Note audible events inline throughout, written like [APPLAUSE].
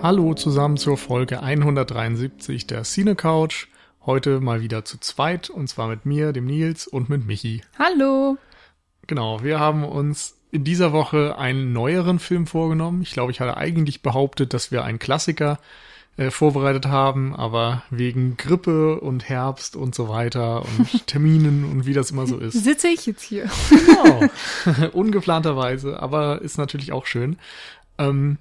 Hallo zusammen zur Folge 173 der Cine Couch. Heute mal wieder zu zweit und zwar mit mir, dem Nils und mit Michi. Hallo. Genau, wir haben uns in dieser Woche einen neueren Film vorgenommen. Ich glaube, ich hatte eigentlich behauptet, dass wir einen Klassiker äh, vorbereitet haben, aber wegen Grippe und Herbst und so weiter und [LAUGHS] Terminen und wie das immer so ist. Sitze ich jetzt hier. Genau. [LAUGHS] Ungeplanterweise, aber ist natürlich auch schön. Ähm,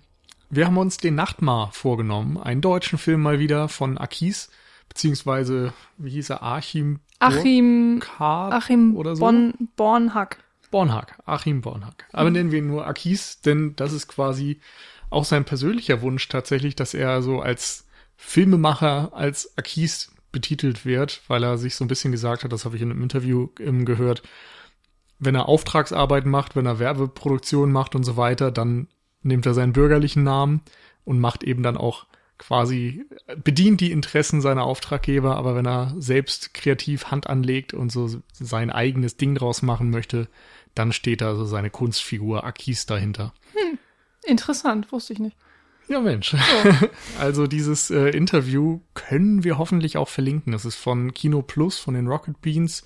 wir haben uns den Nachtmar vorgenommen, einen deutschen Film mal wieder von Akis, beziehungsweise, wie hieß er, Achim Achim, Burkhardt Achim oder so? Bon, Bornhack. Bornhack, Achim Bornhack. Aber nennen wir ihn nur Akis, denn das ist quasi auch sein persönlicher Wunsch tatsächlich, dass er so als Filmemacher, als Akis betitelt wird, weil er sich so ein bisschen gesagt hat, das habe ich in einem Interview ähm, gehört, wenn er Auftragsarbeiten macht, wenn er Werbeproduktion macht und so weiter, dann nimmt er seinen bürgerlichen Namen und macht eben dann auch quasi, bedient die Interessen seiner Auftraggeber, aber wenn er selbst kreativ Hand anlegt und so sein eigenes Ding draus machen möchte, dann steht da so seine Kunstfigur Akis dahinter. Interessant, wusste ich nicht. Ja, Mensch. [LAUGHS] Also dieses äh, Interview können wir hoffentlich auch verlinken. Das ist von Kino Plus, von den Rocket Beans.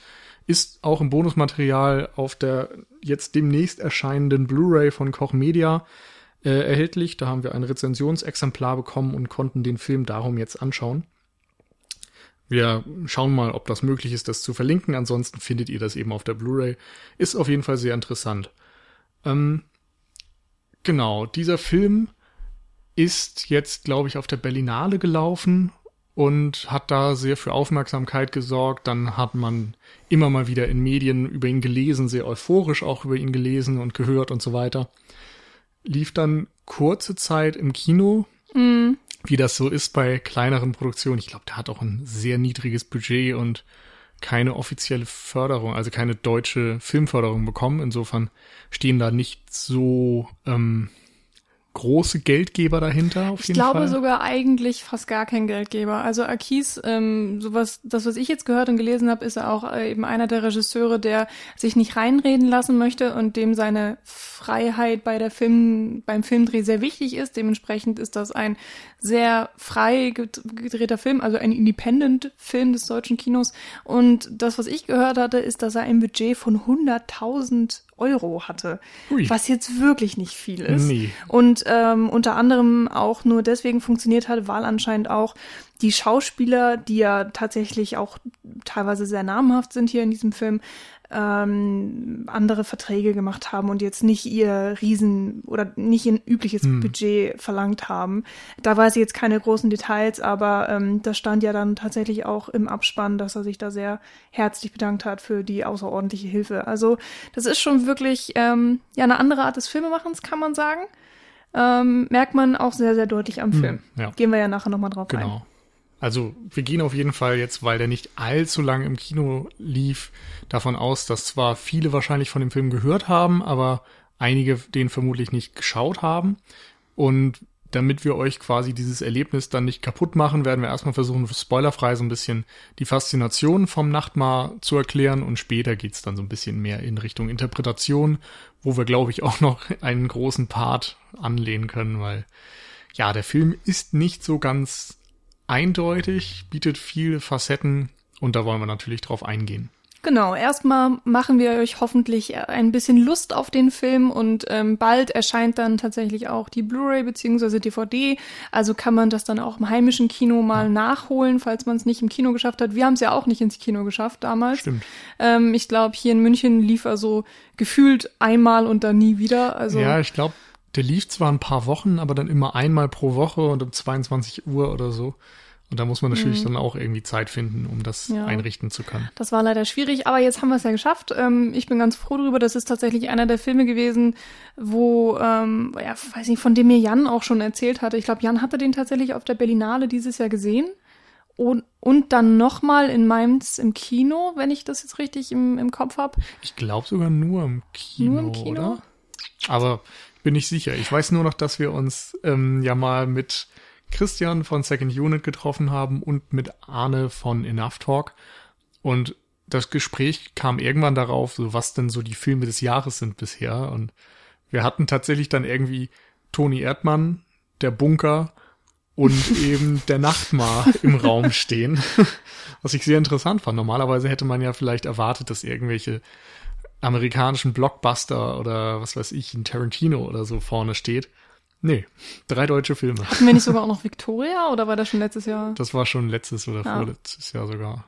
Ist auch im Bonusmaterial auf der jetzt demnächst erscheinenden Blu-ray von Koch Media äh, erhältlich. Da haben wir ein Rezensionsexemplar bekommen und konnten den Film darum jetzt anschauen. Wir schauen mal, ob das möglich ist, das zu verlinken. Ansonsten findet ihr das eben auf der Blu-ray. Ist auf jeden Fall sehr interessant. Ähm, genau, dieser Film ist jetzt, glaube ich, auf der Berlinale gelaufen und hat da sehr für Aufmerksamkeit gesorgt. Dann hat man immer mal wieder in Medien über ihn gelesen, sehr euphorisch auch über ihn gelesen und gehört und so weiter. Lief dann kurze Zeit im Kino, Mm, wie das so ist bei kleineren Produktionen. Ich glaube, der hat auch ein sehr niedriges Budget und keine offizielle Förderung, also keine deutsche Filmförderung bekommen. Insofern stehen da nicht so ähm, große Geldgeber dahinter auf ich jeden glaube Fall. sogar eigentlich fast gar kein Geldgeber. Also Akis, ähm, sowas, das, was ich jetzt gehört und gelesen habe, ist er auch äh, eben einer der Regisseure, der sich nicht reinreden lassen möchte und dem seine Freiheit bei der Film, beim Filmdreh sehr wichtig ist. Dementsprechend ist das ein sehr frei ged- gedrehter Film, also ein Independent-Film des deutschen Kinos. Und das, was ich gehört hatte, ist, dass er ein Budget von 100.000 Euro hatte, Hui. was jetzt wirklich nicht viel ist. Nee. Und ähm, unter anderem auch nur deswegen funktioniert hat, weil anscheinend auch die Schauspieler, die ja tatsächlich auch teilweise sehr namhaft sind hier in diesem Film, ähm, andere Verträge gemacht haben und jetzt nicht ihr Riesen oder nicht ein übliches Budget verlangt haben. Da weiß ich jetzt keine großen Details, aber ähm, das stand ja dann tatsächlich auch im Abspann, dass er sich da sehr herzlich bedankt hat für die außerordentliche Hilfe. Also das ist schon wirklich ähm, ja eine andere Art des Filmemachens, kann man sagen. Ähm, merkt man auch sehr, sehr deutlich am Film. ja. Gehen wir ja nachher nochmal drauf ein. Genau. Also wir gehen auf jeden Fall jetzt, weil der nicht allzu lang im Kino lief, davon aus, dass zwar viele wahrscheinlich von dem Film gehört haben, aber einige den vermutlich nicht geschaut haben. Und damit wir euch quasi dieses Erlebnis dann nicht kaputt machen, werden wir erstmal versuchen, spoilerfrei so ein bisschen die Faszination vom Nachtmar zu erklären und später geht's dann so ein bisschen mehr in Richtung Interpretation, wo wir, glaube ich, auch noch einen großen Part anlehnen können, weil ja, der Film ist nicht so ganz eindeutig, bietet viele Facetten und da wollen wir natürlich drauf eingehen. Genau, erstmal machen wir euch hoffentlich ein bisschen Lust auf den Film und ähm, bald erscheint dann tatsächlich auch die Blu-ray beziehungsweise DVD. Also kann man das dann auch im heimischen Kino mal nachholen, falls man es nicht im Kino geschafft hat. Wir haben es ja auch nicht ins Kino geschafft damals. Stimmt. Ähm, ich glaube, hier in München lief er so gefühlt einmal und dann nie wieder. Also Ja, ich glaube, der lief zwar ein paar Wochen, aber dann immer einmal pro Woche und um 22 Uhr oder so. Und da muss man natürlich dann auch irgendwie Zeit finden, um das Mhm. Ja. einrichten zu können. Das war leider schwierig, aber jetzt haben wir es ja geschafft. Ähm, ich bin ganz froh drüber. Das ist tatsächlich einer der Filme gewesen, wo, ähm, ja, weiß nicht, von dem mir Jan auch schon erzählt hatte. Ich glaube, Jan hatte den tatsächlich auf der Berlinale dieses Jahr gesehen. Und, und dann nochmal in Mainz im Kino, wenn ich das jetzt richtig im, im Kopf habe. Ich glaube sogar nur im Kino, Nur im Kino? oder? Aber bin ich sicher. Ich weiß nur noch, dass wir uns ähm, ja mal mit Christian von Second Unit getroffen haben und mit Arne von Enough Talk. Und das Gespräch kam irgendwann darauf, so was denn so die Filme des Jahres sind bisher. Und wir hatten tatsächlich dann irgendwie Toni Erdmann, Der Bunker und [LAUGHS] eben der Nachtmar im Raum stehen. [LAUGHS] Was ich sehr interessant fand. Normalerweise hätte man ja vielleicht erwartet, dass irgendwelche amerikanischen Blockbuster oder was weiß ich, ein Tarantino oder so vorne steht. Nee, drei deutsche Filme. Hatten wir nicht sogar auch noch Victoria oder war das schon letztes Jahr? Das war schon letztes oder Ah. vorletztes Jahr sogar.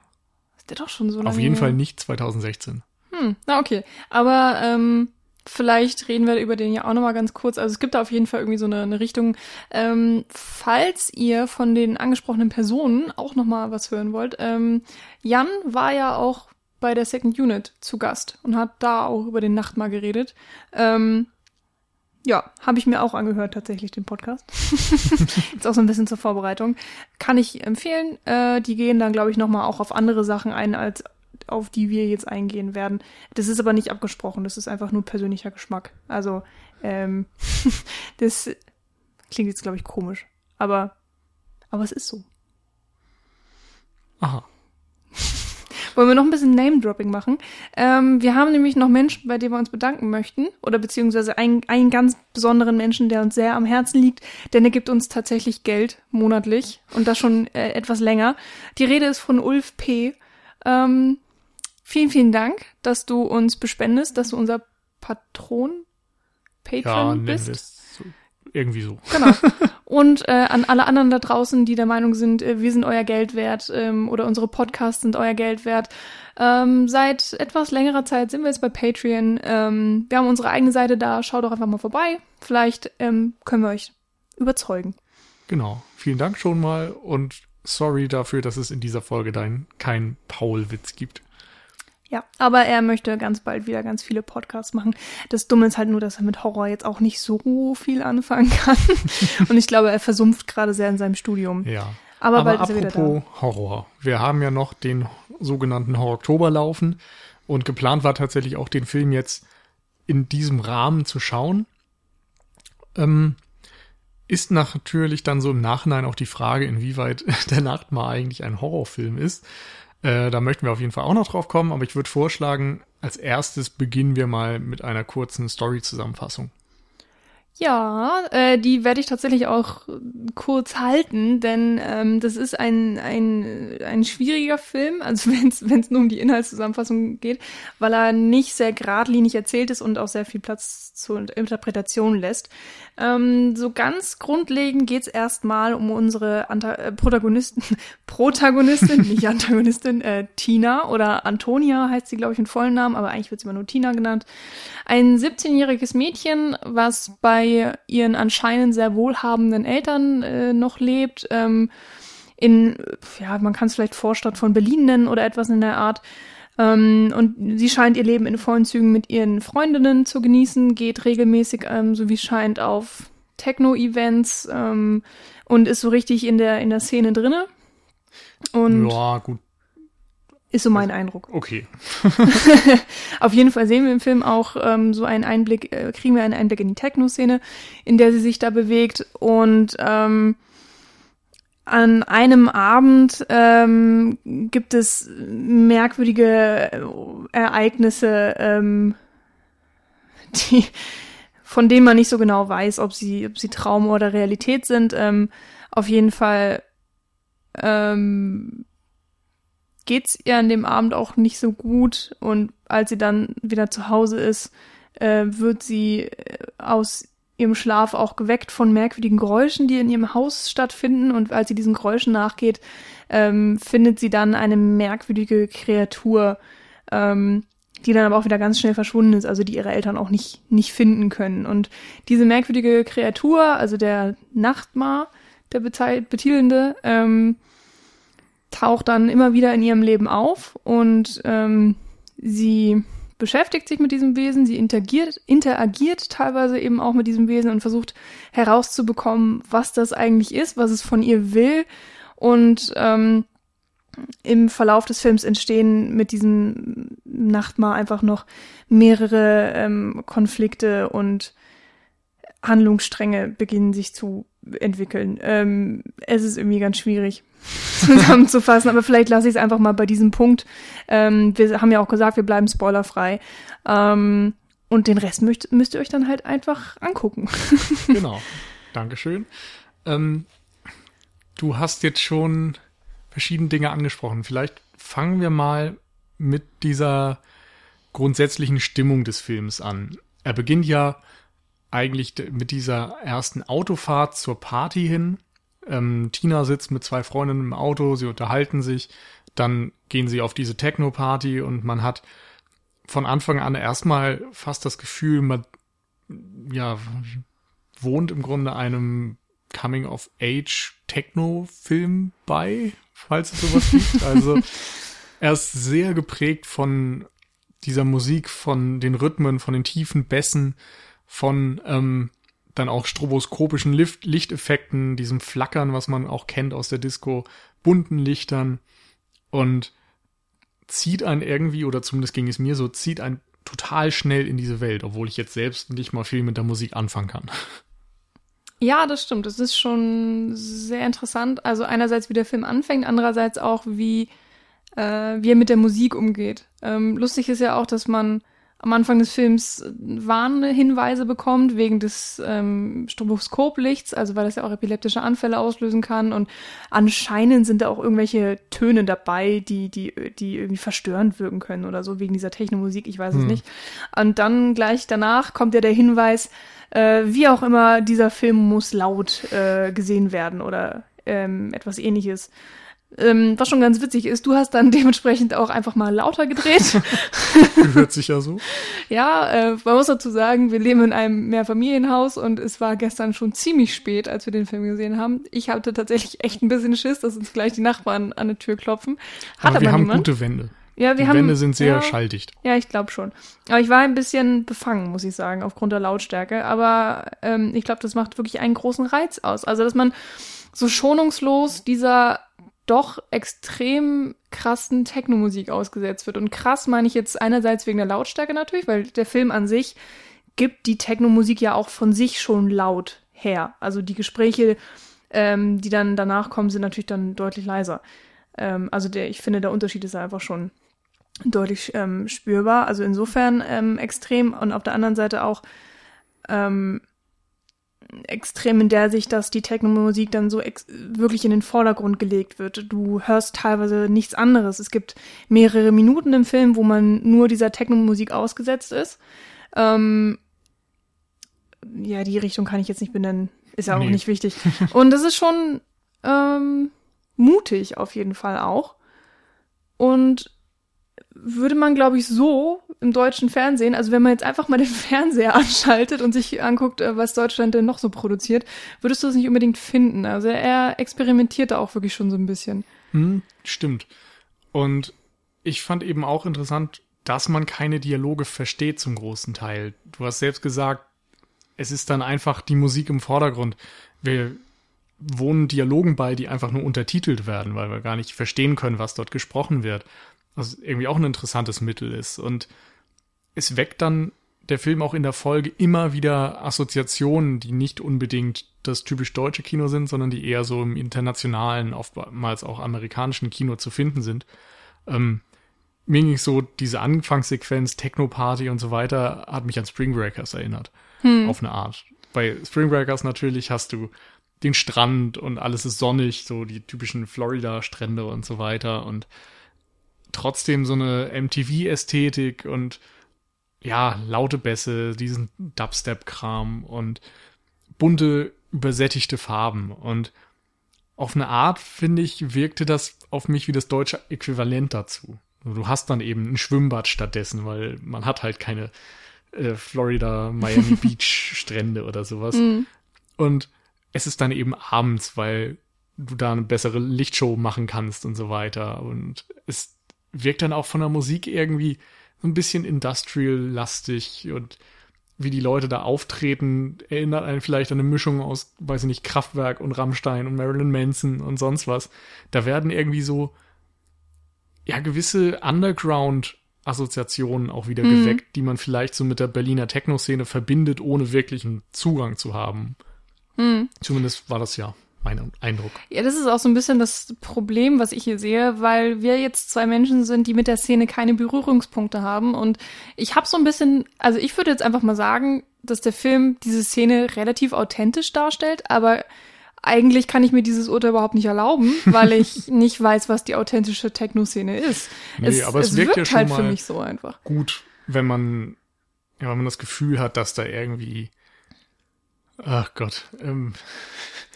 Ist der doch schon so lange Auf jeden? Fall nicht 2016. Hm, na okay. Aber ähm, vielleicht reden wir über den ja auch nochmal ganz kurz. Also es gibt da auf jeden Fall irgendwie so eine, eine Richtung. Ähm, falls ihr von den angesprochenen Personen auch nochmal was hören wollt, ähm, Jan war ja auch bei der Second Unit zu Gast und hat da auch über den Nachtmar geredet. Ähm, ja, habe ich mir auch angehört tatsächlich den Podcast. [LAUGHS] Jetzt auch so ein bisschen zur Vorbereitung. Kann ich empfehlen. Äh, die gehen dann, glaube ich, nochmal auch auf andere Sachen ein, als auf die wir jetzt eingehen werden. Das ist aber nicht abgesprochen, das ist einfach nur persönlicher Geschmack. Also, ähm, [LAUGHS] das klingt jetzt, glaube ich, komisch. Aber, aber es ist so. Aha. Wollen wir noch ein bisschen Name-Dropping machen? Ähm, wir haben nämlich noch Menschen, bei denen wir uns bedanken möchten. Oder beziehungsweise einen, einen ganz besonderen Menschen, der uns sehr am Herzen liegt. Denn er gibt uns tatsächlich Geld monatlich. Und das schon äh, etwas länger. Die Rede ist von Ulf P. Ähm, vielen, vielen Dank, dass du uns bespendest, dass du unser Patron, Ja, Patron wir bist. es so. Irgendwie so. Genau. [LAUGHS] Und äh, an alle anderen da draußen, die der Meinung sind, äh, wir sind euer Geld wert ähm, oder unsere Podcasts sind euer Geld wert. Ähm, seit etwas längerer Zeit sind wir jetzt bei Patreon. Ähm, wir haben unsere eigene Seite da. Schaut doch einfach mal vorbei. Vielleicht ähm, können wir euch überzeugen. Genau. Vielen Dank schon mal und sorry dafür, dass es in dieser Folge dein kein Paul-Witz gibt. Ja, aber er möchte ganz bald wieder ganz viele Podcasts machen. Das Dumme ist halt nur, dass er mit Horror jetzt auch nicht so viel anfangen kann. [LAUGHS] Und ich glaube, er versumpft gerade sehr in seinem Studium. Ja. Aber, Aber er apropos Horror. Wir haben ja noch den sogenannten Horror-Oktober laufen und geplant war tatsächlich auch den Film jetzt in diesem Rahmen zu schauen. Ähm, ist natürlich dann so im Nachhinein auch die Frage, inwieweit [LAUGHS] der Nachtmar eigentlich ein Horrorfilm ist. Äh, da möchten wir auf jeden Fall auch noch drauf kommen, aber ich würde vorschlagen, als erstes beginnen wir mal mit einer kurzen Story-Zusammenfassung. Ja, äh, die werde ich tatsächlich auch kurz halten, denn ähm, das ist ein, ein, ein schwieriger Film, also [LAUGHS] wenn es nur um die Inhaltszusammenfassung geht, weil er nicht sehr geradlinig erzählt ist und auch sehr viel Platz zur Interpretation lässt. Ähm, so ganz grundlegend geht's erstmal um unsere Anta äh, Protagonisten, [LAUGHS] Protagonistin, [LAUGHS] nicht Antagonistin, äh, Tina oder Antonia heißt sie, glaube ich, in vollen Namen, aber eigentlich wird sie immer nur Tina genannt. Ein 17-jähriges Mädchen, was bei ihren anscheinend sehr wohlhabenden Eltern äh, noch lebt, ähm, in, ja, man kann es vielleicht Vorstadt von Berlin nennen oder etwas in der Art. Ähm, und sie scheint ihr Leben in vollen Zügen mit ihren Freundinnen zu genießen, geht regelmäßig, ähm, so wie es scheint, auf Techno-Events ähm, und ist so richtig in der, in der Szene drinne. Und ja, gut, ist so mein Eindruck. okay. [LAUGHS] Auf jeden Fall sehen wir im Film auch ähm, so einen Einblick, äh, kriegen wir einen Einblick in die Techno-Szene, in der sie sich da bewegt. Und ähm, an einem Abend ähm, gibt es merkwürdige äh, Ereignisse, ähm, die, von denen man nicht so genau weiß, ob sie, ob sie Traum oder Realität sind. Ähm, auf jeden Fall ähm, geht's ihr an dem Abend auch nicht so gut und als sie dann wieder zu Hause ist, äh, wird sie äh, aus ihrem Schlaf auch geweckt von merkwürdigen Geräuschen, die in ihrem Haus stattfinden und als sie diesen Geräuschen nachgeht, ähm, findet sie dann eine merkwürdige Kreatur, ähm, die dann aber auch wieder ganz schnell verschwunden ist, also die ihre Eltern auch nicht, nicht finden können. Und diese merkwürdige Kreatur, also der Nachtmar, der betitelnde, ähm, taucht dann immer wieder in ihrem Leben auf und ähm, sie beschäftigt sich mit diesem Wesen, sie interagiert, interagiert teilweise eben auch mit diesem Wesen und versucht herauszubekommen, was das eigentlich ist, was es von ihr will. Und ähm, im Verlauf des Films entstehen mit diesem Nachtmar einfach noch mehrere ähm, Konflikte und Handlungsstränge beginnen sich zu entwickeln. Ähm, es ist irgendwie ganz schwierig [LAUGHS] zusammenzufassen, aber vielleicht lasse ich es einfach mal bei diesem Punkt. Ähm, wir haben ja auch gesagt, wir bleiben spoilerfrei. Ähm, und den Rest müsst, müsst ihr euch dann halt einfach angucken. [LAUGHS] Genau. Dankeschön. Ähm, du hast jetzt schon verschiedene Dinge angesprochen. Vielleicht fangen wir mal mit dieser grundsätzlichen Stimmung des Films an. Er beginnt ja eigentlich mit dieser ersten Autofahrt zur Party hin. Ähm, Tina sitzt mit zwei Freundinnen im Auto, sie unterhalten sich, dann gehen sie auf diese Techno-Party und man hat von Anfang an erstmal fast das Gefühl, man ja wohnt im Grunde einem Coming-of-Age-Techno-Film bei, falls es sowas gibt. [LAUGHS] Also er ist sehr geprägt von dieser Musik, von den Rhythmen, von den tiefen Bässen, von ähm, dann auch stroboskopischen Licht Lichteffekten, diesem Flackern, was man auch kennt aus der Disco, bunten Lichtern und zieht einen irgendwie, oder zumindest ging es mir so, zieht einen total schnell in diese Welt, obwohl ich jetzt selbst nicht mal viel mit der Musik anfangen kann. Ja, das stimmt. Das ist schon sehr interessant. Also einerseits, wie der Film anfängt, andererseits auch, wie, äh, wie er mit der Musik umgeht. Ähm, lustig ist ja auch, dass man am Anfang des Films Warnhinweise bekommt wegen des ähm, Stroboskoplichts, also weil das ja auch epileptische Anfälle auslösen kann und anscheinend sind da auch irgendwelche Töne dabei, die die die irgendwie verstörend wirken können oder so wegen dieser Technomusik, ich weiß hm. es nicht. Und dann gleich danach kommt ja der Hinweis, äh, wie auch immer dieser Film muss laut äh, gesehen werden oder ähm, etwas ähnliches. Ähm, was schon ganz witzig ist, du hast dann [LAUGHS] dementsprechend auch einfach mal lauter gedreht. [LAUGHS] Hört sich ja so. [LAUGHS] ja, äh, man muss dazu sagen, wir leben in einem Mehrfamilienhaus und es war gestern schon ziemlich spät, als wir den Film gesehen haben. Ich hatte tatsächlich echt ein bisschen Schiss, dass uns gleich die Nachbarn an der Tür klopfen. Hat aber, aber wir haben gute Wände. Ja, wir die haben, Wände sind sehr ja, schalldicht. Ja, ich glaube schon. Aber ich war ein bisschen befangen, muss ich sagen, aufgrund der Lautstärke. Aber ähm, ich glaube, das macht wirklich einen großen Reiz aus. Also, dass man so schonungslos dieser doch extrem krassen Technomusik ausgesetzt wird. Und krass meine ich jetzt einerseits wegen der Lautstärke natürlich, weil der Film an sich gibt die Technomusik ja auch von sich schon laut her. Also die Gespräche, ähm, die dann danach kommen, sind natürlich dann deutlich leiser. Ähm, also der, ich finde, der Unterschied ist einfach schon deutlich ähm, spürbar. Also insofern ähm, extrem und auf der anderen Seite auch ähm, extrem in der Sicht, dass die Techno-Musik dann so wirklich in den Vordergrund gelegt wird. Du hörst teilweise nichts anderes. Es gibt mehrere Minuten im Film, wo man nur dieser Techno-Musik ausgesetzt ist. Ähm, ja, die Richtung kann ich jetzt nicht benennen. Ist ja auch nee. nicht wichtig. Und das ist schon ähm, mutig auf jeden Fall auch. Und würde man, glaube ich, so im deutschen Fernsehen, also wenn man jetzt einfach mal den [LAUGHS] Fernseher anschaltet und sich anguckt, äh, was Deutschland denn noch so produziert, würdest du es nicht unbedingt finden. Also er experimentiert da auch wirklich schon so ein bisschen. Hm, stimmt. Und ich fand eben auch interessant, dass man keine Dialoge versteht zum großen Teil. Du hast selbst gesagt, es ist dann einfach die Musik im Vordergrund. Wir wohnen Dialogen bei, die einfach nur untertitelt werden, weil wir gar nicht verstehen können, was dort gesprochen wird was irgendwie auch ein interessantes Mittel ist. Und es weckt dann der Film auch in der Folge immer wieder Assoziationen, die nicht unbedingt das typisch deutsche Kino sind, sondern die eher so im internationalen, oftmals auch amerikanischen Kino zu finden sind. Ähm, mir ging so, diese Anfangssequenz, Techno-Party und so weiter, hat mich an Spring Breakers erinnert. Hm. Auf eine Art. Bei Spring Breakers natürlich hast du den Strand und alles ist sonnig, so die typischen Florida-Strände und so weiter und trotzdem so eine MTV-Ästhetik und ja, laute Bässe, diesen Dubstep-Kram und bunte, übersättigte Farben. Und auf eine Art, finde ich, wirkte das auf mich wie das deutsche Äquivalent dazu. Du hast dann eben ein Schwimmbad stattdessen, weil man hat halt keine äh, Florida, Miami [LAUGHS] Beach Strände oder sowas. Mhm. Und es ist dann eben abends, weil du da eine bessere Lichtshow machen kannst und so weiter. Und es wirkt dann auch von der Musik irgendwie so ein bisschen industrial-lastig und wie die Leute da auftreten, erinnert einen vielleicht an eine Mischung aus, weiß ich nicht, Kraftwerk und Rammstein und Marilyn Manson und sonst was. Da werden irgendwie so, ja, gewisse Underground-Assoziationen auch wieder mhm. geweckt, die man vielleicht so mit der Berliner Techno-Szene verbindet, ohne wirklichen Zugang zu haben. Mhm. Zumindest war das ja mein Eindruck. Ja, das ist auch so ein bisschen das Problem, was ich hier sehe, weil wir jetzt zwei Menschen sind, die mit der Szene keine Berührungspunkte haben. Und ich habe so ein bisschen, also ich würde jetzt einfach mal sagen, dass der Film diese Szene relativ authentisch darstellt, aber eigentlich kann ich mir dieses Urteil überhaupt nicht erlauben, weil ich [LAUGHS] nicht weiß, was die authentische Techno-Szene ist. Nee, es, aber es, es wirkt wirkt ja halt für mich so einfach. gut, wenn man, ja, wenn man das Gefühl hat, dass da irgendwie, ach Gott, ähm,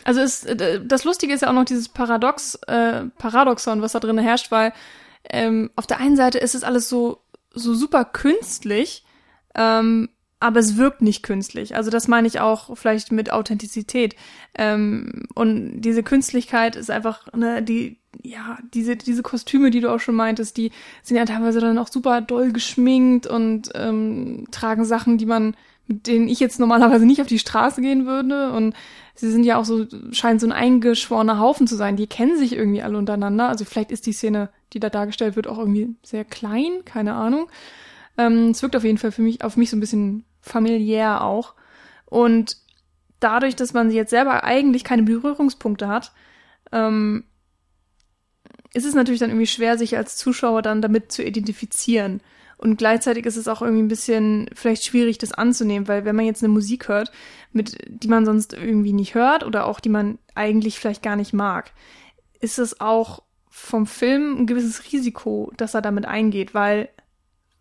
Also es, äh, das Lustige ist ja auch noch dieses Paradox, äh, Paradoxon, was da drin herrscht, weil ähm, auf der einen Seite ist es alles so, so super künstlich, ähm, aber es wirkt nicht künstlich. Also das meine ich auch vielleicht mit Authentizität. Ähm, und diese Künstlichkeit ist einfach, ne, die, ja, diese, diese Kostüme, die du auch schon meintest, die sind ja teilweise dann auch super doll geschminkt und ähm, tragen Sachen, die man, mit denen ich jetzt normalerweise nicht auf die Straße gehen würde. Und sie sind ja auch so, scheint so ein eingeschworener Haufen zu sein. Die kennen sich irgendwie alle untereinander. Also vielleicht ist die Szene, die da dargestellt wird, auch irgendwie sehr klein, keine Ahnung. Ähm, es wirkt auf jeden Fall für mich, auf mich so ein bisschen familiär auch. Und dadurch, dass man jetzt selber eigentlich keine Berührungspunkte hat, ähm, ist es natürlich dann irgendwie schwer, sich als Zuschauer dann damit zu identifizieren. Und gleichzeitig ist es auch irgendwie ein bisschen vielleicht schwierig, das anzunehmen, weil wenn man jetzt eine Musik hört, mit, die man sonst irgendwie nicht hört oder auch die man eigentlich vielleicht gar nicht mag, ist es auch vom Film ein gewisses Risiko, dass er damit eingeht, weil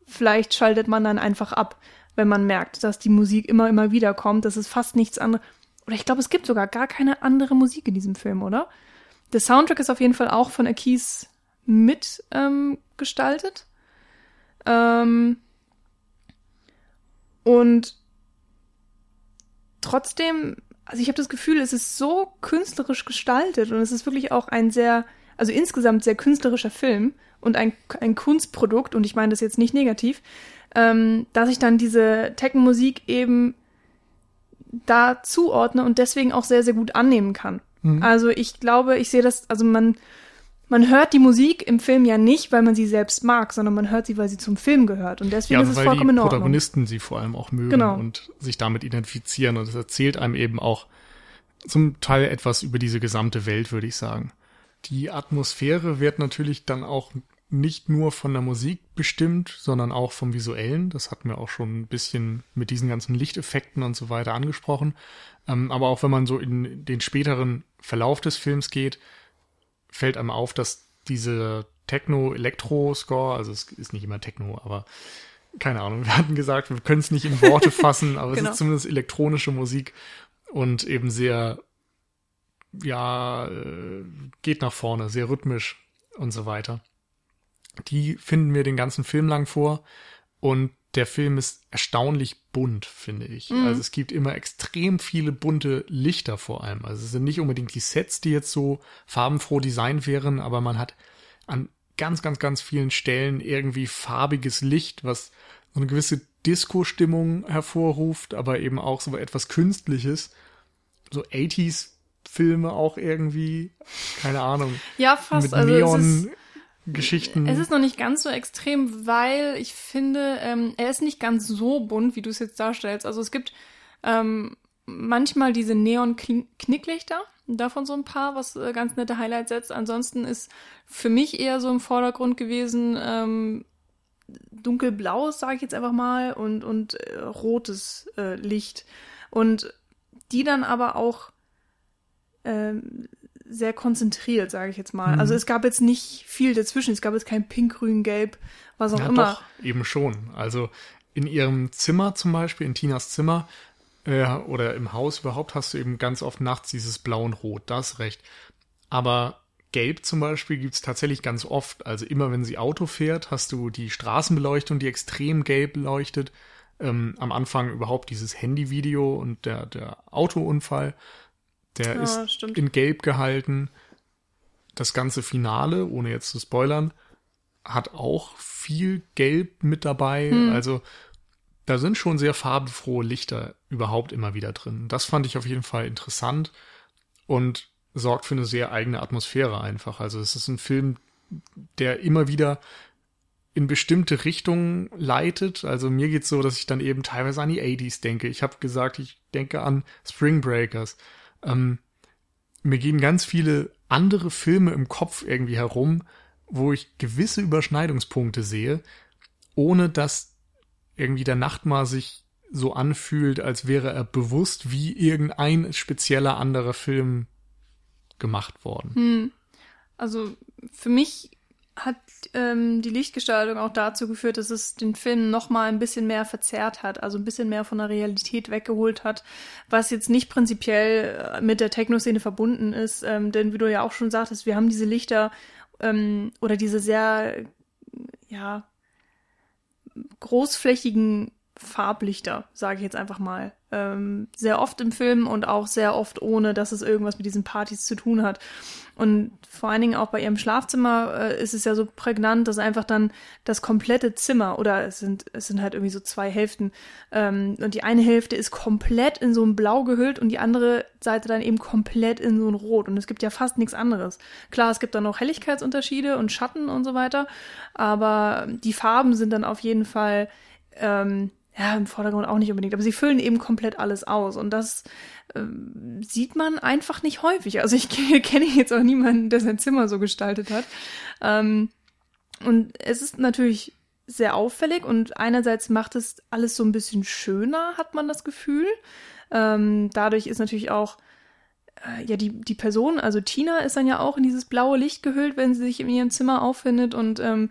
vielleicht schaltet man dann einfach ab, wenn man merkt, dass die Musik immer, immer wieder kommt. Das ist fast nichts anderes. Oder ich glaube, es gibt sogar gar keine andere Musik in diesem Film, oder? Der Soundtrack ist auf jeden Fall auch von Akis mit ähm, gestaltet. Ähm, und trotzdem, also ich habe das Gefühl, es ist so künstlerisch gestaltet und es ist wirklich auch ein sehr, also insgesamt sehr künstlerischer Film und ein, ein Kunstprodukt, und ich meine das jetzt nicht negativ, ähm, dass ich dann diese Techno-Musik eben da zuordne und deswegen auch sehr, sehr gut annehmen kann. Mhm. Also ich glaube, ich sehe das, also man, man hört die Musik im Film ja nicht, weil man sie selbst mag, sondern man hört sie, weil sie zum Film gehört. Und deswegen ja, ist es weil vollkommen die in Ordnung. Protagonisten sie vor allem auch mögen Genau. und sich damit identifizieren. Und es erzählt einem eben auch zum Teil etwas über diese gesamte Welt, würde ich sagen. Die Atmosphäre wird natürlich dann auch nicht nur von der Musik bestimmt, sondern auch vom Visuellen. Das hatten wir auch schon ein bisschen mit diesen ganzen Lichteffekten und so weiter angesprochen. Ähm, aber auch wenn man so in den späteren Verlauf des Films geht, fällt einem auf, dass diese Techno-Elektro-Score, also es ist nicht immer Techno, aber keine Ahnung, [LAUGHS] wir hatten gesagt, wir können es nicht in Worte fassen, aber Genau. es ist zumindest elektronische Musik und eben sehr, ja, äh, geht nach vorne, sehr rhythmisch und so weiter. Die finden wir den ganzen Film lang vor und der Film ist erstaunlich bunt, finde ich. Also es gibt immer extrem viele bunte Lichter vor allem. Also es sind nicht unbedingt die Sets, die jetzt so farbenfroh designt wären, aber man hat an ganz, ganz, ganz vielen Stellen irgendwie farbiges Licht, was so eine gewisse Disco-Stimmung hervorruft, aber eben auch so etwas Künstliches. So 80s Filme auch irgendwie, keine Ahnung, Ja, fast. mit Also es ist, Neon-Geschichten. es ist noch nicht ganz so extrem, weil ich finde, ähm, er ist nicht ganz so bunt, wie du es jetzt darstellst. Also es gibt ähm, manchmal diese Neon-Knicklichter, davon so ein paar, was äh, ganz nette Highlights setzt. Ansonsten ist für mich eher so im Vordergrund gewesen ähm, dunkelblaues, sage ich jetzt einfach mal, und, und äh, rotes äh, Licht. Und die dann aber auch ähm, sehr konzentriert, sage ich jetzt mal. Mhm. Also es gab jetzt nicht viel dazwischen. Es gab jetzt kein Pink, Grün, Gelb, was auch Ja, immer. doch, eben schon. Also in ihrem Zimmer zum Beispiel, in Tinas Zimmer äh, oder im Haus überhaupt, hast du eben ganz oft nachts dieses Blau und Rot. Das recht. Aber Gelb zum Beispiel gibt's tatsächlich ganz oft. Also immer wenn sie Auto fährt, hast du die Straßenbeleuchtung, die extrem gelb leuchtet. Ähm, am Anfang überhaupt dieses Handyvideo und der, der Autounfall, der Ja, ist stimmt. in Gelb gehalten. Das ganze Finale, ohne jetzt zu spoilern, hat auch viel Gelb mit dabei. Hm. Also da sind schon sehr farbenfrohe Lichter überhaupt immer wieder drin. Das fand ich auf jeden Fall interessant und sorgt für eine sehr eigene Atmosphäre einfach. Also es ist ein Film, der immer wieder in bestimmte Richtungen leitet. Also mir geht's so, dass ich dann eben teilweise an die 80s denke. Ich habe gesagt, ich denke an Spring Breakers. Ähm, mir gehen ganz viele andere Filme im Kopf irgendwie herum, wo ich gewisse Überschneidungspunkte sehe, ohne dass irgendwie der Nachtmar sich so anfühlt, als wäre er bewusst wie irgendein spezieller anderer Film gemacht worden. Hm. Also für mich hat ähm, die Lichtgestaltung auch dazu geführt, dass es den Film noch mal ein bisschen mehr verzerrt hat, also ein bisschen mehr von der Realität weggeholt hat, was jetzt nicht prinzipiell äh, mit der Techno-Szene verbunden ist, ähm, denn wie du ja auch schon sagtest, wir haben diese Lichter ähm, oder diese sehr, ja, großflächigen Farblichter, sage ich jetzt einfach mal. Ähm, sehr oft im Film und auch sehr oft ohne, dass es irgendwas mit diesen Partys zu tun hat. Und vor allen Dingen auch bei ihrem Schlafzimmer äh, ist es ja so prägnant, dass einfach dann das komplette Zimmer oder es sind es sind halt irgendwie so zwei Hälften ähm, und die eine Hälfte ist komplett in so ein Blau gehüllt und die andere Seite dann eben komplett in so ein Rot und es gibt ja fast nichts anderes. Klar, es gibt dann noch Helligkeitsunterschiede und Schatten und so weiter, aber die Farben sind dann auf jeden Fall ähm, ja, im Vordergrund auch nicht unbedingt, aber sie füllen eben komplett alles aus und das ähm, sieht man einfach nicht häufig. Also ich [LAUGHS] kenne jetzt auch niemanden, der sein Zimmer so gestaltet hat. Ähm, und es ist natürlich sehr auffällig und einerseits macht es alles so ein bisschen schöner, hat man das Gefühl. Ähm, dadurch ist natürlich auch äh, ja die die Person, also Tina ist dann ja auch in dieses blaue Licht gehüllt, wenn sie sich in ihrem Zimmer auffindet und ähm,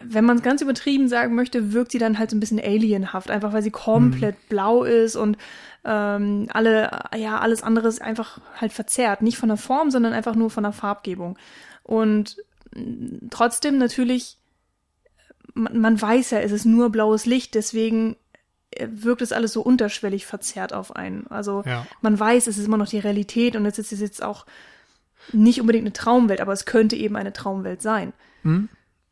wenn man es ganz übertrieben sagen möchte, wirkt sie dann halt so ein bisschen alienhaft, einfach weil sie komplett mhm. blau ist und ähm, alle, ja, alles andere ist einfach halt verzerrt. Nicht von der Form, sondern einfach nur von der Farbgebung. Und mm, trotzdem natürlich, man, man weiß ja, es ist nur blaues Licht, deswegen äh, wirkt es alles so unterschwellig verzerrt auf einen. Also ja. man weiß, es ist immer noch die Realität und es ist jetzt auch nicht unbedingt eine Traumwelt, aber es könnte eben eine Traumwelt sein. Mhm.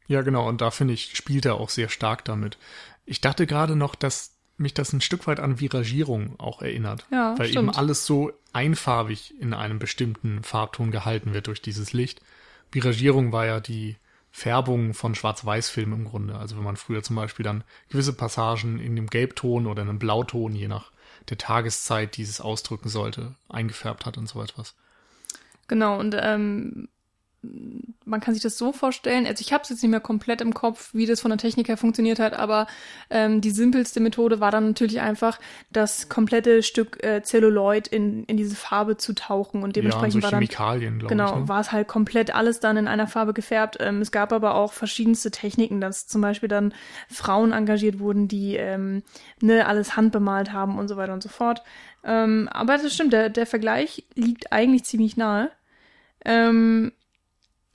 Ja, genau. Und da finde ich, spielt er auch sehr stark damit. Ich dachte gerade noch, dass mich das ein Stück weit an Viragierung auch erinnert. Ja, weil stimmt. eben alles so einfarbig in einem bestimmten Farbton gehalten wird durch dieses Licht. Viragierung war ja die Färbung von Schwarz-Weiß-Filmen im Grunde. Also wenn man früher zum Beispiel dann gewisse Passagen in dem Gelbton oder in einem Blauton, je nach der Tageszeit, dieses ausdrücken sollte, eingefärbt hat und so etwas. Genau, und ähm, man kann sich das so vorstellen, also ich habe es jetzt nicht mehr komplett im Kopf, wie das von der Technik her funktioniert hat, aber ähm, die simpelste Methode war dann natürlich einfach, das komplette Stück äh, Zelluloid in, in diese Farbe zu tauchen und dementsprechend ja, so war Chemikalien, dann genau ich, ne? war es halt komplett alles dann in einer Farbe gefärbt. Ähm, es gab aber auch verschiedenste Techniken, dass zum Beispiel dann Frauen engagiert wurden, die ähm, ne alles handbemalt haben und so weiter und so fort. Ähm, aber das stimmt, der, der Vergleich liegt eigentlich ziemlich nahe. Ähm,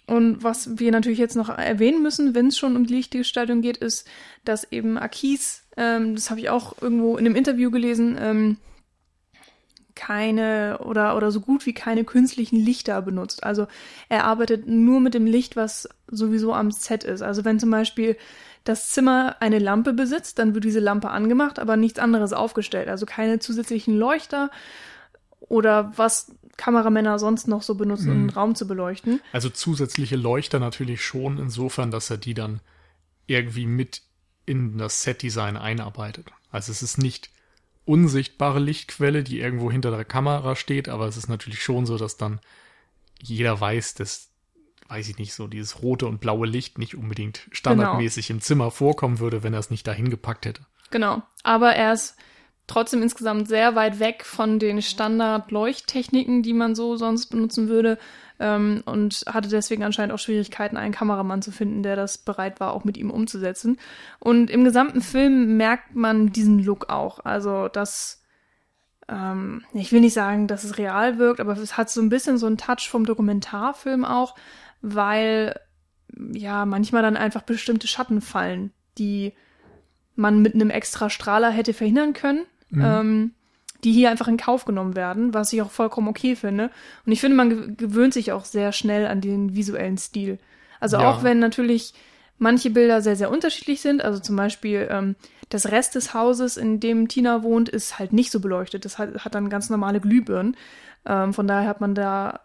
und was wir natürlich jetzt noch erwähnen müssen, wenn es schon um die Lichtgestaltung geht, ist, dass eben Akis, ähm, das habe ich auch irgendwo in einem Interview gelesen, ähm, keine oder, oder so gut wie keine künstlichen Lichter benutzt. Also er arbeitet nur mit dem Licht, was sowieso am Set ist. Also wenn zum Beispiel das Zimmer eine Lampe besitzt, dann wird diese Lampe angemacht, aber nichts anderes aufgestellt. Also keine zusätzlichen Leuchter oder was Kameramänner sonst noch so benutzen, um den mhm. Raum zu beleuchten. Also zusätzliche Leuchter natürlich schon insofern, dass er die dann irgendwie mit in das Setdesign einarbeitet. Also es ist nicht unsichtbare Lichtquelle, die irgendwo hinter der Kamera steht, aber es ist natürlich schon so, dass dann jeder weiß, dass, weiß ich nicht, so dieses rote und blaue Licht nicht unbedingt standardmäßig genau. im Zimmer vorkommen würde, wenn er es nicht dahin gepackt hätte. Genau. Aber er ist trotzdem insgesamt sehr weit weg von den Standard-Leuchttechniken, die man so sonst benutzen würde. Ähm, und hatte deswegen anscheinend auch Schwierigkeiten, einen Kameramann zu finden, der das bereit war, auch mit ihm umzusetzen. Und im gesamten Film merkt man diesen Look auch. Also, dass ähm, ich will nicht sagen, dass es real wirkt, aber es hat so ein bisschen so einen Touch vom Dokumentarfilm auch, weil ja manchmal dann einfach bestimmte Schatten fallen, die man mit einem extra Strahler hätte verhindern können mhm. ähm, die hier einfach in Kauf genommen werden, was ich auch vollkommen okay finde. Und ich finde, man gewöhnt sich auch sehr schnell an den visuellen Stil. Also ja. auch wenn natürlich manche Bilder sehr, sehr unterschiedlich sind. Also zum Beispiel ähm, das Rest des Hauses, in dem Tina wohnt, ist halt nicht so beleuchtet. Das hat, hat dann ganz normale Glühbirnen. Ähm, von daher hat man da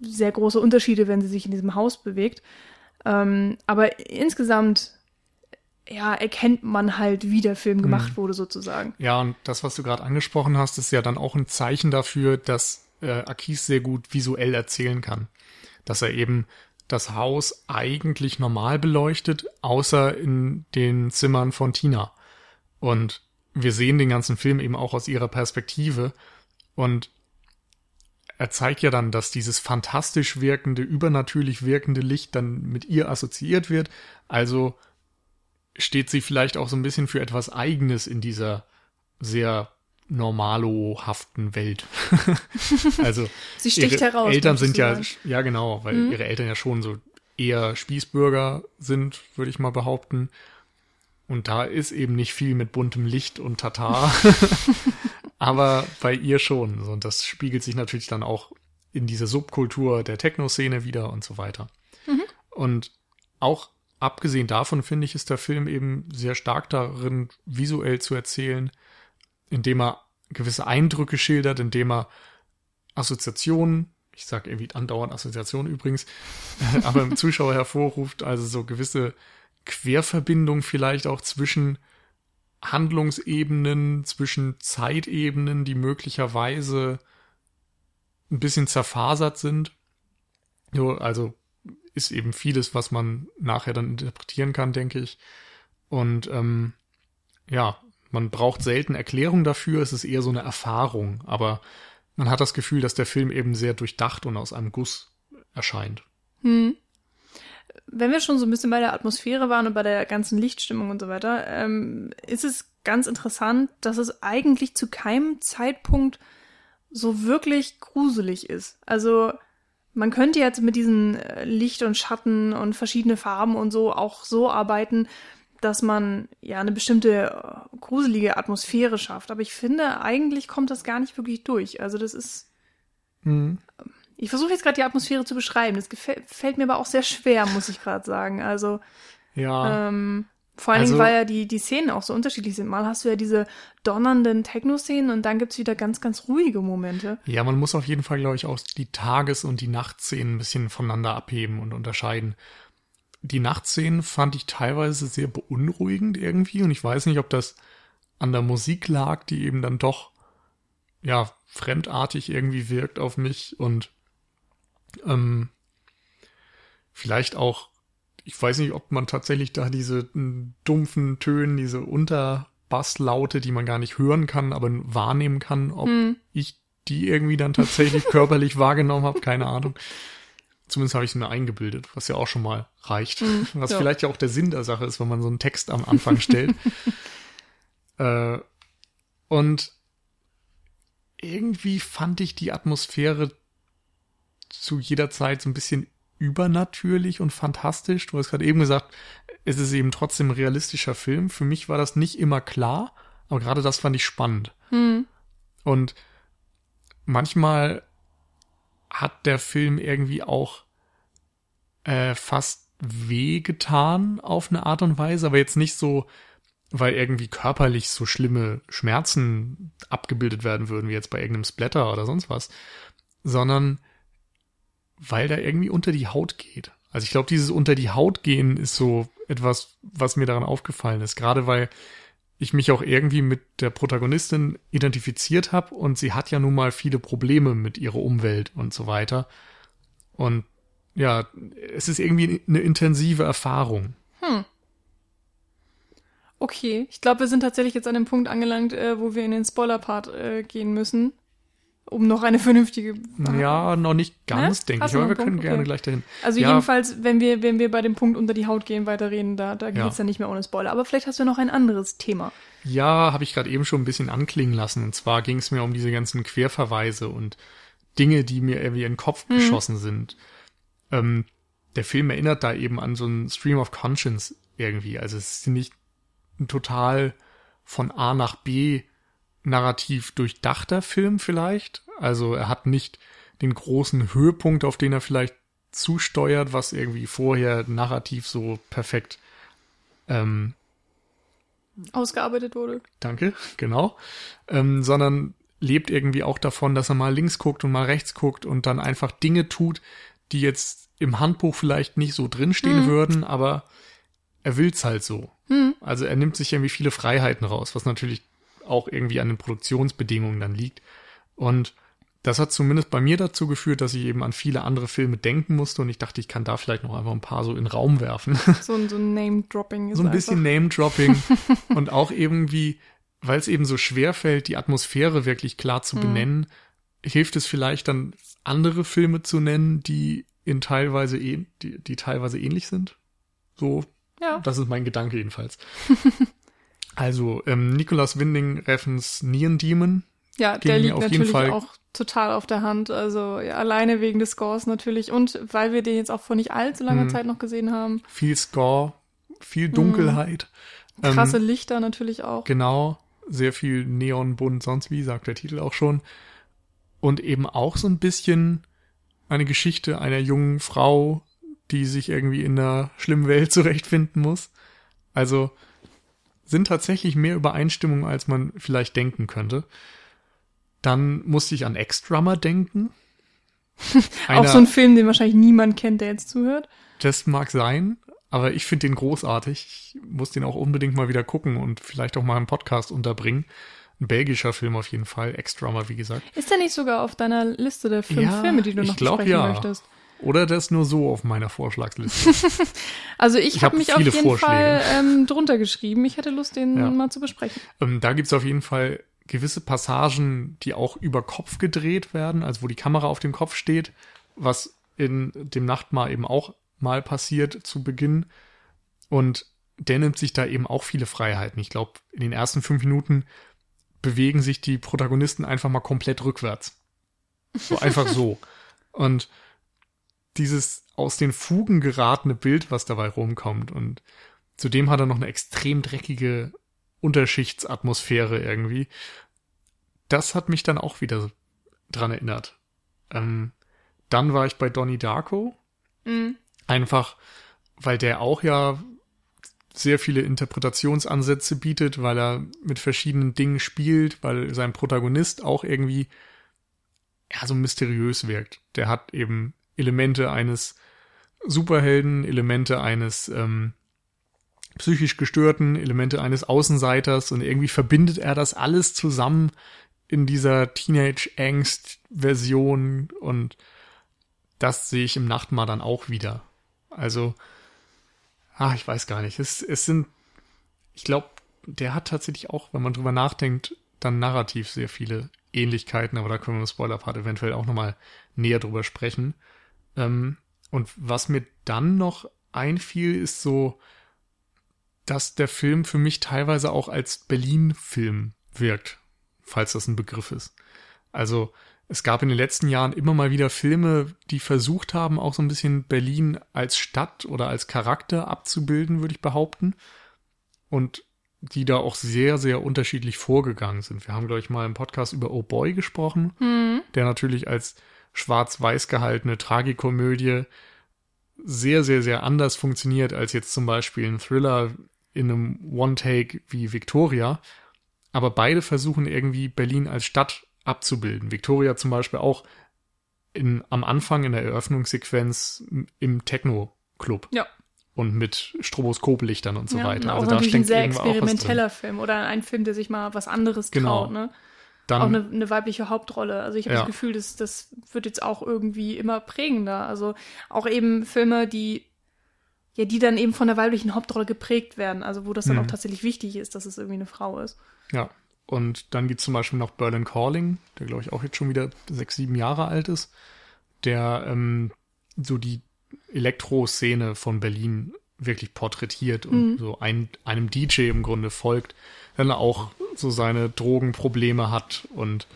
sehr große Unterschiede, wenn sie sich in diesem Haus bewegt. Ähm, aber insgesamt ja, erkennt man halt, wie der Film gemacht hm. wurde, sozusagen. Ja, und das, was du gerade angesprochen hast, ist ja dann auch ein Zeichen dafür, dass äh, Akis sehr gut visuell erzählen kann. Dass er eben das Haus eigentlich normal beleuchtet, außer in den Zimmern von Tina. Und wir sehen den ganzen Film eben auch aus ihrer Perspektive. Und er zeigt ja dann, dass dieses fantastisch wirkende, übernatürlich wirkende Licht dann mit ihr assoziiert wird. Also steht sie vielleicht auch so ein bisschen für etwas Eigenes in dieser sehr normalohaften Welt. [LAUGHS] also sie sticht ihre heraus. Eltern sind ja, sagen. ja genau, weil Mhm. ihre Eltern ja schon so eher Spießbürger sind, würde ich mal behaupten. Und da ist eben nicht viel mit buntem Licht und Tatar. [LAUGHS] Aber bei ihr schon. Und das spiegelt sich natürlich dann auch in diese Subkultur der Techno-Szene wieder und so weiter. Und auch abgesehen davon finde ich, ist der Film eben sehr stark darin, visuell zu erzählen, indem er gewisse Eindrücke schildert, indem er Assoziationen, ich sage irgendwie andauernd Assoziationen übrigens, [LAUGHS] aber im Zuschauer hervorruft, also so gewisse Querverbindungen vielleicht auch zwischen Handlungsebenen, zwischen Zeitebenen, die möglicherweise ein bisschen zerfasert sind. Also ist eben vieles, was man nachher dann interpretieren kann, denke ich. Und ähm, ja, man braucht selten Erklärung dafür, es ist eher so eine Erfahrung, aber man hat das Gefühl, dass der Film eben sehr durchdacht und aus einem Guss erscheint. Hm. Wenn wir schon so ein bisschen bei der Atmosphäre waren und bei der ganzen Lichtstimmung und so weiter, ähm, ist es ganz interessant, dass es eigentlich zu keinem Zeitpunkt so wirklich gruselig ist. Also man könnte jetzt mit diesen äh, Licht und Schatten und verschiedene Farben und so auch so arbeiten, dass man ja eine bestimmte äh, gruselige Atmosphäre schafft. Aber ich finde, eigentlich kommt das gar nicht wirklich durch. Also das ist Mhm. ich versuche jetzt gerade die Atmosphäre zu beschreiben. Das gefällt, fällt mir aber auch sehr schwer, muss ich gerade sagen. Also Ja, ähm, vor allen Also- Dingen, weil ja die, die Szenen auch so unterschiedlich sind. Mal hast du ja diese donnernden Techno-Szenen und dann gibt's wieder ganz, ganz ruhige Momente. ja, man muss auf jeden Fall, glaube ich, auch die Tages- und die Nachtszenen ein bisschen voneinander abheben und unterscheiden. Die Nachtszenen fand ich teilweise sehr beunruhigend irgendwie und ich weiß nicht, ob das an der Musik lag, die eben dann doch ja fremdartig irgendwie wirkt auf mich und ähm, vielleicht auch, ich weiß nicht, ob man tatsächlich da diese mm, dumpfen Tönen, diese Unterbasslaute, die man gar nicht hören kann, aber wahrnehmen kann, ob Hm. ich die irgendwie dann tatsächlich [LAUGHS] körperlich wahrgenommen habe, keine Ahnung. Zumindest habe ich es mir eingebildet, was ja auch schon mal reicht. Mhm, [LAUGHS] was ja. vielleicht ja auch der Sinn der Sache ist, wenn man so einen Text am Anfang stellt. [LAUGHS] äh, und irgendwie fand ich die Atmosphäre zu jeder Zeit so ein bisschen übernatürlich und fantastisch. Du hast gerade eben gesagt, es ist eben trotzdem ein realistischer Film. Für mich war das nicht immer klar, aber gerade das fand ich spannend. Hm. Und manchmal hat der Film irgendwie auch äh, fast wehgetan auf eine Art und Weise, aber jetzt nicht so, weil irgendwie körperlich so schlimme Schmerzen abgebildet werden würden, wie jetzt bei irgendeinem Splatter oder sonst was, sondern weil da irgendwie unter die Haut geht. Also ich glaube, dieses unter die Haut gehen ist so etwas, was mir daran aufgefallen ist, gerade weil ich mich auch irgendwie mit der Protagonistin identifiziert habe und sie hat ja nun mal viele Probleme mit ihrer Umwelt und so weiter. Und ja, es ist irgendwie eine intensive Erfahrung. Okay, ich glaube, wir sind tatsächlich jetzt an dem Punkt angelangt, äh, wo wir in den Spoiler-Part äh, gehen müssen, um noch eine vernünftige. Ja, noch nicht ganz, Ne? denke Hast ich, aber wir einen können Punkt? gerne Okay. gleich dahin. Also Ja. jedenfalls, wenn wir, wenn wir bei dem Punkt unter die Haut gehen, weiterreden, da, da Ja. geht's dann nicht mehr ohne Spoiler. Aber vielleicht hast du noch ein anderes Thema. Ja, habe ich gerade eben schon ein bisschen anklingen lassen. Und zwar ging es mir um diese ganzen Querverweise und Dinge, die mir irgendwie in den Kopf geschossen sind. Ähm, der Film erinnert da eben an so einen Stream of Conscience irgendwie. Also es ist nicht total von A nach B narrativ durchdachter Film vielleicht. Also er hat nicht den großen Höhepunkt, auf den er vielleicht zusteuert, was irgendwie vorher narrativ so perfekt ähm, Ausgearbeitet wurde. Danke, genau. Ähm, sondern lebt irgendwie auch davon, dass er mal links guckt und mal rechts guckt und dann einfach Dinge tut, die jetzt im Handbuch vielleicht nicht so drinstehen würden, aber er will's halt so. Also er nimmt sich irgendwie viele Freiheiten raus, was natürlich auch irgendwie an den Produktionsbedingungen dann liegt. Und das hat zumindest bei mir dazu geführt, dass ich eben an viele andere Filme denken musste und ich dachte, ich kann da vielleicht noch einfach ein paar so in den Raum werfen. [LAUGHS] So ein, so ein Name-Dropping ist so ein bisschen. Name-Dropping [LAUGHS] und auch irgendwie, weil es eben so schwer fällt, die Atmosphäre wirklich klar Mhm. zu benennen, hilft es vielleicht dann andere Filme zu nennen, die in teilweise die, die teilweise ähnlich sind. So, Ja. das ist mein Gedanke jedenfalls. [LAUGHS] also ähm, Nicolas Winding Reffens Neon Demon. Ja, der liegt auf jeden natürlich Fall- auch total auf der Hand. Also ja, alleine wegen des Scores natürlich und weil wir den jetzt auch vor nicht allzu langer Mhm. Zeit noch gesehen haben. Viel Score, viel Dunkelheit. Ähm, Krasse Lichter natürlich auch. Genau, sehr viel Neon, bunt, sonst wie, sagt der Titel auch schon. Und eben auch so ein bisschen eine Geschichte einer jungen Frau, die sich irgendwie in einer schlimmen Welt [LAUGHS] zurechtfinden muss. Also sind tatsächlich mehr Übereinstimmungen, als man vielleicht denken könnte. Dann musste ich an Ex-Drummer denken. [LAUGHS] auch so ein Film, den wahrscheinlich niemand kennt, der jetzt zuhört. Das mag sein, aber ich finde den großartig. Ich muss den auch unbedingt mal wieder gucken und vielleicht auch mal im Podcast unterbringen. Ein belgischer Film auf jeden Fall, Ex-Drummer, wie gesagt. Ist der nicht sogar auf deiner Liste der fünf Ja, Filme, die du noch glaub, besprechen ja. möchtest? Oder das nur so auf meiner Vorschlagsliste. [LAUGHS] Also ich, Ich habe hab mich auf jeden Vorschläge. Fall ähm, drunter geschrieben. Ich hätte Lust, den Ja. mal zu besprechen. ähm, da gibt's auf jeden Fall gewisse Passagen, die auch über Kopf gedreht werden, also wo die Kamera auf dem Kopf steht, was in dem Nachtmahl eben auch mal passiert zu Beginn. Und der nimmt sich da eben auch viele Freiheiten. Ich glaube, in den ersten fünf Minuten bewegen sich die Protagonisten einfach mal komplett rückwärts. So einfach so. [LAUGHS] Und dieses aus den Fugen geratene Bild, was dabei rumkommt. Und zudem hat er noch eine extrem dreckige Unterschichtsatmosphäre irgendwie. Das hat mich dann auch wieder dran erinnert. Ähm, dann war ich bei Donnie Darko. Mhm. Einfach, weil der auch ja sehr viele Interpretationsansätze bietet, weil er mit verschiedenen Dingen spielt, weil sein Protagonist auch irgendwie ja so mysteriös wirkt. Der hat eben Elemente eines Superhelden, Elemente eines ähm, psychisch gestörten, Elemente eines Außenseiters und irgendwie verbindet er das alles zusammen in dieser Teenage-Angst-Version und das sehe ich im Nachtmar dann auch wieder. Also, ah, ich weiß gar nicht. Es, es sind, ich glaube, der hat tatsächlich auch, wenn man drüber nachdenkt, dann narrativ sehr viele Ähnlichkeiten, aber da können wir im Spoiler-Part eventuell auch nochmal näher drüber sprechen. Ähm, und was mir dann noch einfiel, ist so, dass der Film für mich teilweise auch als Berlin-Film wirkt, falls das ein Begriff ist. Also es gab in den letzten Jahren immer mal wieder Filme, die versucht haben, auch so ein bisschen Berlin als Stadt oder als Charakter abzubilden, würde ich behaupten. Und die da auch sehr, sehr unterschiedlich vorgegangen sind. Wir haben, glaube ich, mal im Podcast über Oh Boy gesprochen, Mhm. der natürlich als schwarz-weiß gehaltene Tragikomödie sehr, sehr, sehr anders funktioniert als jetzt zum Beispiel ein Thriller in einem One-Take wie Victoria. Aber beide versuchen irgendwie Berlin als Stadt abzubilden. Victoria zum Beispiel auch in, am Anfang in der Eröffnungssequenz im Techno-Club Ja. und mit Stroboskoplichtern und so ja, weiter. Auch Also da natürlich ein steckt sehr experimenteller Film oder ein Film, der sich mal was anderes Genau. traut. Ne? Dann, auch eine, eine weibliche Hauptrolle. Also ich habe Ja. das Gefühl, dass das wird jetzt auch irgendwie immer prägender. Also auch eben Filme, die ja, die dann eben von der weiblichen Hauptrolle geprägt werden. Also wo das dann Mhm. auch tatsächlich wichtig ist, dass es irgendwie eine Frau ist. Ja. Und dann gibt's zum Beispiel noch Berlin Calling, der glaube ich auch jetzt schon wieder sechs, sieben Jahre alt ist, der ähm, so die Elektroszene von Berlin wirklich porträtiert und Mhm. so ein, einem DJ im Grunde folgt, dann auch so seine Drogenprobleme hat und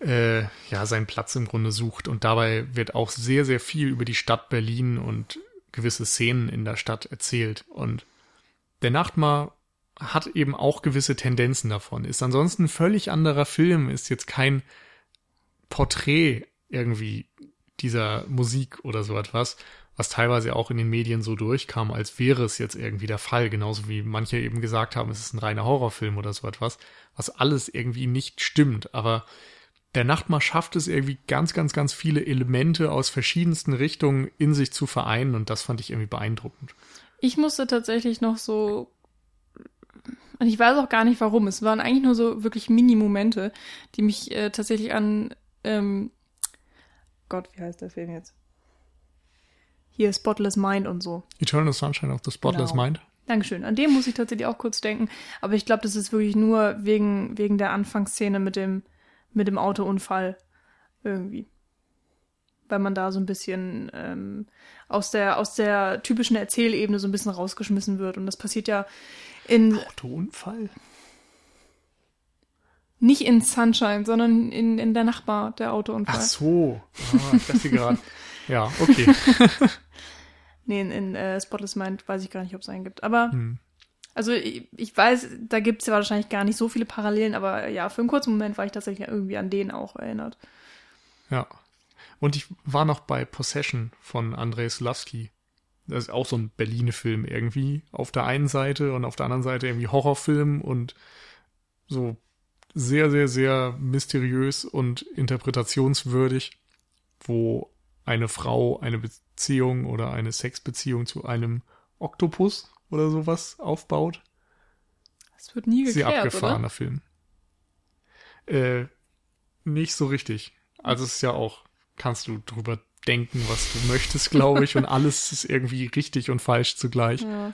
äh, ja seinen Platz im Grunde sucht. Und dabei wird auch sehr, sehr viel über die Stadt Berlin und gewisse Szenen in der Stadt erzählt. Und der Nachtmar hat eben auch gewisse Tendenzen davon. Ist ansonsten ein völlig anderer Film, ist jetzt kein Porträt irgendwie dieser Musik oder so etwas, was teilweise auch in den Medien so durchkam, als wäre es jetzt irgendwie der Fall, genauso wie manche eben gesagt haben, es ist ein reiner Horrorfilm oder so etwas, was alles irgendwie nicht stimmt. Aber der Nachtmar schafft es irgendwie ganz, ganz, ganz viele Elemente aus verschiedensten Richtungen in sich zu vereinen und das fand ich irgendwie beeindruckend. Ich musste tatsächlich noch so. Und ich weiß auch gar nicht warum. Es waren eigentlich nur so wirklich Mini-Momente, die mich äh, tatsächlich an. Ähm, Gott, wie heißt der Film jetzt? Hier Spotless Mind und so. Eternal Sunshine of the Spotless Genau. Mind. Dankeschön. An dem muss ich tatsächlich auch kurz denken. Aber ich glaube, das ist wirklich nur wegen, wegen der Anfangsszene mit dem, mit dem Autounfall irgendwie. Weil man da so ein bisschen ähm, aus, der, aus der typischen Erzählebene so ein bisschen rausgeschmissen wird. Und das passiert ja in. Autounfall? Nicht in Sunshine, sondern in, in der Nachbar, der Autounfall. Ach so. Ah, ich dachte gerade. [LAUGHS] Ja, okay. Nee, in, in äh, Spotless Mind weiß ich gar nicht, ob es einen gibt. Aber Hm. Also ich, ich weiß, da gibt es ja wahrscheinlich gar nicht so viele Parallelen, aber ja, für einen kurzen Moment war ich tatsächlich irgendwie an den auch erinnert. Ja. Und ich war noch bei Possession von Andrei Slavsky. Das ist auch so ein Berliner-Film irgendwie. Auf der einen Seite und auf der anderen Seite irgendwie Horrorfilm und so sehr, sehr, sehr mysteriös und interpretationswürdig, wo eine Frau eine Beziehung oder eine Sexbeziehung zu einem Oktopus oder sowas aufbaut. Das wird nie Sehr geklärt, abgefahrener oder? Film. Äh, nicht so richtig. Also es ist ja auch, kannst du drüber denken, was du möchtest, glaube ich, und [LAUGHS] alles ist irgendwie richtig und falsch zugleich. Ja.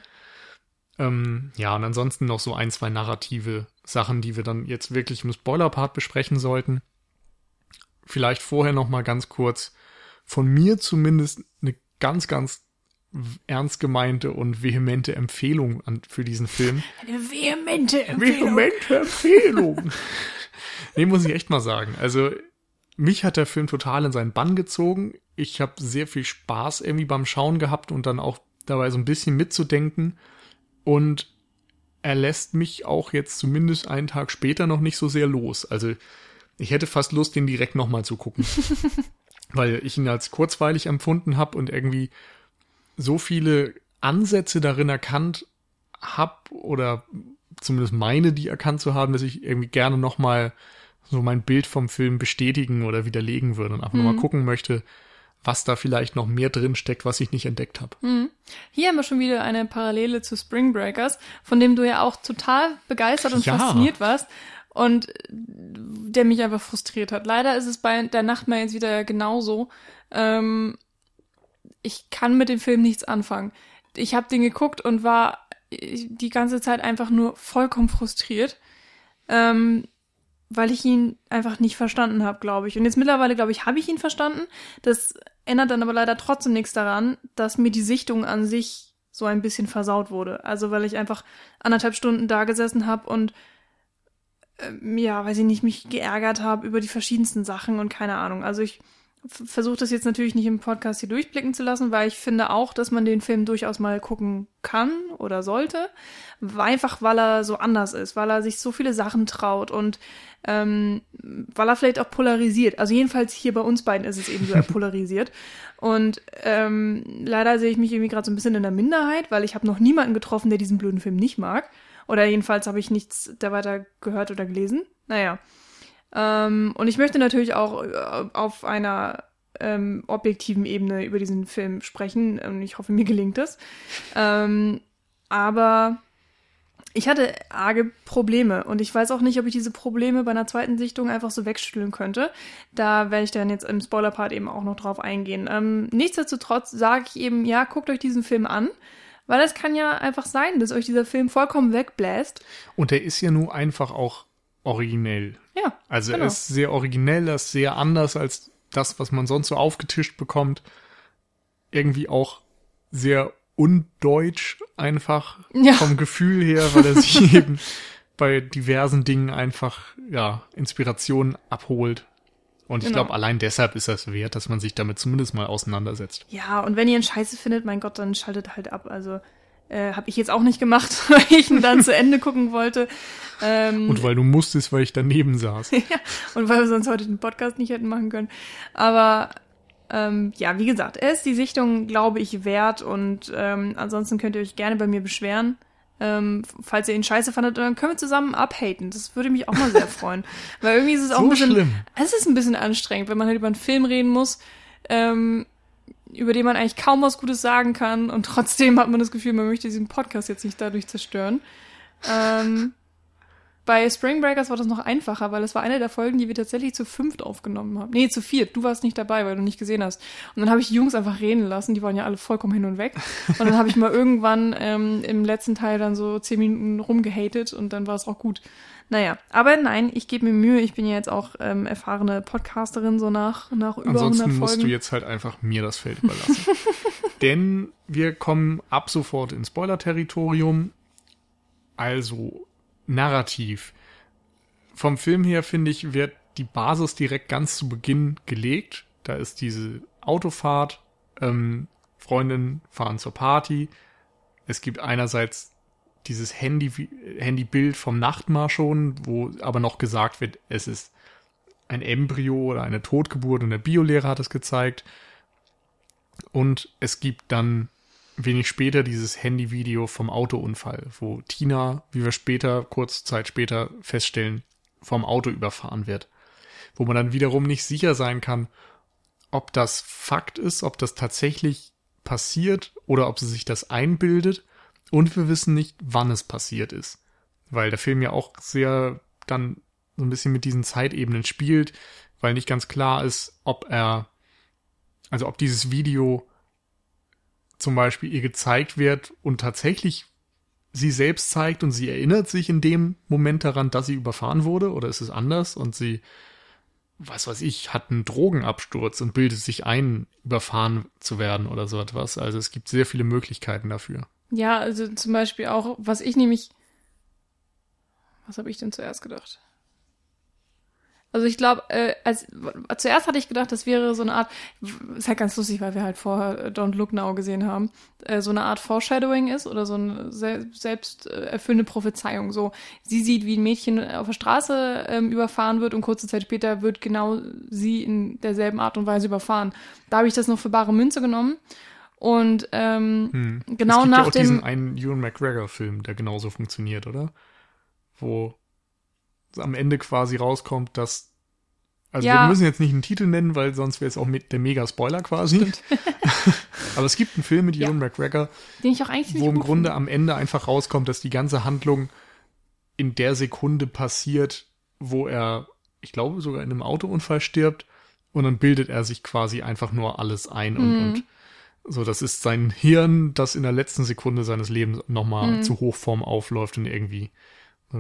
Ähm, ja, und ansonsten noch so ein, zwei narrative Sachen, die wir dann jetzt wirklich im Spoiler-Part besprechen sollten. Vielleicht vorher noch mal ganz kurz von mir zumindest eine ganz, ganz ernst gemeinte und vehemente Empfehlung an, für diesen Film. Eine vehemente Empfehlung. Vehemente Empfehlung. [LAUGHS] nee, muss ich echt mal sagen. Also, mich hat der Film total in seinen Bann gezogen. Ich habe sehr viel Spaß irgendwie beim Schauen gehabt und dann auch dabei so ein bisschen mitzudenken. Und er lässt mich auch jetzt zumindest einen Tag später noch nicht so sehr los. Also, ich hätte fast Lust, den direkt nochmal zu gucken. [LAUGHS] weil ich ihn als kurzweilig empfunden habe und irgendwie so viele Ansätze darin erkannt habe oder zumindest meine, die erkannt zu haben, dass ich irgendwie gerne nochmal so mein Bild vom Film bestätigen oder widerlegen würde und einfach Mhm. nochmal gucken möchte, was da vielleicht noch mehr drin steckt, was ich nicht entdeckt habe. Hier haben wir schon wieder eine Parallele zu Spring Breakers, von dem du ja auch total begeistert und Ja. fasziniert warst und der mich einfach frustriert hat. Leider ist es bei der Nachtmar jetzt wieder genauso. Ähm, ich kann mit dem Film nichts anfangen. Ich habe den geguckt und war äh, die ganze Zeit einfach nur vollkommen frustriert, ähm, weil ich ihn einfach nicht verstanden habe, glaube ich. Und jetzt mittlerweile, glaube ich, habe ich ihn verstanden. Das ändert dann aber leider trotzdem nichts daran, dass mir die Sichtung an sich so ein bisschen versaut wurde. Also weil ich einfach anderthalb Stunden da gesessen habe und ähm, ja, weiß ich nicht, mich geärgert habe über die verschiedensten Sachen und keine Ahnung. Also ich versuche das jetzt natürlich nicht im Podcast hier durchblicken zu lassen, weil ich finde auch, dass man den Film durchaus mal gucken kann oder sollte. Einfach weil er so anders ist, weil er sich so viele Sachen traut und ähm, weil er vielleicht auch polarisiert. Also jedenfalls hier bei uns beiden ist es eben so er [LAUGHS] polarisiert. Und ähm, leider sehe ich mich irgendwie gerade so ein bisschen in der Minderheit, weil ich habe noch niemanden getroffen, der diesen blöden Film nicht mag. Oder jedenfalls habe ich nichts da weiter gehört oder gelesen. Naja. Ähm, und ich möchte natürlich auch äh, auf einer ähm, objektiven Ebene über diesen Film sprechen. Und ich hoffe, mir gelingt es. Ähm, aber ich hatte arge Probleme und ich weiß auch nicht, ob ich diese Probleme bei einer zweiten Sichtung einfach so wegschütteln könnte. Da werde ich dann jetzt im Spoiler-Part eben auch noch drauf eingehen. Ähm, nichtsdestotrotz sage ich eben, ja, guckt euch diesen Film an, weil es kann ja einfach sein, dass euch dieser Film vollkommen wegbläst. Und der ist ja nur einfach auch originell. Ja, Also genau. er ist sehr originell, er ist sehr anders als das, was man sonst so aufgetischt bekommt. Irgendwie auch sehr undeutsch einfach Ja. vom Gefühl her, weil er sich [LAUGHS] eben bei diversen Dingen einfach ja Inspiration abholt. Und ich Genau. glaube, allein deshalb ist das wert, dass man sich damit zumindest mal auseinandersetzt. Ja, und wenn ihr ihn scheiße findet, mein Gott, dann schaltet halt ab. Also äh, habe ich jetzt auch nicht gemacht, [LAUGHS] weil ich ihn dann zu Ende gucken wollte. Ähm, Und weil du musstest, weil ich daneben saß. [LAUGHS] ja, und weil wir sonst heute den Podcast nicht hätten machen können. Aber ähm, ja, wie gesagt, er ist die Sichtung, glaube ich, wert. Und ähm, ansonsten könnt ihr euch gerne bei mir beschweren. Ähm, falls ihr ihn scheiße fandet, dann können wir zusammen abhaten. Das würde mich auch mal sehr [LAUGHS] freuen. Weil irgendwie ist es auch So ein bisschen. schlimm. Es ist ein bisschen anstrengend, wenn man halt über einen Film reden muss, ähm, über den man eigentlich kaum was Gutes sagen kann. Und trotzdem hat man das Gefühl, man möchte diesen Podcast jetzt nicht dadurch zerstören. Ähm, Bei Spring Breakers war das noch einfacher, weil es war eine der Folgen, die wir tatsächlich zu fünft aufgenommen haben. Nee, zu viert. Du warst nicht dabei, weil du nicht gesehen hast. Und dann habe ich die Jungs einfach reden lassen. Die waren ja alle vollkommen hin und weg. Und dann habe ich mal [LAUGHS] irgendwann ähm, im letzten Teil dann so zehn Minuten rumgehatet und dann war es auch gut. Naja, aber nein, ich gebe mir Mühe. Ich bin ja jetzt auch ähm, erfahrene Podcasterin, so nach, nach über Ansonsten 100 Folgen. musst du jetzt halt einfach mir das Feld überlassen. [LAUGHS] Denn wir kommen ab sofort ins Spoiler-Territorium. Also narrativ. Vom Film her, finde ich, wird die Basis direkt ganz zu Beginn gelegt. Da ist diese Autofahrt, ähm, Freundinnen fahren zur Party. Es gibt einerseits dieses Handy, Handybild vom Nachtmar schon, wo aber noch gesagt wird, es ist ein Embryo oder eine Totgeburt und der Biolehrer hat es gezeigt. Und es gibt dann wenig später dieses Handyvideo vom Autounfall, wo Tina, wie wir später, kurz Zeit später feststellen, vom Auto überfahren wird. Wo man dann wiederum nicht sicher sein kann, ob das Fakt ist, ob das tatsächlich passiert oder ob sie sich das einbildet. Und wir wissen nicht, wann es passiert ist. Weil der Film ja auch sehr dann so ein bisschen mit diesen Zeitebenen spielt, weil nicht ganz klar ist, ob er, also ob dieses Video zum Beispiel ihr gezeigt wird und tatsächlich sie selbst zeigt und sie erinnert sich in dem Moment daran, dass sie überfahren wurde oder ist es anders und sie, was weiß ich, hat einen Drogenabsturz und bildet sich ein, überfahren zu werden oder so etwas. Also es gibt sehr viele Möglichkeiten dafür. Ja, also zum Beispiel auch, was ich nämlich, was habe ich denn zuerst gedacht? Also ich glaube, äh, als zuerst hatte ich gedacht, das wäre so eine Art, ist halt ganz lustig, weil wir halt vorher Don't Look Now gesehen haben, äh, so eine Art Foreshadowing ist oder so eine se selbst äh, erfüllende Prophezeiung. So, sie sieht, wie ein Mädchen auf der Straße ähm, überfahren wird und kurze Zeit später wird genau sie in derselben Art und Weise überfahren. Da habe ich das noch für bare Münze genommen. Und ähm, hm. genau es gibt nach ja auch dem diesen einen Ewan McGregor-Film, der genauso funktioniert, oder? Wo am Ende quasi rauskommt, dass also Ja. wir müssen jetzt nicht einen Titel nennen, weil sonst wäre es auch mit der Mega-Spoiler quasi. [LAUGHS] Aber es gibt einen Film mit Ja. Ewan McGregor, den ich auch eigentlich nicht wo im Grunde am Ende einfach rauskommt, dass die ganze Handlung in der Sekunde passiert, wo er, ich glaube, sogar in einem Autounfall stirbt und dann bildet er sich quasi einfach nur alles ein und, Mhm. und so, das ist sein Hirn, das in der letzten Sekunde seines Lebens nochmal Mhm. zu Hochform aufläuft und irgendwie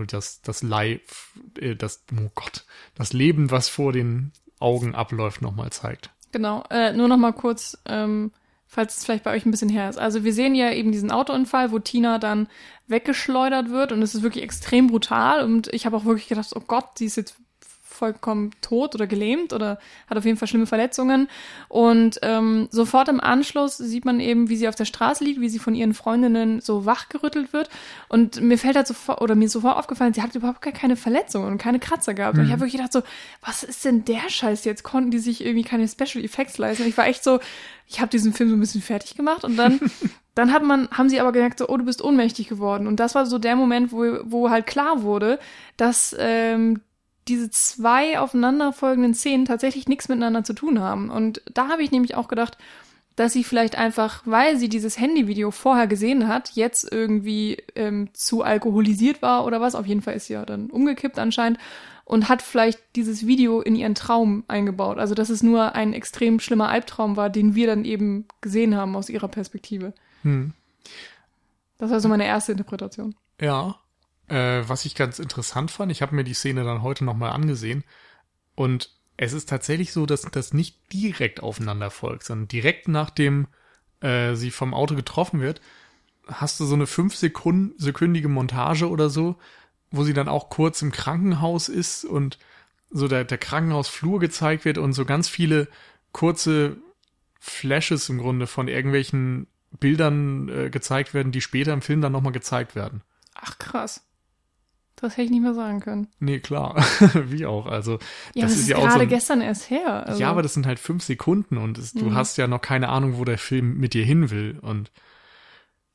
das, das Live, äh, das, oh Gott, das Leben, was vor den Augen abläuft, nochmal zeigt. Genau, äh, nur noch mal kurz, ähm, falls es vielleicht bei euch ein bisschen her ist. Also wir sehen ja eben diesen Autounfall, wo Tina dann weggeschleudert wird und es ist wirklich extrem brutal und ich habe auch wirklich gedacht, oh Gott, sie ist jetzt vollkommen tot oder gelähmt oder hat auf jeden Fall schlimme Verletzungen. Und ähm, sofort im Anschluss sieht man eben, wie sie auf der Straße liegt, wie sie von ihren Freundinnen so wachgerüttelt wird. Und mir fällt halt sofort, oder mir ist sofort aufgefallen, sie hat überhaupt gar keine Verletzungen und keine Kratzer gehabt. Und ich habe wirklich gedacht so, was ist denn der Scheiß jetzt? Konnten die sich irgendwie keine Special Effects leisten? Ich war echt so, ich habe diesen Film so ein bisschen fertig gemacht und dann [LAUGHS] dann hat man, haben sie aber gemerkt, so, oh, du bist ohnmächtig geworden. Und das war so der Moment, wo, wo halt klar wurde, dass ähm, diese zwei aufeinanderfolgenden Szenen tatsächlich nichts miteinander zu tun haben. Und da habe ich nämlich auch gedacht, dass sie vielleicht einfach, weil sie dieses Handyvideo vorher gesehen hat, jetzt irgendwie ähm, zu alkoholisiert war oder was. Auf jeden Fall ist sie ja dann umgekippt anscheinend und hat vielleicht dieses Video in ihren Traum eingebaut. Also dass es nur ein extrem schlimmer Albtraum war, den wir dann eben gesehen haben aus ihrer Perspektive. Hm. Das war so meine erste Interpretation. Ja. Äh, was ich ganz interessant fand, ich habe mir die Szene dann heute nochmal angesehen und es ist tatsächlich so, dass das nicht direkt aufeinander folgt, sondern direkt nachdem äh, sie vom Auto getroffen wird, hast du so eine fünf Sekunden, sekündige Montage oder so, wo sie dann auch kurz im Krankenhaus ist und so der, der Krankenhausflur gezeigt wird und so ganz viele kurze Flashes im Grunde von irgendwelchen Bildern äh, gezeigt werden, die später im Film dann nochmal gezeigt werden. Ach krass. Das hätte ich nicht mehr sagen können. Nee, klar. [LAUGHS] Wie auch. Also, Ja, das das, ist ist ja auch gerade so ein- gestern erst her. Also, ja, aber das sind halt fünf Sekunden und es, du Mhm. hast ja noch keine Ahnung, wo der Film mit dir hin will. Und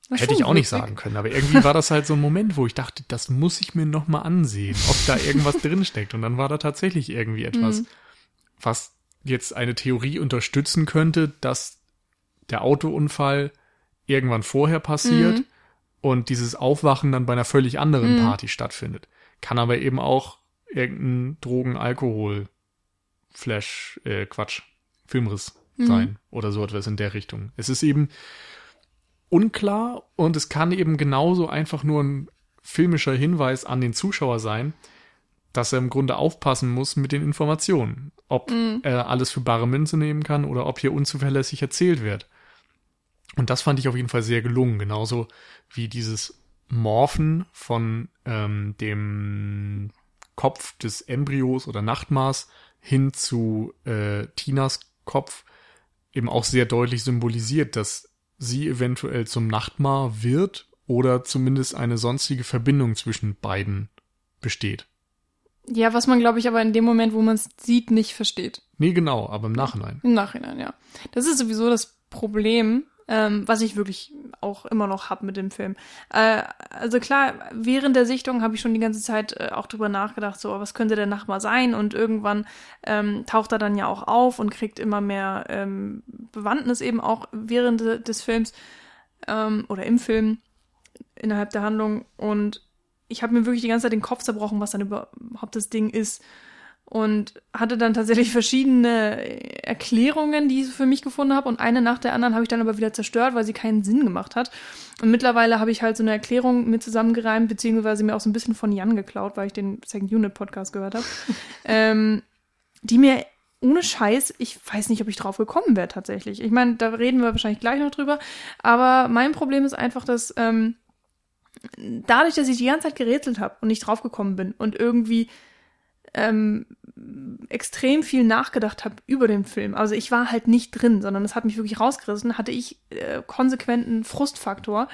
das hätte ich auch nicht sagen können. Aber irgendwie war das halt so ein Moment, wo ich dachte, das muss ich mir noch mal ansehen, ob da irgendwas drinsteckt. Und dann war da tatsächlich irgendwie etwas, Mhm. was jetzt eine Theorie unterstützen könnte, dass der Autounfall irgendwann vorher passiert Mhm. Und dieses Aufwachen dann bei einer völlig anderen Mhm. Party stattfindet. Kann aber eben auch irgendein Drogen, Alkohol, Flash, äh, Quatsch, Filmriss Mhm. sein oder so etwas in der Richtung. Es ist eben unklar und es kann eben genauso einfach nur ein filmischer Hinweis an den Zuschauer sein, dass er im Grunde aufpassen muss mit den Informationen. Ob Mhm. er alles für bare Münze nehmen kann oder ob hier unzuverlässig erzählt wird. Und das fand ich auf jeden Fall sehr gelungen. Genauso wie dieses Morphen von ähm, dem Kopf des Embryos oder Nachtmaß hin zu äh, Tinas Kopf eben auch sehr deutlich symbolisiert, dass sie eventuell zum Nachtmar wird oder zumindest eine sonstige Verbindung zwischen beiden besteht. Ja, was man, glaube ich, aber in dem Moment, wo man es sieht, nicht versteht. Nee, genau, aber im Nachhinein. Im Nachhinein, ja. Das ist sowieso das Problem, ähm, was ich wirklich auch immer noch hab mit dem Film. Äh, also klar, während der Sichtung habe ich schon die ganze Zeit äh, auch drüber nachgedacht, so, was könnte der Nachbar sein? Und irgendwann ähm, taucht er dann ja auch auf und kriegt immer mehr ähm, Bewandtnis eben auch während de des Films ähm, oder im Film innerhalb der Handlung. Und ich habe mir wirklich die ganze Zeit den Kopf zerbrochen, was dann überhaupt das Ding ist und hatte dann tatsächlich verschiedene Erklärungen, die ich für mich gefunden habe und eine nach der anderen habe ich dann aber wieder zerstört, weil sie keinen Sinn gemacht hat. Und mittlerweile habe ich halt so eine Erklärung mir zusammengereimt, beziehungsweise mir auch so ein bisschen von Jan geklaut, weil ich den Second Unit Podcast gehört habe, [LAUGHS] ähm, die mir ohne Scheiß, ich weiß nicht, ob ich drauf gekommen wäre tatsächlich. Ich meine, da reden wir wahrscheinlich gleich noch drüber, aber mein Problem ist einfach, dass ähm, dadurch, dass ich die ganze Zeit gerätselt habe und nicht draufgekommen bin und irgendwie ähm, extrem viel nachgedacht habe über den Film. Also ich war halt nicht drin, sondern es hat mich wirklich rausgerissen, hatte ich äh, konsequenten Frustfaktor,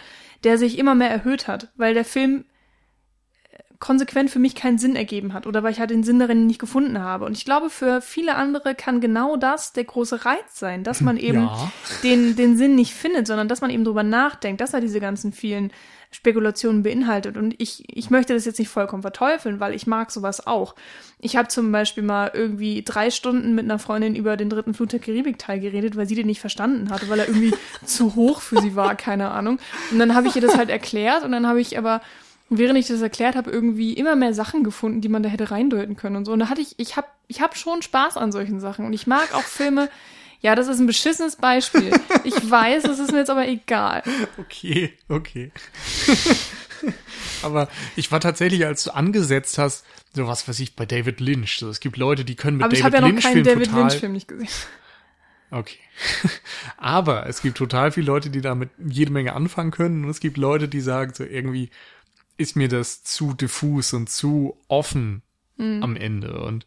der sich immer mehr erhöht hat, weil der Film äh, konsequent für mich keinen Sinn ergeben hat oder weil ich halt den Sinn darin nicht gefunden habe. Und ich glaube, für viele andere kann genau das der große Reiz sein, dass man [LAUGHS] eben Ja. den, den Sinn nicht findet, sondern dass man eben drüber nachdenkt, dass er diese ganzen vielen Spekulationen beinhaltet. Und ich, ich möchte das jetzt nicht vollkommen verteufeln, weil ich mag sowas auch. Ich habe zum Beispiel mal irgendwie drei Stunden mit einer Freundin über den dritten Flut der Karibik-Teil geredet, weil sie den nicht verstanden hatte, weil er irgendwie [LAUGHS] zu hoch für sie war, keine Ahnung. Und dann habe ich ihr das halt erklärt und dann habe ich aber während ich das erklärt habe, irgendwie immer mehr Sachen gefunden, die man da hätte reindeuten können und so. Und da hatte ich, ich habe ich hab schon Spaß an solchen Sachen. Und ich mag auch Filme, ja, das ist ein beschissenes Beispiel. Ich [LAUGHS] weiß, das ist mir jetzt aber egal. Okay, okay. [LAUGHS] Aber ich war tatsächlich, als du angesetzt hast, so was weiß ich, bei David Lynch. So, es gibt Leute, die können mit Aber ich David habe ja noch keinen David. Lynch-Film nicht gesehen. Okay. [LAUGHS] Aber es gibt total viele Leute, die damit jede Menge anfangen können. Und es gibt Leute, die sagen so irgendwie, ist mir das zu diffus und zu offen am Ende. Und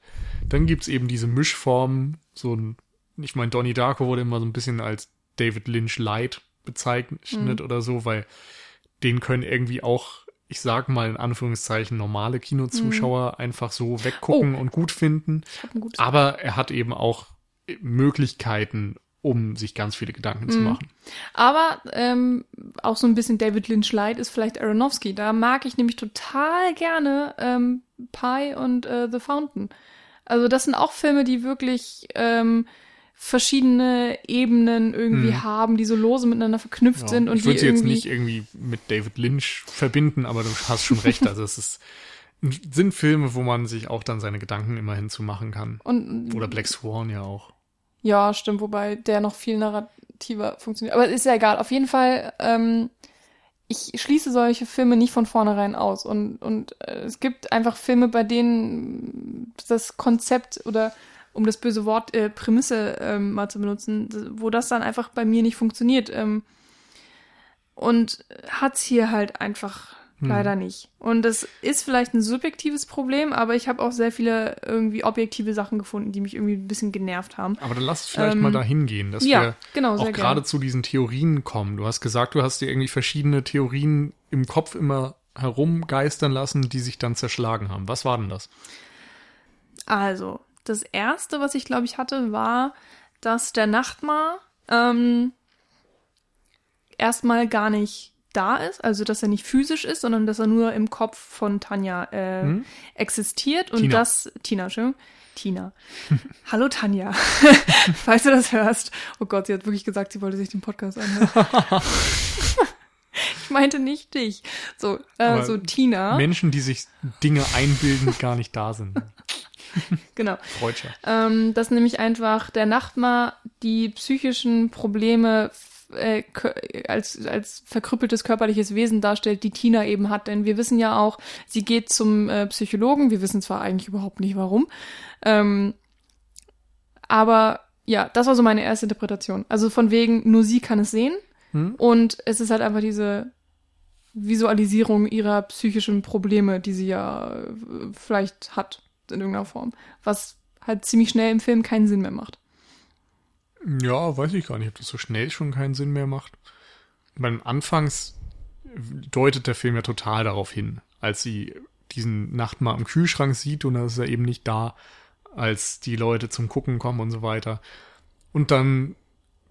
dann gibt's eben diese Mischform, so ein, ich meine, Donnie Darko wurde immer so ein bisschen als David Lynch Light bezeichnet oder so, weil den können irgendwie auch, ich sag mal in Anführungszeichen, normale Kinozuschauer einfach so weggucken und gut finden. Aber er hat eben auch Möglichkeiten, um sich ganz viele Gedanken zu machen. Aber ähm, auch so ein bisschen David Lynch Light ist vielleicht Aronofsky. Da mag ich nämlich total gerne ähm, Pie und äh, The Fountain. Also das sind auch Filme, die wirklich ähm, verschiedene Ebenen irgendwie haben, die so lose miteinander verknüpft Ja, sind und ich würde sie jetzt nicht irgendwie mit David Lynch verbinden, aber du hast schon recht. Also es ist, sind Filme, wo man sich auch dann seine Gedanken immerhin zu machen kann. und Oder Black Swan ja auch. Ja, stimmt, wobei der noch viel narrativer funktioniert. Aber ist ja egal. Auf jeden Fall, ähm, ich schließe solche Filme nicht von vornherein aus. Und, und äh, es gibt einfach Filme, bei denen das Konzept oder um das böse Wort äh, Prämisse ähm, mal zu benutzen, wo das dann einfach bei mir nicht funktioniert. Ähm, und hat's hier halt einfach leider nicht. Und das ist vielleicht ein subjektives Problem, aber ich habe auch sehr viele irgendwie objektive Sachen gefunden, die mich irgendwie ein bisschen genervt haben. Aber dann lass es vielleicht Ähm, mal dahin gehen, dass ja, wir genau, auch gerade zu diesen Theorien kommen. Du hast gesagt, du hast dir irgendwie verschiedene Theorien im Kopf immer herumgeistern lassen, die sich dann zerschlagen haben. Was war denn das? Also, das erste, was ich glaube ich hatte, war, dass der Nachtmar ähm, erstmal gar nicht da ist, also dass er nicht physisch ist, sondern dass er nur im Kopf von Tanja äh, existiert und Tina. das Tina, Entschuldigung. Tina. [LAUGHS] Hallo Tanja. [LAUGHS] Falls du das hörst. Oh Gott, sie hat wirklich gesagt, sie wollte sich den Podcast anhören. [LAUGHS] ich meinte nicht dich. So, äh, so Tina. Menschen, die sich Dinge einbilden, die gar nicht da sind. [LAUGHS] genau. Freudscher. Ähm, dass nämlich einfach der Nachtmar die psychischen Probleme äh, als, als verkrüppeltes körperliches Wesen darstellt, die Tina eben hat. Denn wir wissen ja auch, sie geht zum äh, Psychologen. Wir wissen zwar eigentlich überhaupt nicht warum. Ähm, aber ja, das war so meine erste Interpretation. Also von wegen, nur sie kann es sehen. Hm? Und es ist halt einfach diese Visualisierung ihrer psychischen Probleme, die sie ja äh, vielleicht hat in irgendeiner Form. Was halt ziemlich schnell im Film keinen Sinn mehr macht. Ja, weiß ich gar nicht, ob das so schnell schon keinen Sinn mehr macht. Beim Anfangs deutet der Film ja total darauf hin, als sie diesen Nachtmahl am Kühlschrank sieht und dann ist er eben nicht da, als die Leute zum Gucken kommen und so weiter. Und dann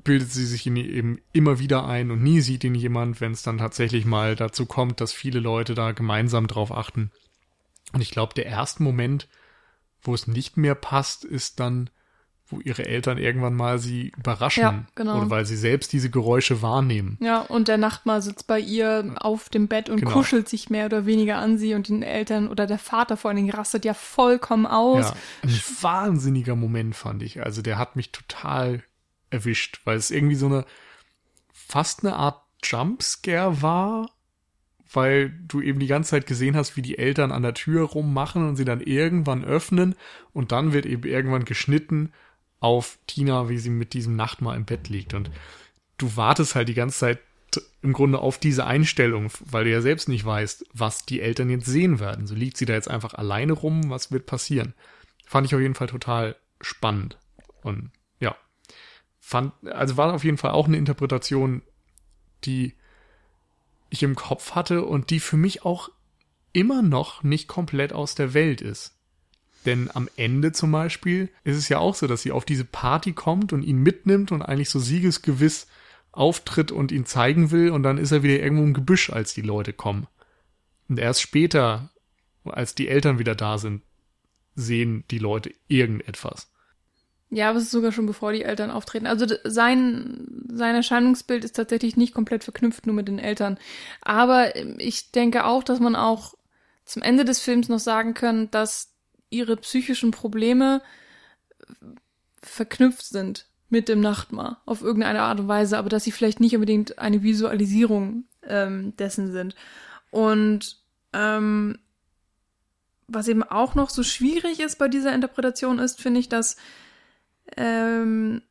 bildet sie sich ihn eben immer wieder ein und nie sieht ihn jemand, wenn es dann tatsächlich mal dazu kommt, dass viele Leute da gemeinsam drauf achten. Und ich glaube, der erste Moment, wo es nicht mehr passt, ist dann, wo ihre Eltern irgendwann mal sie überraschen. Ja, genau. Oder weil sie selbst diese Geräusche wahrnehmen. Ja, und der Nachtmahl sitzt bei ihr auf dem Bett und genau. kuschelt sich mehr oder weniger an sie und den Eltern oder der Vater vor allen Dingen rastet ja vollkommen aus. Ja, ein wahnsinniger Moment fand ich. Also der hat mich total erwischt, weil es irgendwie so eine fast eine Art Jumpscare war, weil du eben die ganze Zeit gesehen hast, wie die Eltern an der Tür rummachen und sie dann irgendwann öffnen und dann wird eben irgendwann geschnitten auf Tina, wie sie mit diesem Nachtmahl im Bett liegt. Und du wartest halt die ganze Zeit im Grunde auf diese Einstellung, weil du ja selbst nicht weißt, was die Eltern jetzt sehen werden. So liegt sie da jetzt einfach alleine rum, was wird passieren? Fand ich auf jeden Fall total spannend. Und ja, fand, also war auf jeden Fall auch eine Interpretation, die ich im Kopf hatte und die für mich auch immer noch nicht komplett aus der Welt ist. Denn am Ende zum Beispiel ist es ja auch so, dass sie auf diese Party kommt und ihn mitnimmt und eigentlich so siegesgewiss auftritt und ihn zeigen will und dann ist er wieder irgendwo im Gebüsch, als die Leute kommen. Und erst später, als die Eltern wieder da sind, sehen die Leute irgendetwas. Ja, aber es ist sogar schon bevor die Eltern auftreten. Also sein, sein Erscheinungsbild ist tatsächlich nicht komplett verknüpft nur mit den Eltern. Aber ich denke auch, dass man auch zum Ende des Films noch sagen kann, dass ihre psychischen Probleme verknüpft sind mit dem Nachtmar auf irgendeine Art und Weise, aber dass sie vielleicht nicht unbedingt eine Visualisierung ähm, dessen sind. Und ähm, was eben auch noch so schwierig ist bei dieser Interpretation ist, finde ich, dass ähm,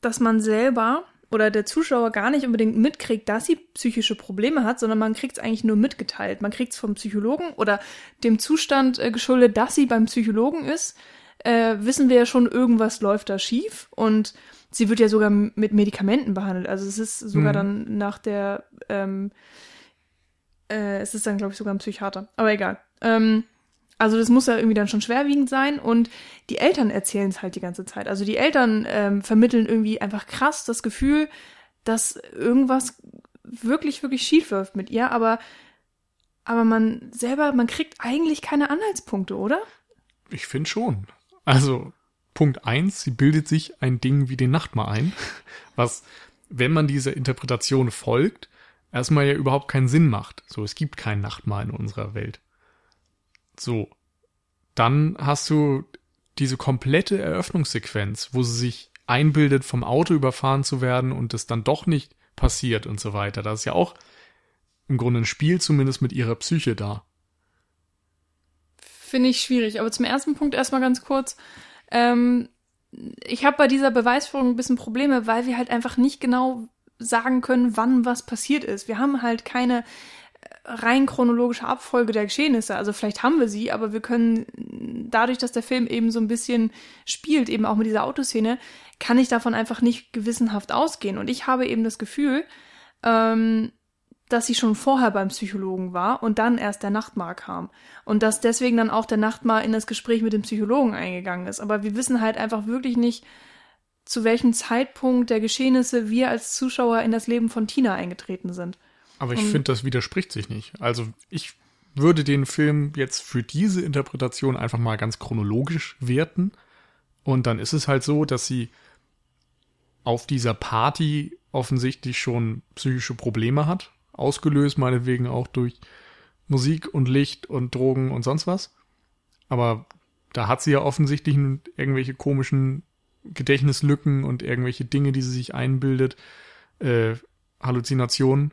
dass man selber oder der Zuschauer gar nicht unbedingt mitkriegt, dass sie psychische Probleme hat, sondern man kriegt es eigentlich nur mitgeteilt. Man kriegt es vom Psychologen oder dem Zustand äh, geschuldet, dass sie beim Psychologen ist. Äh, wissen wir ja schon, irgendwas läuft da schief und sie wird ja sogar mit Medikamenten behandelt. Also es ist sogar mhm. dann nach der, ähm, äh, es ist dann glaube ich sogar ein Psychiater. Aber egal. Ähm, also das muss ja irgendwie dann schon schwerwiegend sein und die Eltern erzählen es halt die ganze Zeit. Also die Eltern ähm, vermitteln irgendwie einfach krass das Gefühl, dass irgendwas wirklich, wirklich schief läuft mit ihr, aber, aber man selber, man kriegt eigentlich keine Anhaltspunkte, oder? Ich finde schon. Also Punkt eins, sie bildet sich ein Ding wie den Nachtmahl ein, [LAUGHS] was, wenn man dieser Interpretation folgt, erstmal ja überhaupt keinen Sinn macht. So, es gibt kein Nachtmahl in unserer Welt. So. Dann hast du diese komplette Eröffnungssequenz, wo sie sich einbildet, vom Auto überfahren zu werden und es dann doch nicht passiert und so weiter. Das ist ja auch im Grunde ein Spiel zumindest mit ihrer Psyche da. Finde ich schwierig. Aber zum ersten Punkt erstmal ganz kurz. Ähm, ich habe bei dieser Beweisführung ein bisschen Probleme, weil wir halt einfach nicht genau sagen können, wann was passiert ist. Wir haben halt keine rein chronologische Abfolge der Geschehnisse. Also vielleicht haben wir sie, aber wir können dadurch, dass der Film eben so ein bisschen spielt, eben auch mit dieser Autoszene, kann ich davon einfach nicht gewissenhaft ausgehen. Und ich habe eben das Gefühl, ähm, dass sie schon vorher beim Psychologen war und dann erst der Nachtmar kam. Und dass deswegen dann auch der Nachtmar in das Gespräch mit dem Psychologen eingegangen ist. Aber wir wissen halt einfach wirklich nicht, zu welchem Zeitpunkt der Geschehnisse wir als Zuschauer in das Leben von Tina eingetreten sind. Aber ich finde, das widerspricht sich nicht. Also ich würde den Film jetzt für diese Interpretation einfach mal ganz chronologisch werten. Und dann ist es halt so, dass sie auf dieser Party offensichtlich schon psychische Probleme hat, ausgelöst, meinetwegen auch durch Musik und Licht und Drogen und sonst was. Aber da hat sie ja offensichtlich irgendwelche komischen Gedächtnislücken und irgendwelche Dinge, die sie sich einbildet, äh, Halluzinationen.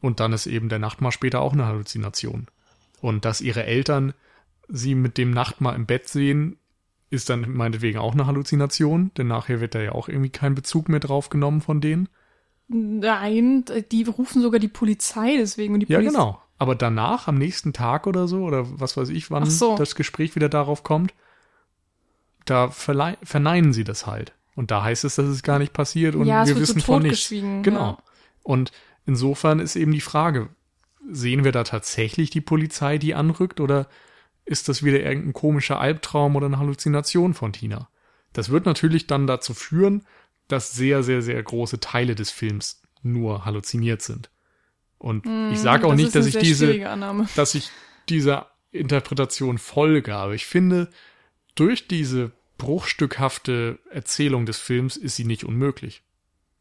Und dann ist eben der Nachtmar später auch eine Halluzination. Und dass ihre Eltern sie mit dem Nachtmar im Bett sehen, ist dann meinetwegen auch eine Halluzination, denn nachher wird da ja auch irgendwie kein Bezug mehr drauf genommen von denen. Nein, die rufen sogar die Polizei deswegen. Und die ja, Poliz genau. Aber danach, am nächsten Tag oder so, oder was weiß ich, wann so. das Gespräch wieder darauf kommt, da verneinen sie das halt. Und da heißt es, dass es gar nicht passiert und Ja, wir wird so wissen von nichts. Genau. ja. Und insofern ist eben die Frage, sehen wir da tatsächlich die Polizei, die anrückt, oder ist das wieder irgendein komischer Albtraum oder eine Halluzination von Tina? Das wird natürlich dann dazu führen, dass sehr, sehr, sehr große Teile des Films nur halluziniert sind. Und ich sage auch nicht, dass ich diese, [LAUGHS] dass ich dieser Interpretation folge, aber ich finde, durch diese bruchstückhafte Erzählung des Films ist sie nicht unmöglich.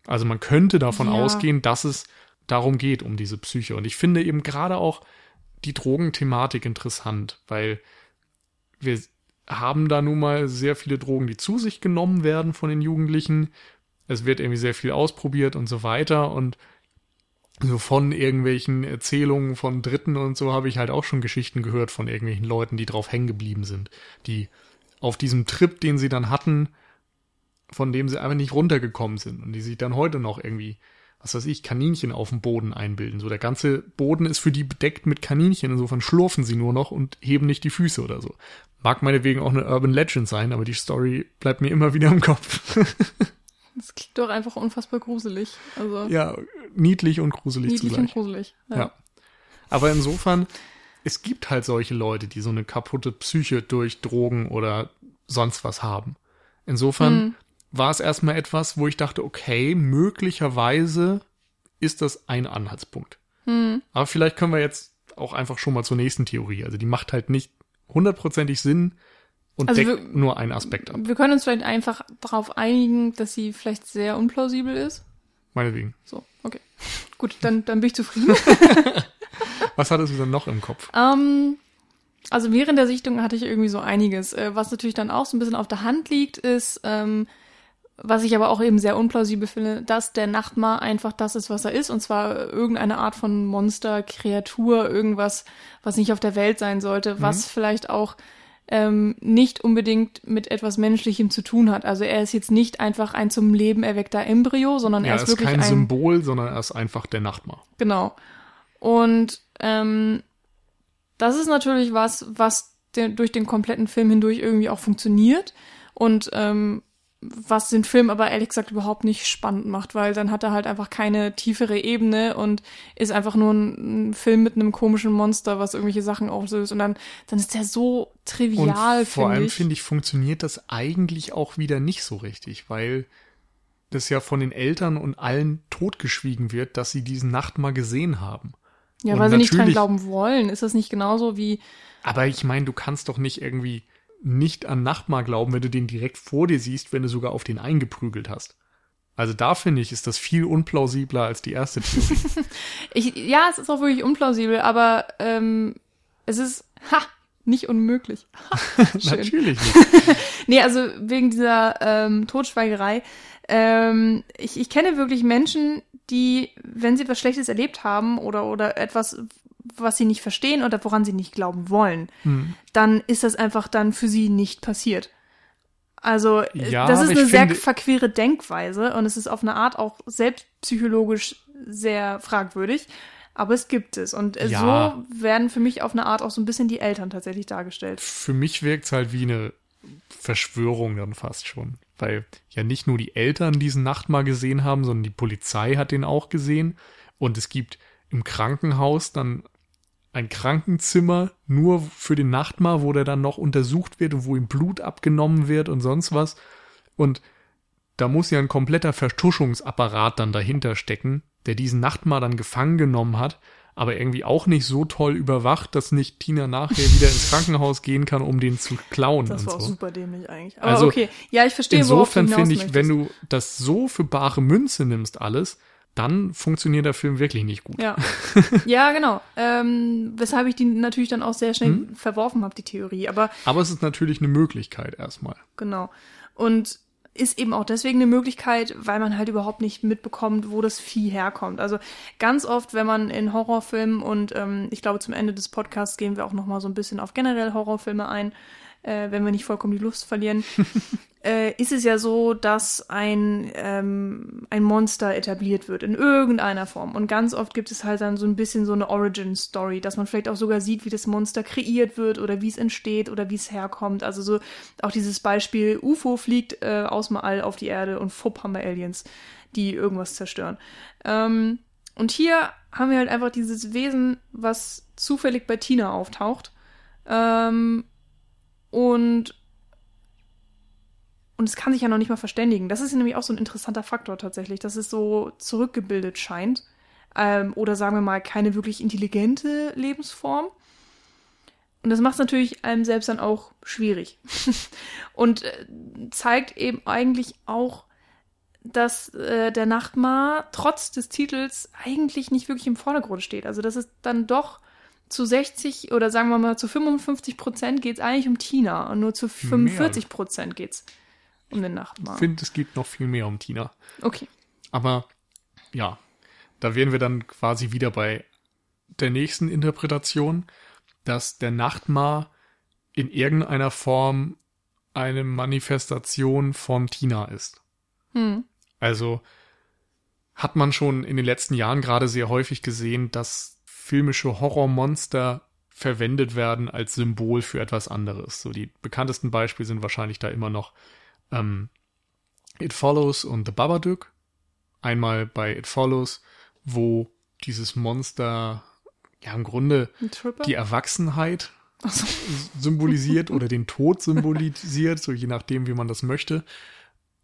Also man könnte davon Ja. ausgehen, dass es darum geht, um diese Psyche. Und ich finde eben gerade auch die Drogenthematik interessant, weil wir haben da nun mal sehr viele Drogen, die zu sich genommen werden von den Jugendlichen. Es wird irgendwie sehr viel ausprobiert und so weiter. Und so von irgendwelchen Erzählungen von Dritten und so habe ich halt auch schon Geschichten gehört von irgendwelchen Leuten, die drauf hängen geblieben sind, die auf diesem Trip, den sie dann hatten, von dem sie einfach nicht runtergekommen sind und die sich dann heute noch irgendwie, was weiß ich, Kaninchen auf dem Boden einbilden. So der ganze Boden ist für die bedeckt mit Kaninchen, insofern schlurfen sie nur noch und heben nicht die Füße oder so. Mag meinetwegen auch eine Urban Legend sein, aber die Story bleibt mir immer [LAUGHS] wieder im Kopf. Das klingt doch einfach unfassbar gruselig. Also ja, niedlich und gruselig niedlich zugleich. und gruselig. Ja. Aber insofern, es gibt halt solche Leute, die so eine kaputte Psyche durch Drogen oder sonst was haben. Insofern Hm. War es erstmal etwas, wo ich dachte, okay, möglicherweise ist das ein Anhaltspunkt. Hm. Aber vielleicht können wir jetzt auch einfach schon mal zur nächsten Theorie. Also die macht halt nicht hundertprozentig Sinn und Also deckt wir- nur einen Aspekt ab. Wir können uns vielleicht einfach darauf einigen, dass sie vielleicht sehr unplausibel ist. Meinetwegen. So, okay. Gut, dann, dann bin ich zufrieden. [LAUGHS] Was hattest du denn noch im Kopf? Ähm, also während der Sichtung hatte ich irgendwie so einiges. Äh, was natürlich dann auch so ein bisschen auf der Hand liegt, ist, ähm, was ich aber auch eben sehr unplausibel finde, dass der Nachtmar einfach das ist, was er ist, und zwar irgendeine Art von Monster, Kreatur, irgendwas, was nicht auf der Welt sein sollte, was vielleicht auch ähm, nicht unbedingt mit etwas Menschlichem zu tun hat. Also er ist jetzt nicht einfach ein zum Leben erweckter Embryo, sondern Ja, er ist ist wirklich kein ein Symbol, sondern er ist einfach der Nachtmar. Genau. Und ähm, das ist natürlich was, was den, durch den kompletten Film hindurch irgendwie auch funktioniert und ähm, was den Film aber ehrlich gesagt überhaupt nicht spannend macht, weil dann hat er halt einfach keine tiefere Ebene und ist einfach nur ein, ein Film mit einem komischen Monster, was irgendwelche Sachen auslöst und dann, dann ist der so trivial, Und vor finde allem finde ich, funktioniert das eigentlich auch wieder nicht so richtig, weil das ja von den Eltern und allen totgeschwiegen wird, dass sie diesen Nacht mal gesehen haben. ja, und weil sie nicht dran glauben wollen. Ist das nicht genauso wie, Aber ich meine, du kannst doch nicht irgendwie nicht an Nachtmar glauben, wenn du den direkt vor dir siehst, wenn du sogar auf den eingeprügelt hast. Also da finde ich, ist das viel unplausibler als die erste Theorie. [LAUGHS] Ich, ja, es ist auch wirklich unplausibel, aber ähm, es ist ha, nicht unmöglich. [LAUGHS] [LAUGHS] Natürlich nicht. Nee, also wegen dieser ähm, Totschweigerei. Ähm, ich, ich kenne wirklich Menschen, die, wenn sie was Schlechtes erlebt haben oder, oder etwas, was sie nicht verstehen oder woran sie nicht glauben wollen, Hm. dann ist das einfach dann für sie nicht passiert. Also, äh, Ja, das ist eine sehr verquere Denkweise und es ist auf eine Art auch selbstpsychologisch sehr fragwürdig. Aber es gibt es. Und äh, Ja. so werden für mich auf eine Art auch so ein bisschen die Eltern tatsächlich dargestellt. Für mich wirkt es halt wie eine Verschwörung dann fast schon. Weil ja nicht nur die Eltern diesen Nachtmar gesehen haben, sondern die Polizei hat den auch gesehen. Und es gibt im Krankenhaus dann ein Krankenzimmer nur für den Nachtmar, wo der dann noch untersucht wird und wo ihm Blut abgenommen wird und sonst was. Und da muss ja ein kompletter Vertuschungsapparat dann dahinter stecken, der diesen Nachtmar dann gefangen genommen hat, aber irgendwie auch nicht so toll überwacht, dass nicht Tina nachher wieder ins Krankenhaus gehen kann, um den zu klauen Das und war auch so. super dämlich eigentlich. Aber Also, okay, ja, ich verstehe, Insofern finde ich, möchtest. wenn du das so für bare Münze nimmst alles, dann funktioniert der Film wirklich nicht gut. Ja, [LAUGHS] ja genau. Ähm, weshalb ich die natürlich dann auch sehr schnell hm? verworfen habe, die Theorie. Aber, Aber es ist natürlich eine Möglichkeit erstmal. Genau. Und ist eben auch deswegen eine Möglichkeit, weil man halt überhaupt nicht mitbekommt, wo das Vieh herkommt. Also ganz oft, wenn man in Horrorfilmen und ähm, ich glaube zum Ende des Podcasts gehen wir auch noch mal so ein bisschen auf generell Horrorfilme ein, äh, wenn wir nicht vollkommen die Lust verlieren, [LAUGHS] äh, ist es ja so, dass ein, ähm, ein Monster etabliert wird in irgendeiner Form. Und ganz oft gibt es halt dann so ein bisschen so eine Origin-Story, dass man vielleicht auch sogar sieht, wie das Monster kreiert wird oder wie es entsteht oder wie es herkommt. Also so auch dieses Beispiel, UFO fliegt äh, aus dem All auf die Erde und fupp haben wir Aliens, die irgendwas zerstören. Ähm, und hier haben wir halt einfach dieses Wesen, was zufällig bei Tina auftaucht. Ähm, und und es kann sich ja noch nicht mal verständigen. Das ist nämlich auch so ein interessanter Faktor tatsächlich, dass es so zurückgebildet scheint. Ähm, oder sagen wir mal, keine wirklich intelligente Lebensform. Und das macht es natürlich einem selbst dann auch schwierig. [LAUGHS] und äh, zeigt eben eigentlich auch, dass äh, der Nachtmar trotz des Titels eigentlich nicht wirklich im Vordergrund steht. Also dass es dann doch zu 60 oder sagen wir mal zu 55 Prozent geht es eigentlich um Tina und nur zu 45 Prozent geht es um den Nachtmahl. Ich finde, es geht noch viel mehr um Tina. Okay. Aber ja, da wären wir dann quasi wieder bei der nächsten Interpretation, dass der Nachtmar in irgendeiner Form eine Manifestation von Tina ist. Hm. Also hat man schon in den letzten Jahren gerade sehr häufig gesehen, dass filmische Horrormonster verwendet werden als Symbol für etwas anderes. So die bekanntesten Beispiele sind wahrscheinlich da immer noch ähm, It Follows und The Babadook. Einmal bei It Follows, wo dieses Monster ja im Grunde die Erwachsenheit so. [LAUGHS] symbolisiert oder den Tod symbolisiert, so je nachdem, wie man das möchte.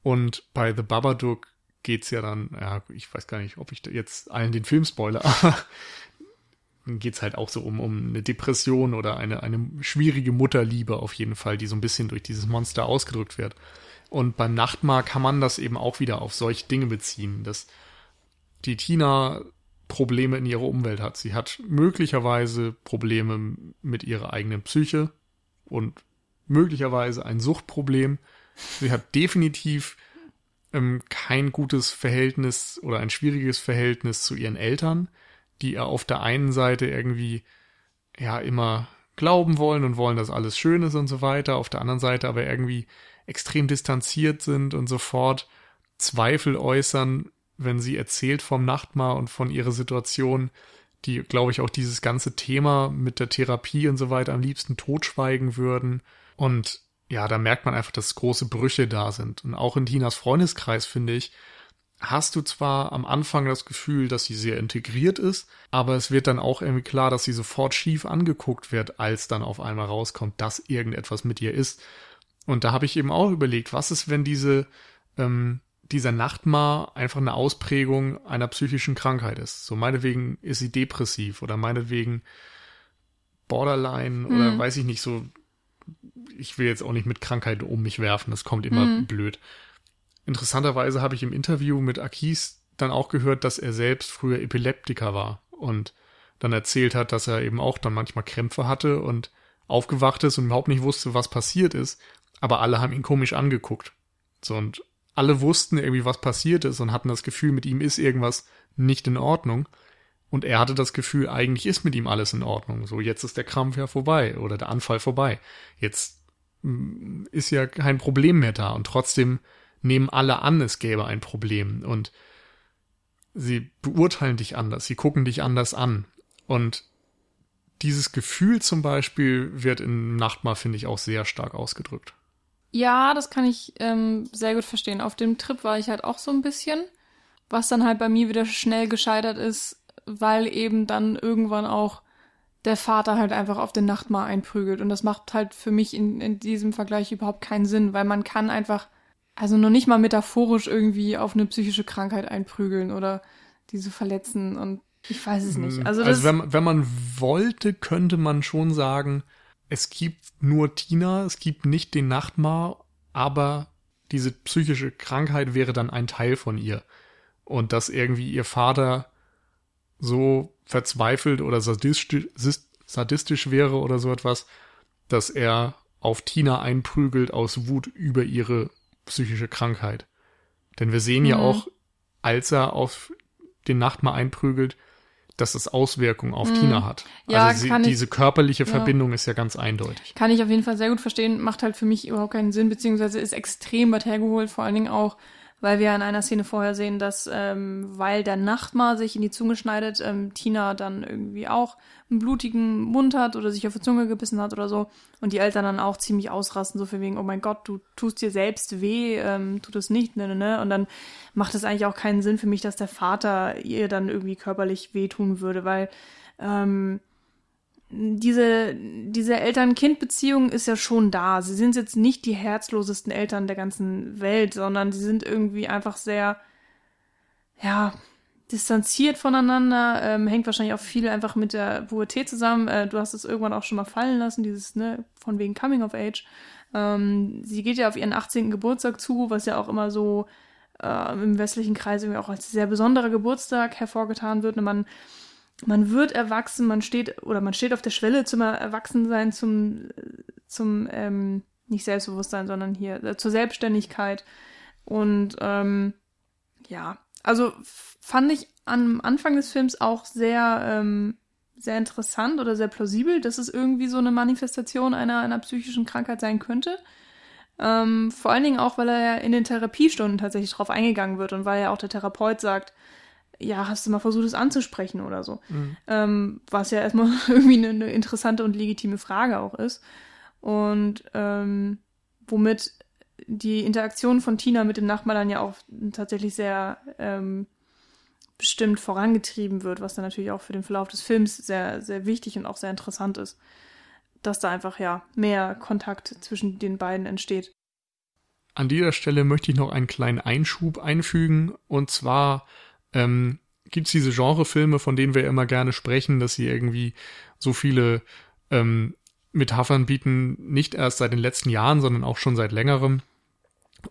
Und bei The Babadook geht's ja dann, ja, ich weiß gar nicht, ob ich jetzt allen den Film spoiler, aber geht's halt auch so um, um eine Depression oder eine, eine schwierige Mutterliebe auf jeden Fall, die so ein bisschen durch dieses Monster ausgedrückt wird. Und beim Nachtmahr kann man das eben auch wieder auf solche Dinge beziehen, dass die Tina Probleme in ihrer Umwelt hat. Sie hat möglicherweise Probleme mit ihrer eigenen Psyche und möglicherweise ein Suchtproblem. Sie hat definitiv ähm, kein gutes Verhältnis oder ein schwieriges Verhältnis zu ihren Eltern, die ihr auf der einen Seite irgendwie ja immer glauben wollen und wollen, dass alles schön ist und so weiter, auf der anderen Seite aber irgendwie extrem distanziert sind und sofort Zweifel äußern, wenn sie erzählt vom Nachtmahr und von ihrer Situation, die, glaube ich, auch dieses ganze Thema mit der Therapie und so weiter am liebsten totschweigen würden. Und ja, da merkt man einfach, dass große Brüche da sind. Und auch in Tinas Freundeskreis, finde ich, hast du zwar am Anfang das Gefühl, dass sie sehr integriert ist, aber es wird dann auch irgendwie klar, dass sie sofort schief angeguckt wird, als dann auf einmal rauskommt, dass irgendetwas mit ihr ist. Und da habe ich eben auch überlegt, was ist, wenn diese, ähm, dieser Nachtmar einfach eine Ausprägung einer psychischen Krankheit ist. So meinetwegen ist sie depressiv oder meinetwegen Borderline oder mhm. weiß ich nicht so. Ich will jetzt auch nicht mit Krankheit um mich werfen, das kommt immer mhm. blöd. Interessanterweise habe ich im Interview mit Akis dann auch gehört, dass er selbst früher Epileptiker war und dann erzählt hat, dass er eben auch dann manchmal Krämpfe hatte und aufgewacht ist und überhaupt nicht wusste, was passiert ist aber alle haben ihn komisch angeguckt. So, und alle wussten irgendwie, was passiert ist und hatten das Gefühl, mit ihm ist irgendwas nicht in Ordnung. Und er hatte das Gefühl, eigentlich ist mit ihm alles in Ordnung. So, jetzt ist der Krampf ja vorbei oder der Anfall vorbei. Jetzt mm, ist ja kein Problem mehr da. Und trotzdem nehmen alle an, es gäbe ein Problem. Und sie beurteilen dich anders, sie gucken dich anders an. Und dieses Gefühl zum Beispiel wird in Nachtmar, finde ich, auch sehr stark ausgedrückt. Ja, das kann ich ähm, sehr gut verstehen. Auf dem Trip war ich halt auch so ein bisschen, was dann halt bei mir wieder schnell gescheitert ist, weil eben dann irgendwann auch der Vater halt einfach auf den Nachtmahr einprügelt. Und das macht halt für mich in, in diesem Vergleich überhaupt keinen Sinn, weil man kann einfach, also noch nicht mal metaphorisch irgendwie auf eine psychische Krankheit einprügeln oder diese verletzen und ich weiß es nicht. Also, also wenn, wenn man wollte, könnte man schon sagen, es gibt nur Tina, es gibt nicht den Nachtmar, aber diese psychische Krankheit wäre dann ein Teil von ihr. und dass irgendwie ihr Vater so verzweifelt oder sadistisch, sadistisch wäre oder so etwas, dass er auf Tina einprügelt aus Wut über ihre psychische Krankheit. Denn wir sehen mhm. ja auch, als er auf den Nachtmar einprügelt, dass es Auswirkungen auf mhm. Tina hat. Ja, also sie, diese körperliche Verbindung ja. ist ja ganz eindeutig. Kann ich auf jeden Fall sehr gut verstehen, macht halt für mich überhaupt keinen Sinn, beziehungsweise ist extrem weit hergeholt, vor allen Dingen auch, weil wir in einer Szene vorher sehen, dass ähm, weil der Nachtmar sich in die Zunge schneidet, ähm, Tina dann irgendwie auch einen blutigen Mund hat oder sich auf die Zunge gebissen hat oder so und die Eltern dann auch ziemlich ausrasten, so für wegen, oh mein Gott, du tust dir selbst weh, ähm, tut es nicht, ne, ne, ne, und dann macht es eigentlich auch keinen Sinn für mich, dass der Vater ihr dann irgendwie körperlich wehtun würde, weil ähm, diese, diese Eltern-Kind-Beziehung ist ja schon da. Sie sind jetzt nicht die herzlosesten Eltern der ganzen Welt, sondern sie sind irgendwie einfach sehr, ja, distanziert voneinander, ähm, hängt wahrscheinlich auch viel einfach mit der Pubertät zusammen. Äh, du hast es irgendwann auch schon mal fallen lassen, dieses, ne, von wegen Coming of Age. Ähm, sie geht ja auf ihren 18. Geburtstag zu, was ja auch immer so äh, im westlichen Kreis irgendwie auch als sehr besonderer Geburtstag hervorgetan wird. Und man man wird erwachsen, man steht oder man steht auf der Schwelle zum Erwachsensein, zum, zum ähm, nicht Selbstbewusstsein, sondern hier äh, zur Selbstständigkeit. Und ähm, ja, also fand ich am Anfang des Films auch sehr, ähm, sehr interessant oder sehr plausibel, dass es irgendwie so eine Manifestation einer, einer psychischen Krankheit sein könnte. Ähm, vor allen Dingen auch, weil er ja in den Therapiestunden tatsächlich drauf eingegangen wird und weil ja auch der Therapeut sagt, ja, hast du mal versucht, es anzusprechen oder so. Mhm. Ähm, was ja erstmal [LAUGHS] irgendwie eine, eine, interessante und legitime Frage auch ist. Und ähm, womit die Interaktion von Tina mit dem Nachbarn dann ja auch tatsächlich sehr ähm, bestimmt vorangetrieben wird, was dann natürlich auch für den Verlauf des Films sehr, sehr wichtig und auch sehr interessant ist. Dass da einfach ja mehr Kontakt zwischen den beiden entsteht. An dieser Stelle möchte ich noch einen kleinen Einschub einfügen. Und zwar ähm, gibt es diese Genrefilme, von denen wir immer gerne sprechen, dass sie irgendwie so viele ähm, Metaphern bieten, nicht erst seit den letzten Jahren, sondern auch schon seit längerem.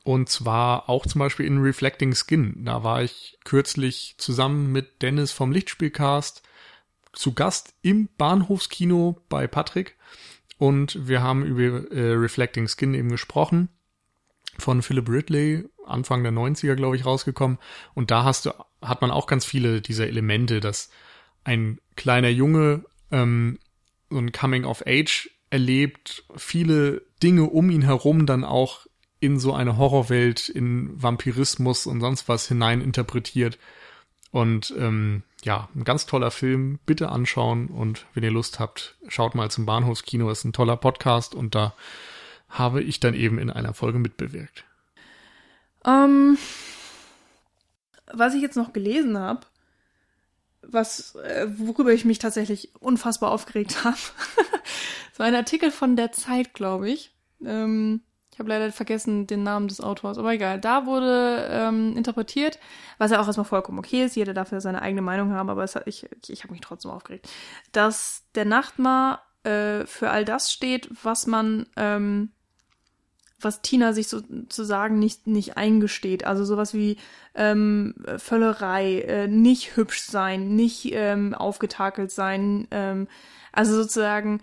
Und zwar auch zum Beispiel in Reflecting Skin. Da war ich kürzlich zusammen mit Dennis vom Lichtspielcast zu Gast im Bahnhofskino bei Patrick. Und wir haben über äh, Reflecting Skin eben gesprochen. Von Philip Ridley, Anfang der 90er, glaube ich, rausgekommen. Und da hast du hat man auch ganz viele dieser Elemente, dass ein kleiner Junge ähm, so ein Coming of Age erlebt, viele Dinge um ihn herum dann auch in so eine Horrorwelt, in Vampirismus und sonst was hinein interpretiert. Und ähm, ja, ein ganz toller Film. Bitte anschauen und wenn ihr Lust habt, schaut mal zum Bahnhofskino. Ist ein toller Podcast und da habe ich dann eben in einer Folge mitbewirkt. Ähm, was ich jetzt noch gelesen habe, was, äh, worüber ich mich tatsächlich unfassbar aufgeregt [LAUGHS] habe, so ein Artikel von der Zeit, glaube ich. Ähm, ich habe leider vergessen den Namen des Autors, aber egal. Da wurde ähm, interpretiert, was ja auch erstmal vollkommen okay ist. Jeder darf ja seine eigene Meinung haben, aber hat, ich, ich habe mich trotzdem aufgeregt, dass der Nachtmar äh, für all das steht, was man ähm, was Tina sich sozusagen nicht, nicht eingesteht. Also sowas wie ähm, Völlerei, äh, nicht hübsch sein, nicht ähm, aufgetakelt sein. Ähm, also sozusagen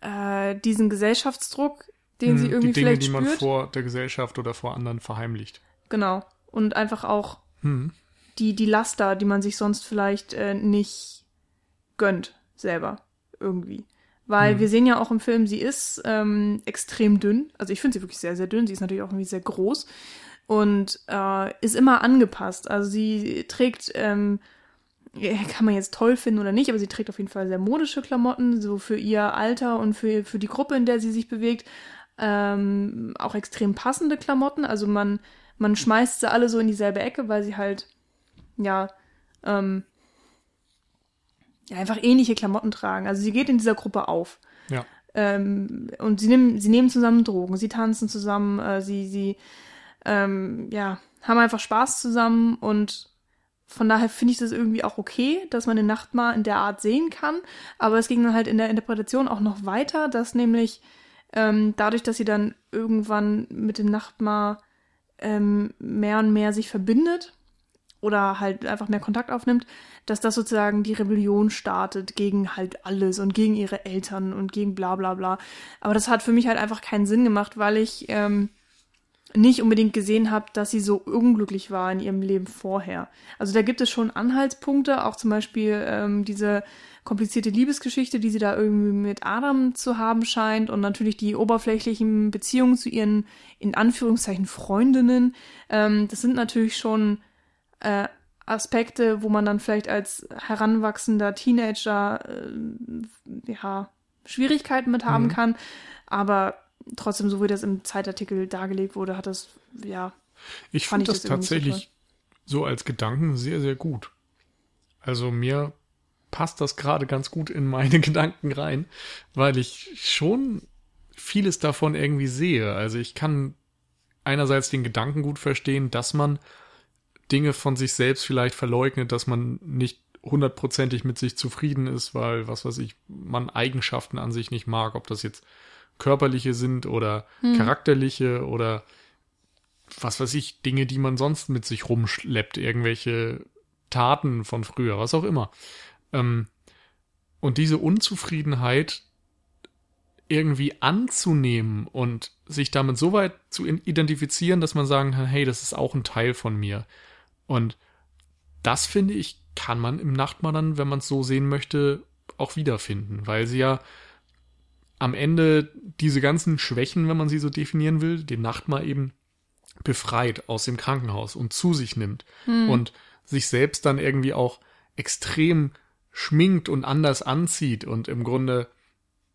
äh, diesen Gesellschaftsdruck, den hm, sie irgendwie die Dinge, vielleicht die man spürt. vor der Gesellschaft oder vor anderen verheimlicht. Genau. Und einfach auch hm. die, die Laster, die man sich sonst vielleicht äh, nicht gönnt, selber irgendwie. Weil mhm. wir sehen ja auch im Film, sie ist ähm, extrem dünn. Also ich finde sie wirklich sehr, sehr dünn. Sie ist natürlich auch irgendwie sehr groß und äh, ist immer angepasst. Also sie trägt, ähm, kann man jetzt toll finden oder nicht, aber sie trägt auf jeden Fall sehr modische Klamotten, so für ihr Alter und für, für die Gruppe, in der sie sich bewegt. Ähm, auch extrem passende Klamotten. Also man, man schmeißt sie alle so in dieselbe Ecke, weil sie halt, ja, ähm, ja, einfach ähnliche Klamotten tragen. Also sie geht in dieser Gruppe auf. Ja. Ähm, und sie nehmen, sie nehmen zusammen Drogen, sie tanzen zusammen, äh, sie, sie, ähm, ja, haben einfach Spaß zusammen und von daher finde ich das irgendwie auch okay, dass man den Nachtmar in der Art sehen kann. Aber es ging dann halt in der Interpretation auch noch weiter, dass nämlich ähm, dadurch, dass sie dann irgendwann mit dem Nachtmar ähm, mehr und mehr sich verbindet, oder halt einfach mehr Kontakt aufnimmt, dass das sozusagen die Rebellion startet gegen halt alles und gegen ihre Eltern und gegen bla bla bla. Aber das hat für mich halt einfach keinen Sinn gemacht, weil ich ähm, nicht unbedingt gesehen habe, dass sie so unglücklich war in ihrem Leben vorher. Also da gibt es schon Anhaltspunkte, auch zum Beispiel ähm, diese komplizierte Liebesgeschichte, die sie da irgendwie mit Adam zu haben scheint und natürlich die oberflächlichen Beziehungen zu ihren, in Anführungszeichen, Freundinnen. Ähm, das sind natürlich schon äh, Aspekte, wo man dann vielleicht als heranwachsender Teenager äh, ja, Schwierigkeiten mit haben mhm. kann. Aber trotzdem, so wie das im Zeitartikel dargelegt wurde, hat das, ja. Ich fand das, das tatsächlich so, so als Gedanken sehr, sehr gut. Also mir passt das gerade ganz gut in meine [LAUGHS] Gedanken rein, weil ich schon vieles davon irgendwie sehe. Also ich kann einerseits den Gedanken gut verstehen, dass man Dinge von sich selbst vielleicht verleugnet, dass man nicht hundertprozentig mit sich zufrieden ist, weil, was weiß ich, man Eigenschaften an sich nicht mag, ob das jetzt körperliche sind oder hm. charakterliche oder was weiß ich, Dinge, die man sonst mit sich rumschleppt, irgendwelche Taten von früher, was auch immer. Ähm, und diese Unzufriedenheit irgendwie anzunehmen und sich damit so weit zu identifizieren, dass man sagen kann, hey, das ist auch ein Teil von mir. Und das finde ich, kann man im Nachtmahl dann, wenn man es so sehen möchte, auch wiederfinden, weil sie ja am Ende diese ganzen Schwächen, wenn man sie so definieren will, den Nachtmahl eben befreit aus dem Krankenhaus und zu sich nimmt hm. und sich selbst dann irgendwie auch extrem schminkt und anders anzieht und im Grunde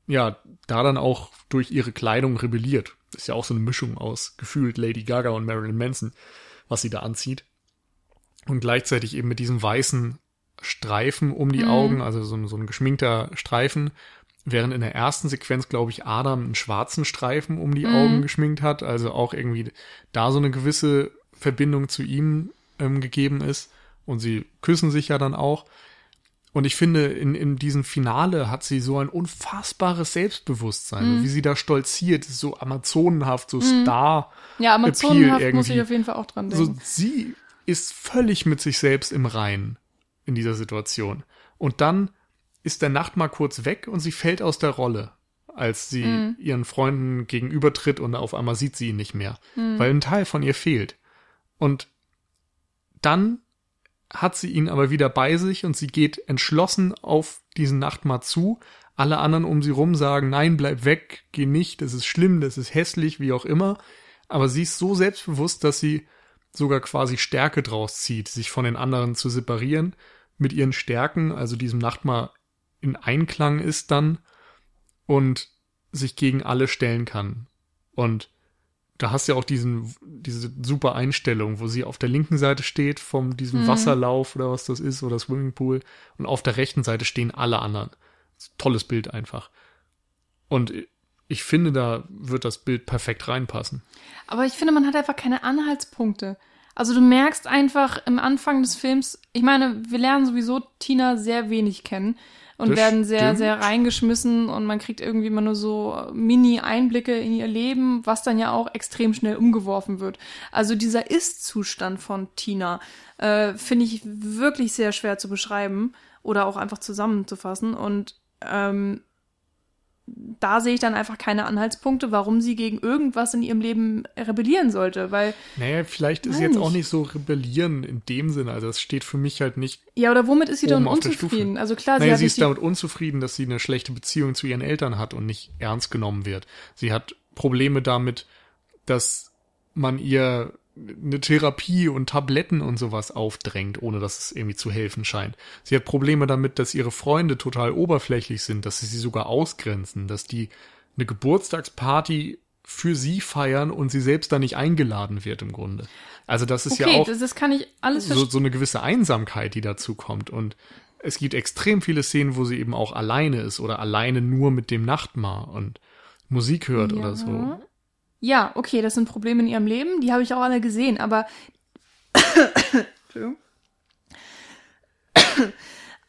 ja da dann auch durch ihre Kleidung rebelliert. Das ist ja auch so eine Mischung aus gefühlt Lady Gaga und Marilyn Manson, was sie da anzieht und gleichzeitig eben mit diesem weißen Streifen um die mhm. Augen, also so, so ein geschminkter Streifen, während in der ersten Sequenz, glaube ich, Adam einen schwarzen Streifen um die mhm. Augen geschminkt hat, also auch irgendwie da so eine gewisse Verbindung zu ihm ähm, gegeben ist. Und sie küssen sich ja dann auch. Und ich finde, in, in diesem Finale hat sie so ein unfassbares Selbstbewusstsein, mhm. wie sie da stolziert, so amazonenhaft, so mhm. Star. Ja, amazonenhaft muss ich auf jeden Fall auch dran denken. So, sie ist völlig mit sich selbst im Reinen in dieser Situation. Und dann ist der Nacht mal kurz weg und sie fällt aus der Rolle, als sie mhm. ihren Freunden gegenübertritt und auf einmal sieht sie ihn nicht mehr, mhm. weil ein Teil von ihr fehlt. Und dann hat sie ihn aber wieder bei sich und sie geht entschlossen auf diesen Nachtmar zu. Alle anderen um sie rum sagen, nein, bleib weg, geh nicht, das ist schlimm, das ist hässlich, wie auch immer. Aber sie ist so selbstbewusst, dass sie sogar quasi Stärke draus zieht, sich von den anderen zu separieren, mit ihren Stärken, also diesem Nachtmar in Einklang ist dann und sich gegen alle stellen kann. Und da hast du ja auch diesen, diese super Einstellung, wo sie auf der linken Seite steht, vom diesem mhm. Wasserlauf oder was das ist, oder Swimmingpool, und auf der rechten Seite stehen alle anderen. Tolles Bild einfach. Und ich finde, da wird das Bild perfekt reinpassen. Aber ich finde, man hat einfach keine Anhaltspunkte. Also du merkst einfach im Anfang des Films, ich meine, wir lernen sowieso Tina sehr wenig kennen und das werden sehr, stimmt. sehr reingeschmissen und man kriegt irgendwie immer nur so Mini-Einblicke in ihr Leben, was dann ja auch extrem schnell umgeworfen wird. Also dieser Ist-Zustand von Tina äh, finde ich wirklich sehr schwer zu beschreiben oder auch einfach zusammenzufassen und ähm, da sehe ich dann einfach keine Anhaltspunkte, warum sie gegen irgendwas in ihrem Leben rebellieren sollte, weil. Naja, vielleicht ist sie jetzt auch nicht so rebellieren in dem Sinne. Also es steht für mich halt nicht. Ja, oder womit ist sie dann unzufrieden? Also klar, naja, sie, sie ist damit unzufrieden, dass sie eine schlechte Beziehung zu ihren Eltern hat und nicht ernst genommen wird. Sie hat Probleme damit, dass man ihr eine Therapie und Tabletten und sowas aufdrängt, ohne dass es irgendwie zu helfen scheint. Sie hat Probleme damit, dass ihre Freunde total oberflächlich sind, dass sie sie sogar ausgrenzen, dass die eine Geburtstagsparty für sie feiern und sie selbst da nicht eingeladen wird im Grunde. Also das ist okay, ja auch das, das kann ich alles so, so eine gewisse Einsamkeit, die dazu kommt und es gibt extrem viele Szenen, wo sie eben auch alleine ist oder alleine nur mit dem Nachtmar und Musik hört ja. oder so. Ja, okay, das sind Probleme in ihrem Leben, die habe ich auch alle gesehen, aber.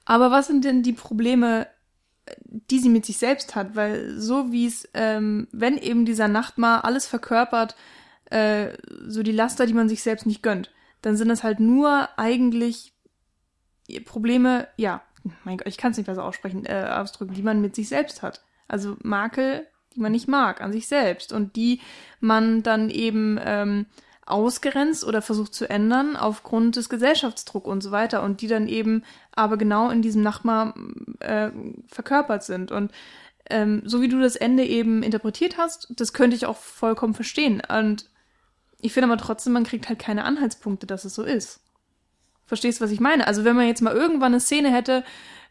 Aber was sind denn die Probleme, die sie mit sich selbst hat? Weil so wie es, ähm, wenn eben dieser Nachtmar alles verkörpert, äh, so die Laster, die man sich selbst nicht gönnt, dann sind das halt nur eigentlich Probleme, ja, mein Gott, ich kann es nicht besser aussprechen, äh, ausdrücken, die man mit sich selbst hat. Also Makel, die man nicht mag, an sich selbst und die man dann eben ähm, ausgrenzt oder versucht zu ändern aufgrund des Gesellschaftsdruck und so weiter und die dann eben aber genau in diesem Nachbar äh, verkörpert sind und ähm, so wie du das Ende eben interpretiert hast, das könnte ich auch vollkommen verstehen und ich finde aber trotzdem, man kriegt halt keine Anhaltspunkte, dass es so ist. Verstehst, was ich meine? Also wenn man jetzt mal irgendwann eine Szene hätte,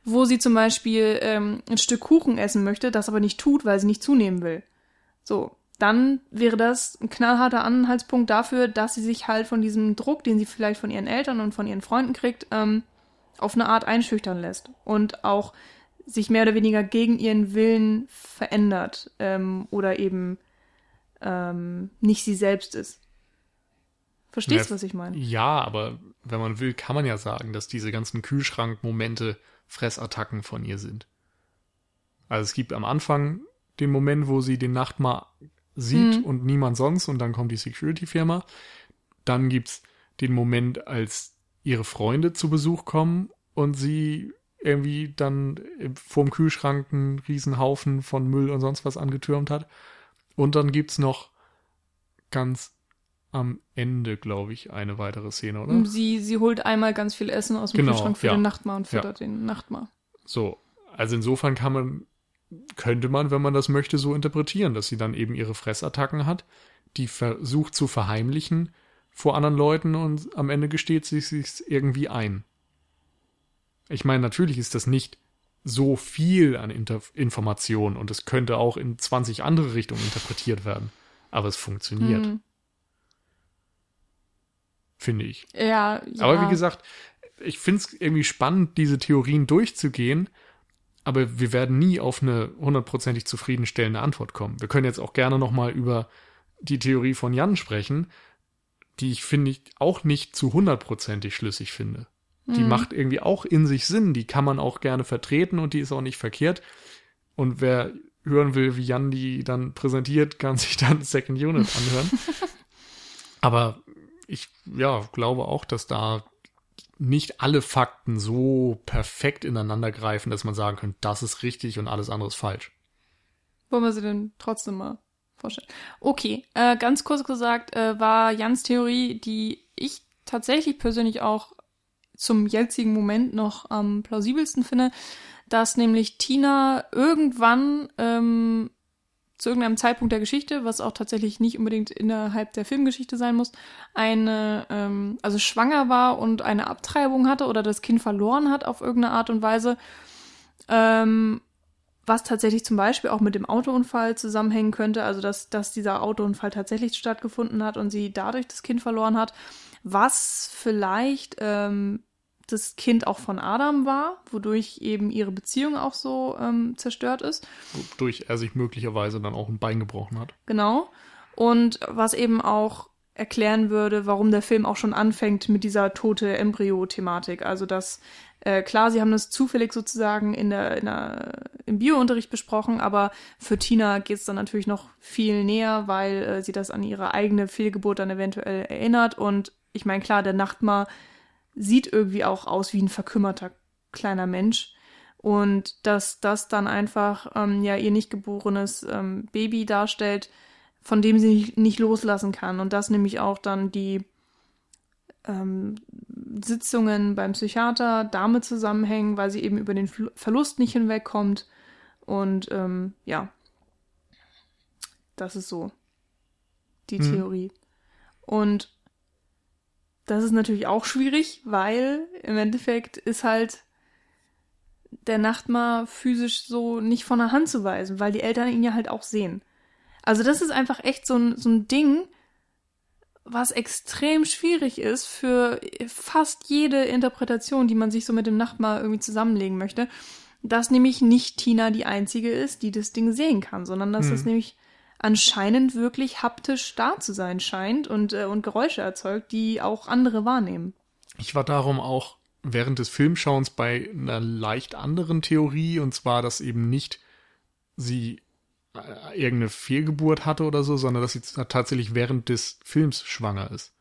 wo sie zum Beispiel ähm, ein Stück Kuchen essen möchte, das aber nicht tut, weil sie nicht zunehmen will. So, dann wäre das ein knallharter Anhaltspunkt dafür, dass sie sich halt von diesem Druck, den sie vielleicht von ihren Eltern und von ihren Freunden kriegt, ähm, auf eine Art einschüchtern lässt und auch sich mehr oder weniger gegen ihren Willen verändert ähm, oder eben ähm, nicht sie selbst ist. Verstehst du, was ich meine? Ja, aber wenn man will, kann man ja sagen, dass diese ganzen Kühlschrankmomente Fressattacken von ihr sind. Also es gibt am Anfang den Moment, wo sie den Nachtmar sieht mhm. und niemand sonst und dann kommt die Security-Firma. Dann gibt's den Moment, als ihre Freunde zu Besuch kommen und sie irgendwie dann vorm Kühlschrank einen Riesenhaufen von Müll und sonst was angetürmt hat. Und dann gibt's noch ganz am Ende, glaube ich, eine weitere Szene, oder? Sie, sie holt einmal ganz viel Essen aus dem genau, Kühlschrank für ja. den Nachtmahr und füttert ja. den Nachtmahr. So, also insofern kann man, könnte man, wenn man das möchte, so interpretieren, dass sie dann eben ihre Fressattacken hat, die versucht zu verheimlichen vor anderen Leuten und am Ende gesteht sie sich irgendwie ein. Ich meine, natürlich ist das nicht so viel an Inter Information und es könnte auch in 20 andere Richtungen interpretiert werden, aber es funktioniert. Mhm finde ich. Ja, ja. Aber wie gesagt, ich finde es irgendwie spannend, diese Theorien durchzugehen, aber wir werden nie auf eine hundertprozentig zufriedenstellende Antwort kommen. Wir können jetzt auch gerne nochmal über die Theorie von Jan sprechen, die ich finde ich auch nicht zu hundertprozentig schlüssig finde. Die mhm. macht irgendwie auch in sich Sinn, die kann man auch gerne vertreten und die ist auch nicht verkehrt. Und wer hören will, wie Jan die dann präsentiert, kann sich dann [LAUGHS] Second Unit anhören. [LAUGHS] Aber ich ja, glaube auch, dass da nicht alle Fakten so perfekt ineinander greifen, dass man sagen könnte, das ist richtig und alles andere ist falsch. Wollen wir sie denn trotzdem mal vorstellen? Okay, äh, ganz kurz gesagt, äh, war Jans Theorie, die ich tatsächlich persönlich auch zum jetzigen Moment noch am plausibelsten finde, dass nämlich Tina irgendwann ähm, zu irgendeinem Zeitpunkt der Geschichte, was auch tatsächlich nicht unbedingt innerhalb der Filmgeschichte sein muss, eine, ähm, also schwanger war und eine Abtreibung hatte oder das Kind verloren hat auf irgendeine Art und Weise, ähm, was tatsächlich zum Beispiel auch mit dem Autounfall zusammenhängen könnte, also dass, dass dieser Autounfall tatsächlich stattgefunden hat und sie dadurch das Kind verloren hat, was vielleicht ähm, das Kind auch von Adam war, wodurch eben ihre Beziehung auch so ähm, zerstört ist. Wodurch er sich möglicherweise dann auch ein Bein gebrochen hat. Genau. Und was eben auch erklären würde, warum der Film auch schon anfängt mit dieser tote Embryo-Thematik. Also dass, äh, klar, sie haben das zufällig sozusagen in der, in der, im Biounterricht besprochen, aber für Tina geht es dann natürlich noch viel näher, weil äh, sie das an ihre eigene Fehlgeburt dann eventuell erinnert. Und ich meine, klar, der Nachtmar sieht irgendwie auch aus wie ein verkümmerter kleiner Mensch. Und dass das dann einfach ähm, ja ihr nicht geborenes ähm, Baby darstellt, von dem sie nicht, nicht loslassen kann. Und das nämlich auch dann die ähm, Sitzungen beim Psychiater damit zusammenhängen, weil sie eben über den Verlust nicht hinwegkommt. Und ähm, ja, das ist so die hm. Theorie. Und das ist natürlich auch schwierig, weil im Endeffekt ist halt der Nachtmar physisch so nicht von der Hand zu weisen, weil die Eltern ihn ja halt auch sehen. Also das ist einfach echt so ein, so ein Ding, was extrem schwierig ist für fast jede Interpretation, die man sich so mit dem Nachtmar irgendwie zusammenlegen möchte, dass nämlich nicht Tina die einzige ist, die das Ding sehen kann, sondern dass hm. es nämlich anscheinend wirklich haptisch da zu sein scheint und, äh, und Geräusche erzeugt, die auch andere wahrnehmen. Ich war darum auch während des Filmschauens bei einer leicht anderen Theorie, und zwar, dass eben nicht sie äh, irgendeine Fehlgeburt hatte oder so, sondern dass sie tatsächlich während des Films schwanger ist.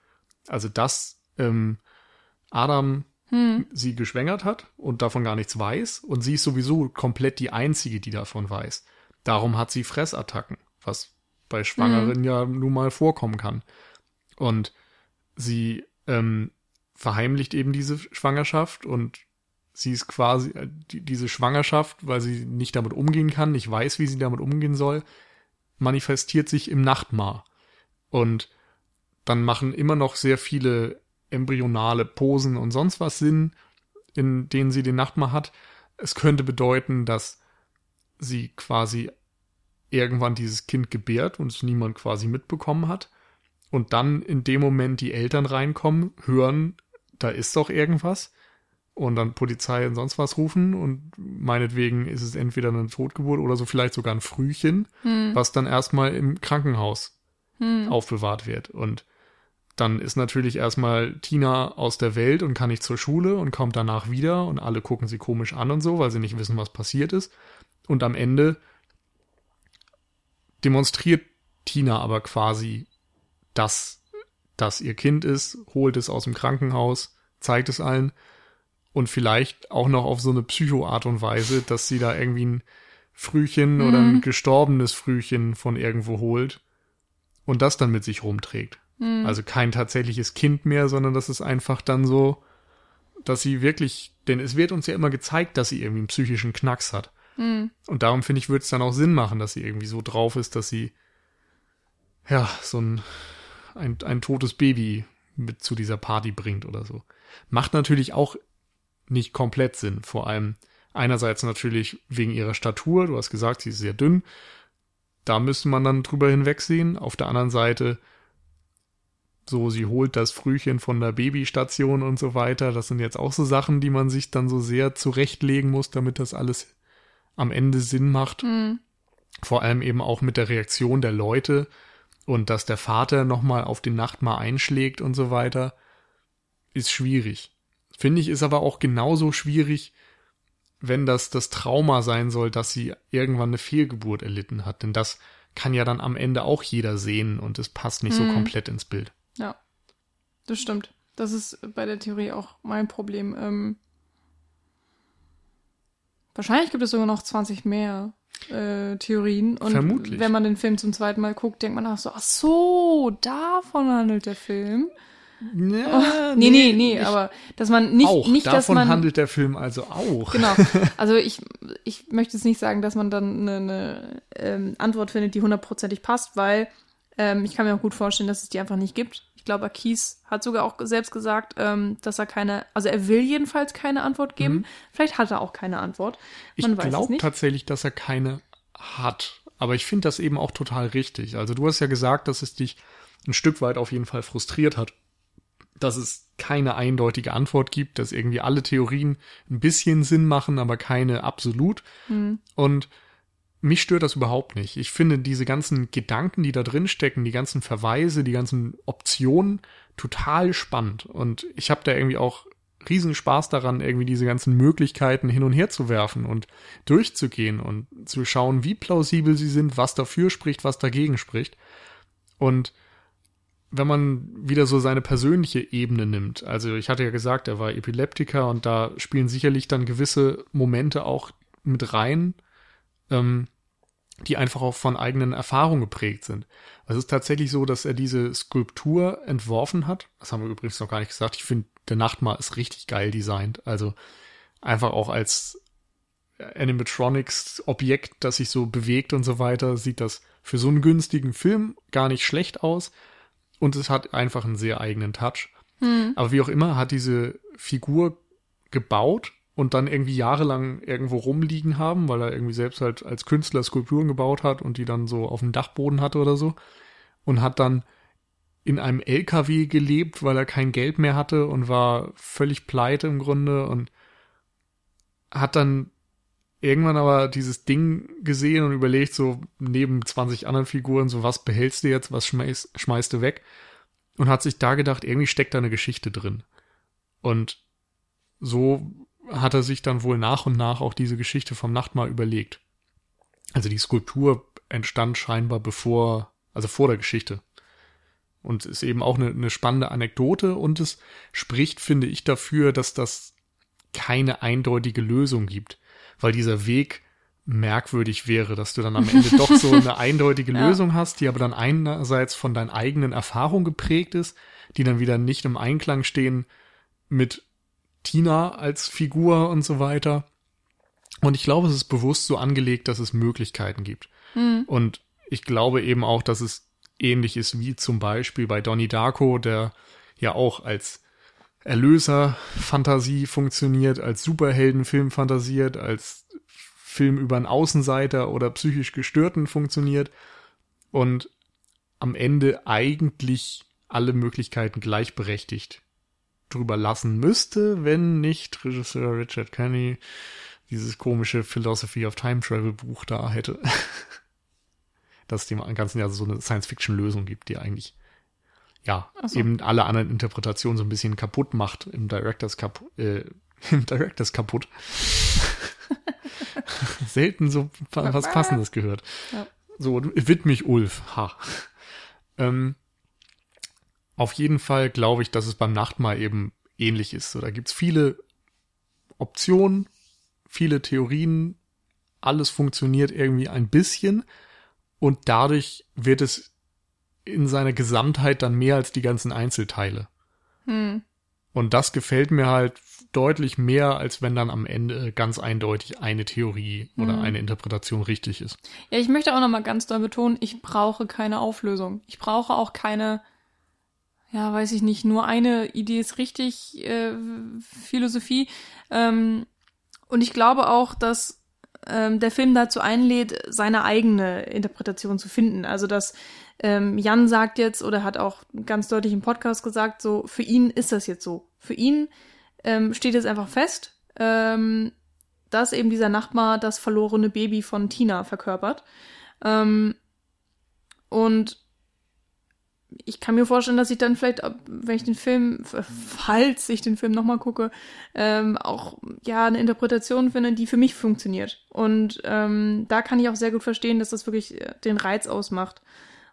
Also das ähm, Adam Hm. sie geschwängert hat und davon gar nichts weiß und sie ist sowieso komplett die einzige, die davon weiß. Darum hat sie Fressattacken, was bei Schwangeren ja nun mal vorkommen kann. Und sie ähm, verheimlicht eben diese Schwangerschaft und sie ist quasi äh, die, diese Schwangerschaft, weil sie nicht damit umgehen kann, nicht weiß, wie sie damit umgehen soll, manifestiert sich im Nachtmar. Und dann machen immer noch sehr viele embryonale Posen und sonst was Sinn, in denen sie den Nachtmar hat. Es könnte bedeuten, dass sie quasi irgendwann dieses Kind gebärt und es niemand quasi mitbekommen hat. Und dann in dem Moment die Eltern reinkommen, hören, da ist doch irgendwas. Und dann Polizei und sonst was rufen. Und meinetwegen ist es entweder eine Totgeburt oder so vielleicht sogar ein Frühchen, was dann erstmal im Krankenhaus aufbewahrt wird. Und dann ist natürlich erstmal Tina aus der Welt und kann nicht zur Schule und kommt danach wieder und alle gucken sie komisch an und so, weil sie nicht wissen, was passiert ist. Und am Ende demonstriert Tina aber quasi, dass das ihr Kind ist, holt es aus dem Krankenhaus, zeigt es allen und vielleicht auch noch auf so eine Psycho-Art und Weise, dass sie da irgendwie ein Frühchen oder ein gestorbenes Frühchen von irgendwo holt und das dann mit sich rumträgt. Also kein tatsächliches Kind mehr, sondern das ist einfach dann so, dass sie wirklich, denn es wird uns ja immer gezeigt, dass sie irgendwie einen psychischen Knacks hat. Und darum finde ich, würde es dann auch Sinn machen, dass sie irgendwie so drauf ist, dass sie ja so ein, ein, ein totes Baby mit zu dieser Party bringt oder so. Macht natürlich auch nicht komplett Sinn. Vor allem einerseits natürlich wegen ihrer Statur. Du hast gesagt, sie ist sehr dünn. Da müsste man dann drüber hinwegsehen. Auf der anderen Seite so, sie holt das Frühchen von der Babystation und so weiter. Das sind jetzt auch so Sachen, die man sich dann so sehr zurechtlegen muss, damit das alles am Ende Sinn macht. Vor allem eben auch mit der Reaktion der Leute und dass der Vater nochmal auf den Nachtmar einschlägt und so weiter, ist schwierig. Finde ich, ist aber auch genauso schwierig, wenn das das Trauma sein soll, dass sie irgendwann eine Fehlgeburt erlitten hat. Denn das kann ja dann am Ende auch jeder sehen und es passt nicht so komplett ins Bild. Ja, das stimmt. Das ist bei der Theorie auch mein Problem. Ähm, wahrscheinlich gibt es sogar noch 20 mehr äh, Theorien. Und Vermutlich. wenn man den Film zum zweiten Mal guckt, denkt man auch so, ach so, davon handelt der Film. Ja, Nee, nee, nee, aber dass man nicht, auch. nicht dass Davon man. handelt der Film also auch. Genau. [LAUGHS] Also ich, ich möchte jetzt nicht sagen, dass man dann eine, eine ähm, Antwort findet, die hundertprozentig passt, weil ähm, ich kann mir auch gut vorstellen, dass es die einfach nicht gibt. Ich glaube, Akis hat sogar auch selbst gesagt, ähm, dass er keine, also er will jedenfalls keine Antwort geben. Vielleicht hat er auch keine Antwort. Ich Man es glaube tatsächlich, dass er keine hat. Aber ich finde das eben auch total richtig. Also du hast ja gesagt, dass es dich ein Stück weit auf jeden Fall frustriert hat, dass es keine eindeutige Antwort gibt, dass irgendwie alle Theorien ein bisschen Sinn machen, aber keine absolut. Hm. Und mich stört das überhaupt nicht. Ich finde diese ganzen Gedanken, die da drin stecken, die ganzen Verweise, die ganzen Optionen total spannend. Und ich habe da irgendwie auch riesen Spaß daran, irgendwie diese ganzen Möglichkeiten hin und her zu werfen und durchzugehen und zu schauen, wie plausibel sie sind, was dafür spricht, was dagegen spricht. Und wenn man wieder so seine persönliche Ebene nimmt, also ich hatte ja gesagt, er war Epileptiker und da spielen sicherlich dann gewisse Momente auch mit rein, ähm, die einfach auch von eigenen Erfahrungen geprägt sind. Also es ist tatsächlich so, dass er diese Skulptur entworfen hat. Das haben wir übrigens noch gar nicht gesagt. Ich finde, der Nachtmar ist richtig geil designt. Also einfach auch als Animatronics-Objekt, das sich so bewegt und so weiter, sieht das für so einen günstigen Film gar nicht schlecht aus. Und es hat einfach einen sehr eigenen Touch. Aber wie auch immer, hat diese Figur gebaut und dann irgendwie jahrelang irgendwo rumliegen haben, weil er irgendwie selbst halt als Künstler Skulpturen gebaut hat und die dann so auf dem Dachboden hatte oder so. Und hat dann in einem LKW gelebt, weil er kein Geld mehr hatte und war völlig pleite im Grunde und hat dann irgendwann aber dieses Ding gesehen und überlegt, so neben 20 anderen Figuren, so was behältst du jetzt, was schmeißt, schmeißt du weg? Und hat sich da gedacht, irgendwie steckt da eine Geschichte drin. Und so hat er sich dann wohl nach und nach auch diese Geschichte vom Nachtmahl überlegt. Also die Skulptur entstand scheinbar bevor, also vor der Geschichte. Und ist eben auch eine, eine spannende Anekdote und es spricht, finde ich, dafür, dass das keine eindeutige Lösung gibt. Weil dieser Weg merkwürdig wäre, dass du dann am Ende doch so eine [LAUGHS] eindeutige ja. Lösung hast, die aber dann einerseits von deinen eigenen Erfahrungen geprägt ist, die dann wieder nicht im Einklang stehen mit Tina als Figur und so weiter. Und ich glaube, es ist bewusst so angelegt, dass es Möglichkeiten gibt. Mhm. Und ich glaube eben auch, dass es ähnlich ist wie zum Beispiel bei Donnie Darko, der ja auch als Erlöser-Fantasie funktioniert, als Superheldenfilm fantasiert, als Film über einen Außenseiter oder psychisch Gestörten funktioniert und am Ende eigentlich alle Möglichkeiten gleichberechtigt drüber lassen müsste, wenn nicht Regisseur Richard Kenny dieses komische Philosophy of Time Travel Buch da hätte. [LAUGHS] Dass dem ganzen Jahr so eine Science-Fiction-Lösung gibt, die eigentlich ja so. eben alle anderen Interpretationen so ein bisschen kaputt macht im Directors kaputt, äh, [LAUGHS] im Directors kaputt. [LAUGHS] Selten so was Passendes gehört. Ja. So, widmig Ulf. Ha. Ähm, auf jeden Fall glaube ich, dass es beim Nachtmahl eben ähnlich ist. So, da gibt's viele Optionen, viele Theorien, alles funktioniert irgendwie ein bisschen und dadurch wird es in seiner Gesamtheit dann mehr als die ganzen Einzelteile. Hm. Und das gefällt mir halt deutlich mehr, als wenn dann am Ende ganz eindeutig eine Theorie oder hm. eine Interpretation richtig ist. Ja, ich möchte auch nochmal ganz doll betonen, ich brauche keine Auflösung. Ich brauche auch keine ja, weiß ich nicht, nur eine Idee ist richtig, äh, Philosophie. Ähm, und ich glaube auch, dass ähm, der Film dazu einlädt, seine eigene Interpretation zu finden. Also dass ähm, Jan sagt jetzt oder hat auch ganz deutlich im Podcast gesagt, so für ihn ist das jetzt so. Für ihn ähm, steht jetzt einfach fest, ähm, dass eben dieser Nachbar das verlorene Baby von Tina verkörpert. Ähm, und ich kann mir vorstellen, dass ich dann vielleicht, wenn ich den Film, falls ich den Film nochmal gucke, ähm, auch ja eine Interpretation finde, die für mich funktioniert. Und ähm, da kann ich auch sehr gut verstehen, dass das wirklich äh, den Reiz ausmacht.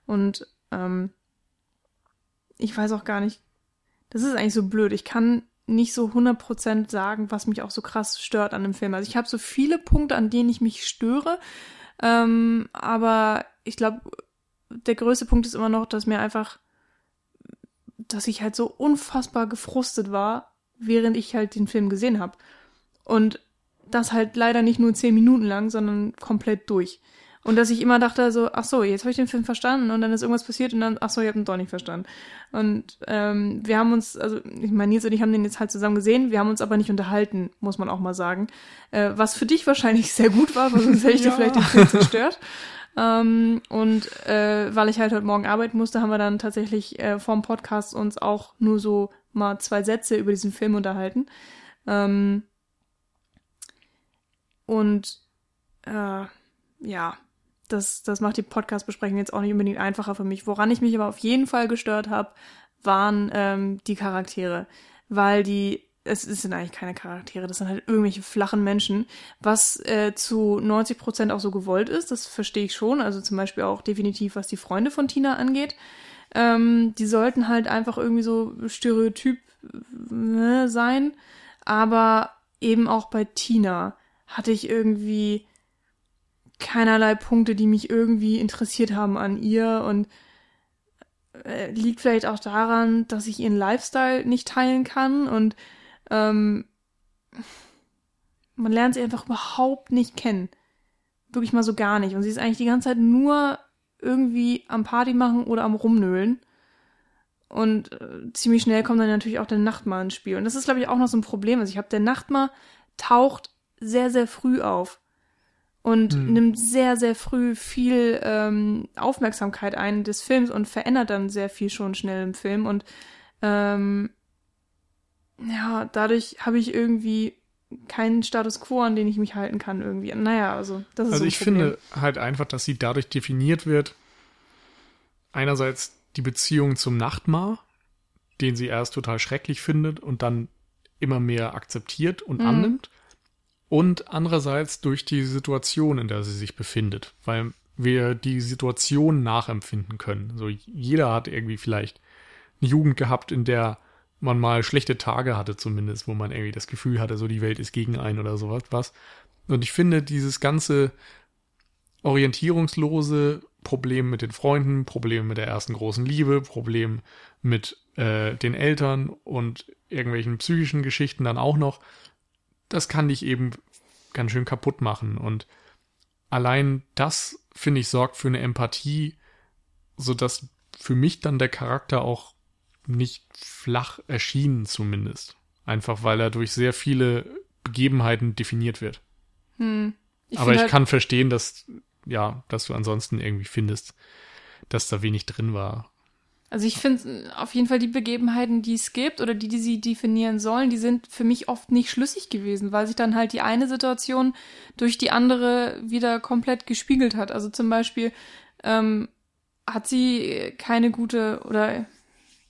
Und ähm, ich weiß auch gar nicht, das ist eigentlich so blöd. Ich kann nicht so 100% sagen, was mich auch so krass stört an dem Film. Also ich habe so viele Punkte, an denen ich mich störe, ähm, aber ich glaube, der größte Punkt ist immer noch, dass mir einfach, dass ich halt so unfassbar gefrustet war, während ich halt den Film gesehen habe. Und das halt leider nicht nur zehn Minuten lang, sondern komplett durch. Und dass ich immer dachte so, ach so, jetzt habe ich den Film verstanden und dann ist irgendwas passiert und dann, ach so, ihr habt ihn doch nicht verstanden. Und ähm, wir haben uns, also ich meine, Nils und ich haben den jetzt halt zusammen gesehen, wir haben uns aber nicht unterhalten, muss man auch mal sagen. Äh, was für dich wahrscheinlich [LAUGHS] sehr gut war, weil sonst hätte ich ja. dir vielleicht den Film zerstört. Ähm, und äh, weil ich halt heute Morgen arbeiten musste, haben wir dann tatsächlich äh, vorm Podcast uns auch nur so mal zwei Sätze über diesen Film unterhalten. Ähm, und äh, ja, das, das macht die Podcast-Besprechung jetzt auch nicht unbedingt einfacher für mich. Woran ich mich aber auf jeden Fall gestört habe, waren ähm, die Charaktere, weil die es sind eigentlich keine Charaktere, das sind halt irgendwelche flachen Menschen, was äh, zu 90 Prozent auch so gewollt ist, das verstehe ich schon, also zum Beispiel auch definitiv, was die Freunde von Tina angeht. Ähm, die sollten halt einfach irgendwie so stereotyp äh, sein, aber eben auch bei Tina hatte ich irgendwie keinerlei Punkte, die mich irgendwie interessiert haben an ihr und äh, liegt vielleicht auch daran, dass ich ihren Lifestyle nicht teilen kann und ähm, man lernt sie einfach überhaupt nicht kennen. Wirklich mal so gar nicht. Und sie ist eigentlich die ganze Zeit nur irgendwie am Party machen oder am Rumnöhlen. Und äh, ziemlich schnell kommt dann natürlich auch der Nachtmar ins Spiel. Und das ist, glaube ich, auch noch so ein Problem. Also ich habe der Nachtmar taucht sehr, sehr früh auf und hm. nimmt sehr, sehr früh viel ähm, Aufmerksamkeit ein des Films und verändert dann sehr viel schon schnell im Film. Und ähm, ja, dadurch habe ich irgendwie keinen Status quo, an den ich mich halten kann irgendwie. Naja, also das ist Also so ich Problem. finde halt einfach, dass sie dadurch definiert wird, einerseits die Beziehung zum Nachtmar, den sie erst total schrecklich findet und dann immer mehr akzeptiert und mhm. annimmt. Und andererseits durch die Situation, in der sie sich befindet. Weil wir die Situation nachempfinden können. So jeder hat irgendwie vielleicht eine Jugend gehabt, in der man mal schlechte Tage hatte zumindest, wo man irgendwie das Gefühl hatte, so die Welt ist gegen einen oder sowas was. Und ich finde dieses ganze orientierungslose Problem mit den Freunden, Problem mit der ersten großen Liebe, Problem mit äh, den Eltern und irgendwelchen psychischen Geschichten dann auch noch, das kann dich eben ganz schön kaputt machen. Und allein das, finde ich, sorgt für eine Empathie, sodass für mich dann der Charakter auch nicht flach erschien, zumindest. Einfach weil er durch sehr viele Begebenheiten definiert wird. Hm. Ich Aber ich halt kann verstehen, dass, ja, dass du ansonsten irgendwie findest, dass da wenig drin war. Also ich finde auf jeden Fall die Begebenheiten, die es gibt oder die, die sie definieren sollen, die sind für mich oft nicht schlüssig gewesen, weil sich dann halt die eine Situation durch die andere wieder komplett gespiegelt hat. Also zum Beispiel ähm, hat sie keine gute oder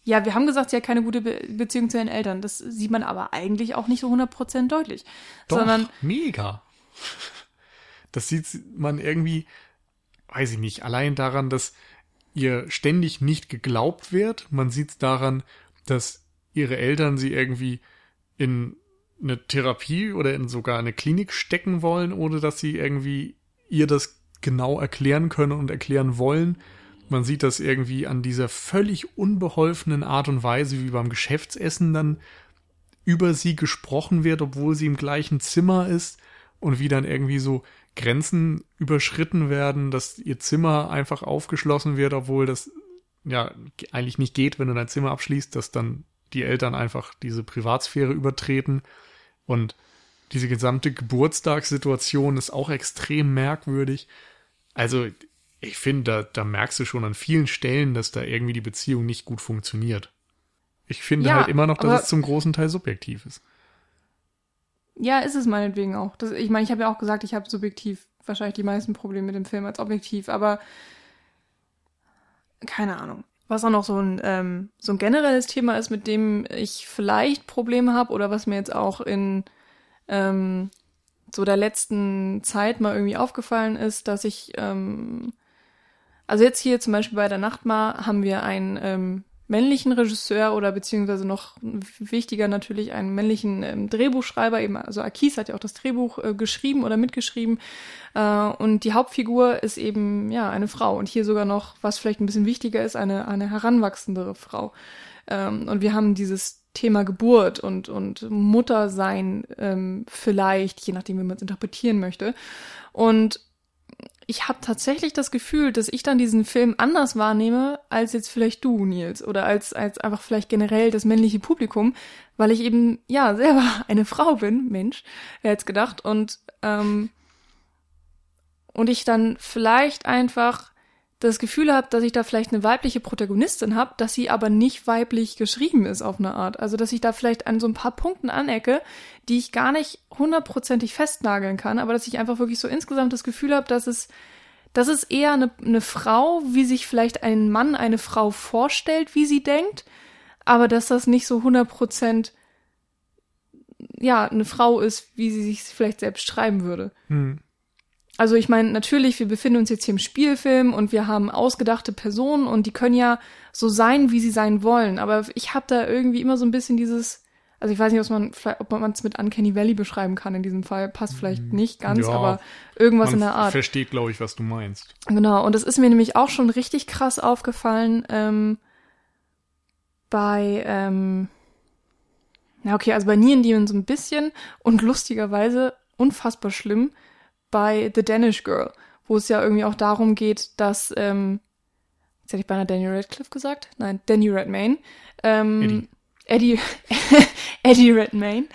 ja, wir haben gesagt, sie hat keine gute Be Beziehung zu ihren Eltern. Das sieht man aber eigentlich auch nicht so 100% deutlich. Doch, sondern mega. Das sieht man irgendwie, weiß ich nicht, allein daran, dass ihr ständig nicht geglaubt wird. Man sieht es daran, dass ihre Eltern sie irgendwie in eine Therapie oder in sogar eine Klinik stecken wollen, ohne dass sie irgendwie ihr das genau erklären können und erklären wollen. Man sieht das irgendwie an dieser völlig unbeholfenen Art und Weise, wie beim Geschäftsessen dann über sie gesprochen wird, obwohl sie im gleichen Zimmer ist und wie dann irgendwie so Grenzen überschritten werden, dass ihr Zimmer einfach aufgeschlossen wird, obwohl das ja eigentlich nicht geht, wenn du dein Zimmer abschließt, dass dann die Eltern einfach diese Privatsphäre übertreten und diese gesamte Geburtstagssituation ist auch extrem merkwürdig. Also ich finde, da, da merkst du schon an vielen Stellen, dass da irgendwie die Beziehung nicht gut funktioniert. Ich finde ja, halt immer noch, dass es zum großen Teil subjektiv ist. Ja, ist es meinetwegen auch. Das, ich meine, ich habe ja auch gesagt, ich habe subjektiv wahrscheinlich die meisten Probleme mit dem Film als objektiv, aber keine Ahnung. Was auch noch so ein, ähm, so ein generelles Thema ist, mit dem ich vielleicht Probleme habe oder was mir jetzt auch in ähm, so der letzten Zeit mal irgendwie aufgefallen ist, dass ich, ähm, also jetzt hier zum Beispiel bei der Nachtmar haben wir ein ähm, männlichen Regisseur oder beziehungsweise noch wichtiger natürlich einen männlichen ähm, Drehbuchschreiber, eben, also Akis hat ja auch das Drehbuch äh, geschrieben oder mitgeschrieben. Äh, und die Hauptfigur ist eben, ja, eine Frau. Und hier sogar noch, was vielleicht ein bisschen wichtiger ist, eine, eine heranwachsendere Frau. Ähm, und wir haben dieses Thema Geburt und, und Muttersein ähm, vielleicht, je nachdem, wie man es interpretieren möchte. Und ich habe tatsächlich das Gefühl, dass ich dann diesen Film anders wahrnehme als jetzt vielleicht du, Nils, oder als als einfach vielleicht generell das männliche Publikum, weil ich eben ja [LAUGHS] selber eine Frau bin, Mensch, wer hätte gedacht? Und ähm, und ich dann vielleicht einfach das Gefühl habe, dass ich da vielleicht eine weibliche Protagonistin habe, dass sie aber nicht weiblich geschrieben ist auf eine Art. Also dass ich da vielleicht an so ein paar Punkten anecke, die ich gar nicht hundertprozentig festnageln kann, aber dass ich einfach wirklich so insgesamt das Gefühl habe, dass es, dass es eher eine, eine Frau, wie sich vielleicht ein Mann eine Frau vorstellt, wie sie denkt, aber dass das nicht so hundertprozent ja eine Frau ist, wie sie sich vielleicht selbst schreiben würde. Hm. Also ich meine, natürlich, wir befinden uns jetzt hier im Spielfilm und wir haben ausgedachte Personen und die können ja so sein, wie sie sein wollen. Aber ich habe da irgendwie immer so ein bisschen dieses, also ich weiß nicht, ob man es mit Uncanny Valley beschreiben kann in diesem Fall. Passt vielleicht mm, nicht ganz, ja, aber irgendwas in der Art. versteht, glaube ich, was du meinst. Genau, und das ist mir nämlich auch schon richtig krass aufgefallen ähm, bei, ähm, ja okay, also bei Neon Demon so ein bisschen und lustigerweise unfassbar schlimm bei The Danish Girl, wo es ja irgendwie auch darum geht, dass, ähm, jetzt hätte ich beinahe Daniel Radcliffe gesagt, nein, Danny Redmayne, ähm, Eddie, Eddie, [LAUGHS] Eddie Redmayne,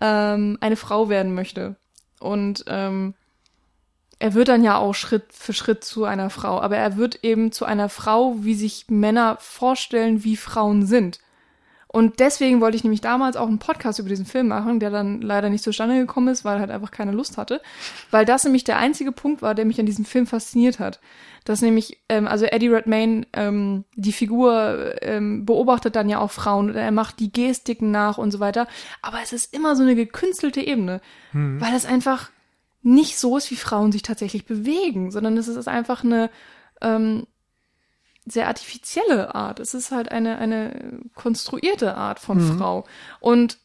ähm, eine Frau werden möchte. Und ähm, er wird dann ja auch Schritt für Schritt zu einer Frau, aber er wird eben zu einer Frau, wie sich Männer vorstellen, wie Frauen sind. Und deswegen wollte ich nämlich damals auch einen Podcast über diesen Film machen, der dann leider nicht zustande gekommen ist, weil er halt einfach keine Lust hatte. Weil das nämlich der einzige Punkt war, der mich an diesem Film fasziniert hat. Dass nämlich, ähm, also Eddie Redmayne, ähm, die Figur ähm, beobachtet dann ja auch Frauen oder er macht die Gestiken nach und so weiter. Aber es ist immer so eine gekünstelte Ebene, hm. weil es einfach nicht so ist, wie Frauen sich tatsächlich bewegen, sondern es ist einfach eine ähm, sehr artifizielle Art. Es ist halt eine, eine konstruierte Art von mhm. Frau. Und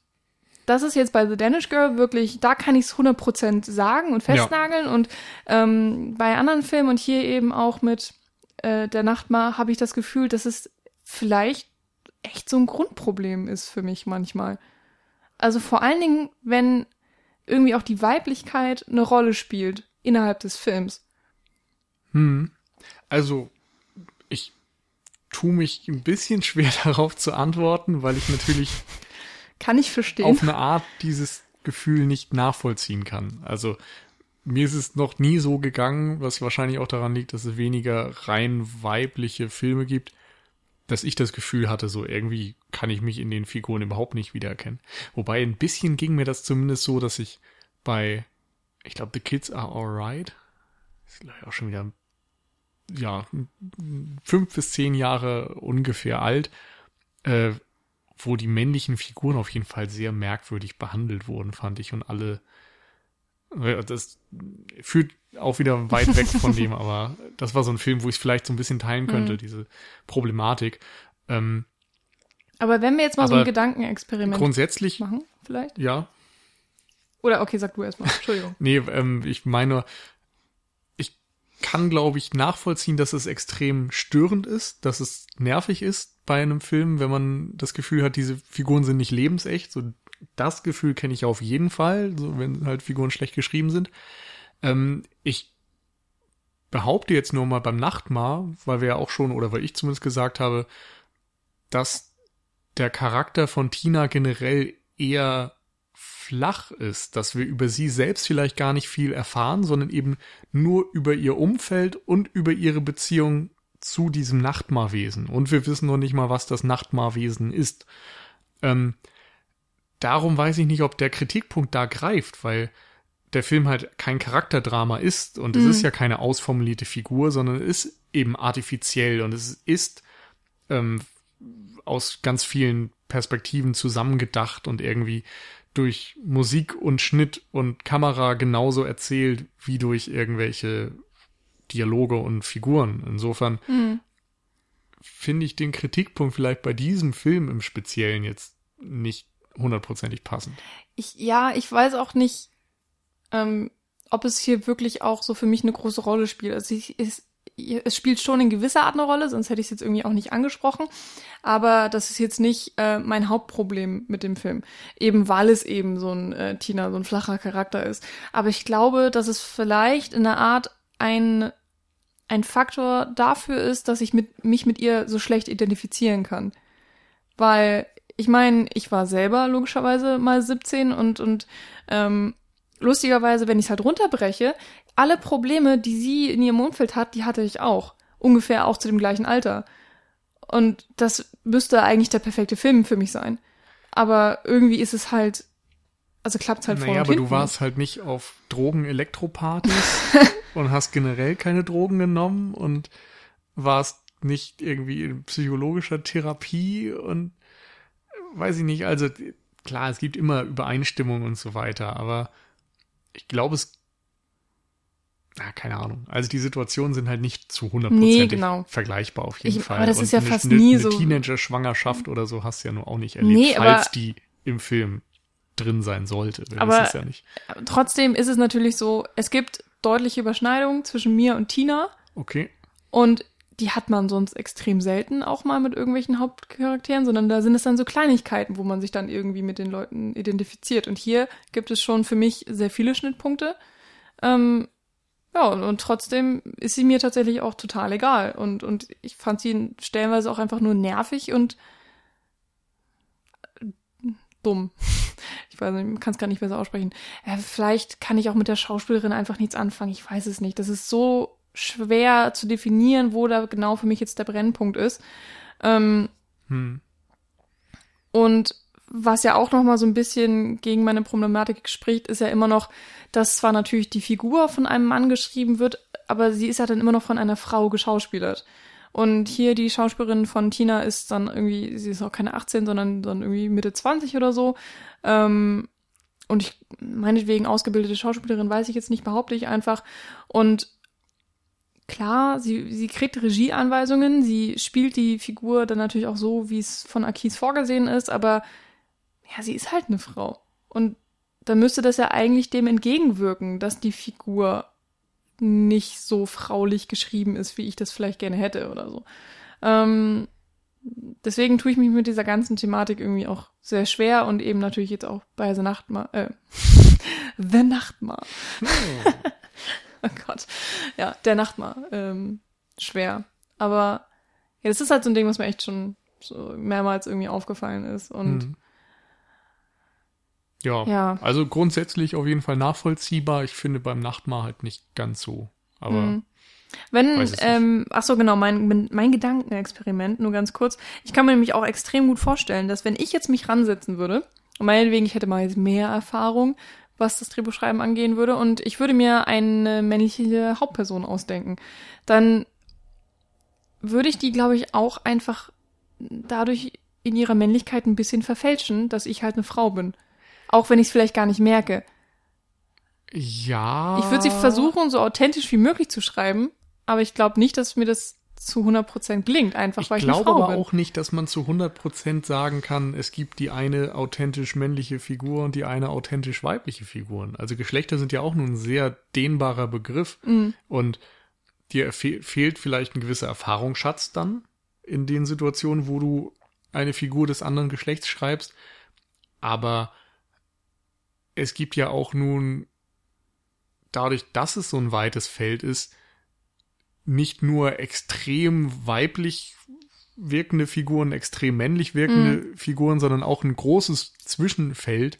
das ist jetzt bei The Danish Girl wirklich, da kann ich es 100% sagen und festnageln. Ja. Und ähm, bei anderen Filmen und hier eben auch mit äh, Der Nachtmar habe ich das Gefühl, dass es vielleicht echt so ein Grundproblem ist für mich manchmal. Also vor allen Dingen, wenn irgendwie auch die Weiblichkeit eine Rolle spielt innerhalb des Films. Hm. Also, tue mich ein bisschen schwer [LAUGHS] darauf zu antworten, weil ich natürlich kann ich verstehen. Auf eine Art dieses Gefühl nicht nachvollziehen kann. Also mir ist es noch nie so gegangen, was wahrscheinlich auch daran liegt, dass es weniger rein weibliche Filme gibt, dass ich das Gefühl hatte, so irgendwie kann ich mich in den Figuren überhaupt nicht wiedererkennen. Wobei ein bisschen ging mir das zumindest so, dass ich bei, ich glaube, The Kids Are Alright, ist glaube ich auch schon wieder, ja, fünf bis zehn Jahre ungefähr alt, äh, wo die männlichen Figuren auf jeden Fall sehr merkwürdig behandelt wurden, fand ich. Und alle, das führt auch wieder weit weg von [LAUGHS] dem, aber das war so ein Film, wo ich es vielleicht so ein bisschen teilen könnte, mhm. diese Problematik. Ähm, aber wenn wir jetzt mal so ein Gedankenexperiment grundsätzlich machen, vielleicht? Ja. Oder okay, sag du erstmal. Entschuldigung. [LAUGHS] nee, ähm, ich meine, kann, glaube ich, nachvollziehen, dass es extrem störend ist, dass es nervig ist, bei einem Film, wenn man das Gefühl hat, diese Figuren sind nicht lebensecht. So das Gefühl kenne ich auf jeden Fall, so wenn halt Figuren schlecht geschrieben sind. Ähm, ich behaupte jetzt nur mal beim Nachtmar, weil wir ja auch schon, oder weil ich zumindest gesagt habe, dass der Charakter von Tina generell eher flach ist, dass wir über sie selbst vielleicht gar nicht viel erfahren, sondern eben nur über ihr Umfeld und über ihre Beziehung zu diesem Nachtmarwesen. Und wir wissen noch nicht mal, was das Nachtmarwesen ist. Ähm, darum weiß ich nicht, ob der Kritikpunkt da greift, weil der Film halt kein Charakterdrama ist und mhm. es ist ja keine ausformulierte Figur, sondern es ist eben artifiziell und es ist ähm, aus ganz vielen Perspektiven zusammengedacht und irgendwie durch Musik und Schnitt und Kamera genauso erzählt wie durch irgendwelche Dialoge und Figuren. Insofern mhm. finde ich den Kritikpunkt vielleicht bei diesem Film im Speziellen jetzt nicht hundertprozentig passend. Ich, ja, ich weiß auch nicht, ähm, ob es hier wirklich auch so für mich eine große Rolle spielt. Also ich, es, es spielt schon in gewisser Art eine Rolle, sonst hätte ich es jetzt irgendwie auch nicht angesprochen. Aber das ist jetzt nicht äh, mein Hauptproblem mit dem Film. Eben weil es eben so ein äh, Tina, so ein flacher Charakter ist. Aber ich glaube, dass es vielleicht in einer Art ein, ein Faktor dafür ist, dass ich mit, mich mit ihr so schlecht identifizieren kann. Weil, ich meine, ich war selber logischerweise mal 17 und, und ähm, lustigerweise, wenn ich es halt runterbreche, alle Probleme, die sie in ihrem Umfeld hat, die hatte ich auch. Ungefähr auch zu dem gleichen Alter. Und das müsste eigentlich der perfekte Film für mich sein. Aber irgendwie ist es halt also klappt halt naja, vor aber du warst halt nicht auf Drogen-Elektropartys [LAUGHS] und hast generell keine Drogen genommen und warst nicht irgendwie in psychologischer Therapie und weiß ich nicht, also klar, es gibt immer Übereinstimmung und so weiter, aber ich glaube, es na, keine Ahnung. Also die Situationen sind halt nicht zu 100% nee, genau. vergleichbar auf jeden ich, Fall. Aber das und ist ja fast eine, nie so. Eine Teenager-Schwangerschaft oder so hast du ja nur auch nicht erlebt, nee, falls die im Film drin sein sollte. Aber ja nicht. trotzdem ist es natürlich so, es gibt deutliche Überschneidungen zwischen mir und Tina. Okay. Und die hat man sonst extrem selten auch mal mit irgendwelchen Hauptcharakteren, sondern da sind es dann so Kleinigkeiten, wo man sich dann irgendwie mit den Leuten identifiziert. Und hier gibt es schon für mich sehr viele Schnittpunkte. Ähm, ja, und, und trotzdem ist sie mir tatsächlich auch total egal. Und, und ich fand sie stellenweise auch einfach nur nervig und dumm. [LAUGHS] Ich weiß nicht, kann es gar nicht besser aussprechen. Äh, vielleicht kann ich auch mit der Schauspielerin einfach nichts anfangen. Ich weiß es nicht. Das ist so schwer zu definieren, wo da genau für mich jetzt der Brennpunkt ist. Ähm, hm. Und was ja auch noch mal so ein bisschen gegen meine Problematik spricht, ist ja immer noch, dass zwar natürlich die Figur von einem Mann geschrieben wird, aber sie ist ja dann immer noch von einer Frau geschauspielert. Und hier die Schauspielerin von Tina ist dann irgendwie, sie ist auch keine 18, sondern dann irgendwie Mitte 20 oder so. Ähm, und ich, meinetwegen ausgebildete Schauspielerin, weiß ich jetzt nicht, behaupte ich einfach. Und klar, sie, sie kriegt Regieanweisungen, sie spielt die Figur dann natürlich auch so, wie es von Akis vorgesehen ist, aber ja, sie ist halt eine Frau. Und dann müsste das ja eigentlich dem entgegenwirken, dass die Figur nicht so fraulich geschrieben ist, wie ich das vielleicht gerne hätte oder so. Ähm, deswegen tue ich mich mit dieser ganzen Thematik irgendwie auch sehr schwer und eben natürlich jetzt auch bei The Nachtma, äh, [LAUGHS] The Nachtma. Oh. [LAUGHS] oh Gott. Ja, der Nachtma, ähm, schwer. Aber ja, das ist halt so ein Ding, was mir echt schon so mehrmals irgendwie aufgefallen ist und mhm. Ja, ja, also grundsätzlich auf jeden Fall nachvollziehbar. Ich finde beim Nachtmahl halt nicht ganz so. Aber mhm. Wenn, ähm, ach so, genau, mein, mein Gedankenexperiment, nur ganz kurz. Ich kann mir nämlich auch extrem gut vorstellen, dass wenn ich jetzt mich ransetzen würde, und meinetwegen, ich hätte mal jetzt mehr Erfahrung, was das Drehbuchschreiben angehen würde, und ich würde mir eine männliche Hauptperson ausdenken, dann würde ich die, glaube ich, auch einfach dadurch in ihrer Männlichkeit ein bisschen verfälschen, dass ich halt eine Frau bin. Auch wenn ich es vielleicht gar nicht merke. Ja. Ich würde sie versuchen, so authentisch wie möglich zu schreiben, aber ich glaube nicht, dass mir das zu 100% gelingt, einfach weil ich, ich glaube aber bin. auch nicht, dass man zu 100% sagen kann, es gibt die eine authentisch männliche Figur und die eine authentisch weibliche Figur. Also Geschlechter sind ja auch nur ein sehr dehnbarer Begriff mhm. und dir fe fehlt vielleicht ein gewisser Erfahrungsschatz dann in den Situationen, wo du eine Figur des anderen Geschlechts schreibst, aber es gibt ja auch nun dadurch, dass es so ein weites Feld ist, nicht nur extrem weiblich wirkende Figuren, extrem männlich wirkende mhm. Figuren, sondern auch ein großes Zwischenfeld.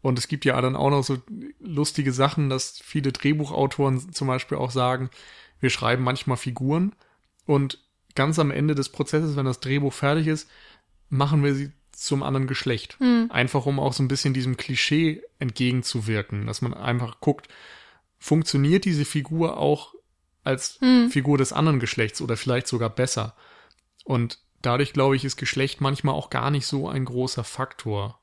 Und es gibt ja dann auch noch so lustige Sachen, dass viele Drehbuchautoren zum Beispiel auch sagen, wir schreiben manchmal Figuren und ganz am Ende des Prozesses, wenn das Drehbuch fertig ist, machen wir sie zum anderen Geschlecht. Mhm. Einfach um auch so ein bisschen diesem Klischee entgegenzuwirken, dass man einfach guckt, funktioniert diese Figur auch als hm. Figur des anderen Geschlechts oder vielleicht sogar besser. Und dadurch, glaube ich, ist Geschlecht manchmal auch gar nicht so ein großer Faktor.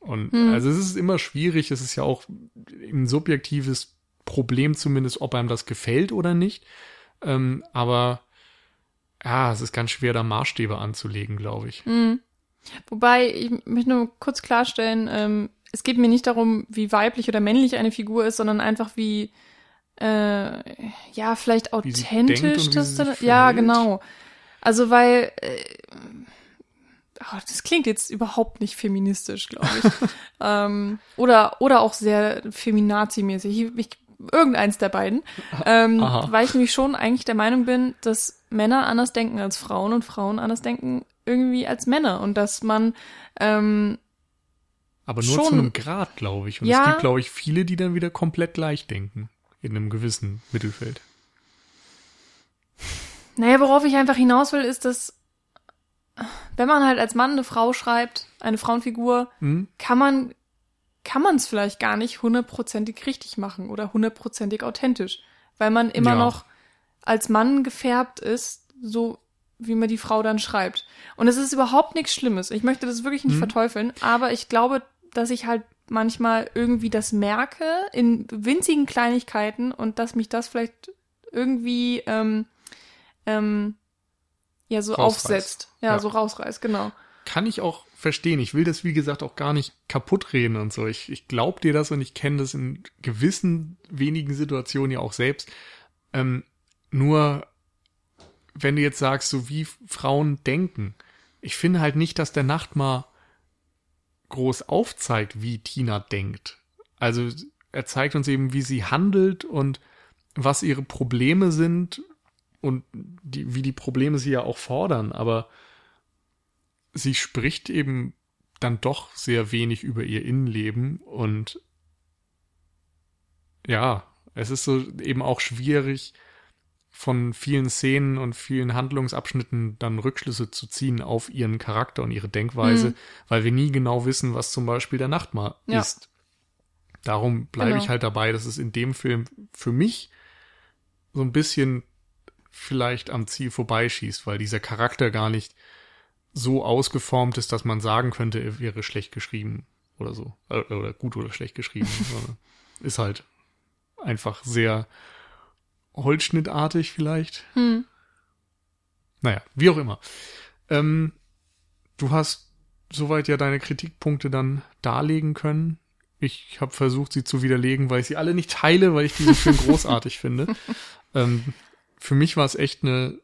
Und hm. also es ist immer schwierig, es ist ja auch ein subjektives Problem zumindest, ob einem das gefällt oder nicht. Ähm, aber ja, es ist ganz schwer, da Maßstäbe anzulegen, glaube ich. Hm. Wobei, ich möchte nur kurz klarstellen, ähm, es geht mir nicht darum, wie weiblich oder männlich eine Figur ist, sondern einfach wie, äh, ja, vielleicht authentisch das dann, ja, genau. Also, weil, äh, oh, das klingt jetzt überhaupt nicht feministisch, glaube ich. [LAUGHS] ähm, oder, oder auch sehr feminazi-mäßig. Ich, irgendeins der beiden. Ähm, weil ich nämlich schon eigentlich der Meinung bin, dass Männer anders denken als Frauen und Frauen anders denken irgendwie als Männer und dass man ähm, aber nur schon, zu einem Grad, glaube ich. Und ja, es gibt, glaube ich, viele, die dann wieder komplett gleich denken. In einem gewissen Mittelfeld. Naja, worauf ich einfach hinaus will, ist, dass wenn man halt als Mann eine Frau schreibt, eine Frauenfigur, mhm. kann man kann man es vielleicht gar nicht hundertprozentig richtig machen oder hundertprozentig authentisch, weil man immer ja. noch als Mann gefärbt ist, so wie man die Frau dann schreibt. Und es ist überhaupt nichts Schlimmes. Ich möchte das wirklich nicht mhm. verteufeln, aber ich glaube, dass ich halt manchmal irgendwie das merke in winzigen Kleinigkeiten und dass mich das vielleicht irgendwie ähm, ähm, ja so rausreißt. aufsetzt. Ja, ja, so rausreißt, genau. Kann ich auch verstehen. Ich will das, wie gesagt, auch gar nicht kaputt reden und so. Ich, ich glaube dir das und ich kenne das in gewissen wenigen Situationen ja auch selbst. Ähm, nur, wenn du jetzt sagst, so wie Frauen denken, ich finde halt nicht, dass der Nachtmar groß aufzeigt, wie Tina denkt. Also er zeigt uns eben, wie sie handelt und was ihre Probleme sind und die, wie die Probleme sie ja auch fordern, aber sie spricht eben dann doch sehr wenig über ihr Innenleben und ja, es ist so eben auch schwierig, von vielen Szenen und vielen Handlungsabschnitten dann Rückschlüsse zu ziehen auf ihren Charakter und ihre Denkweise, mhm. weil wir nie genau wissen, was zum Beispiel der Nachtmar ja. ist. Darum bleibe genau. ich halt dabei, dass es in dem Film für mich so ein bisschen vielleicht am Ziel vorbeischießt, weil dieser Charakter gar nicht so ausgeformt ist, dass man sagen könnte, er wäre schlecht geschrieben. oder so. Äh, oder gut oder schlecht geschrieben. [LAUGHS] ist halt einfach sehr holzschnittartig vielleicht. Hm. Naja, wie auch immer. Ähm, du hast soweit ja deine Kritikpunkte dann darlegen können. Ich habe versucht, sie zu widerlegen, weil ich sie alle nicht teile, weil ich diesen Film [LAUGHS] großartig finde. Ähm, für mich war es echt eine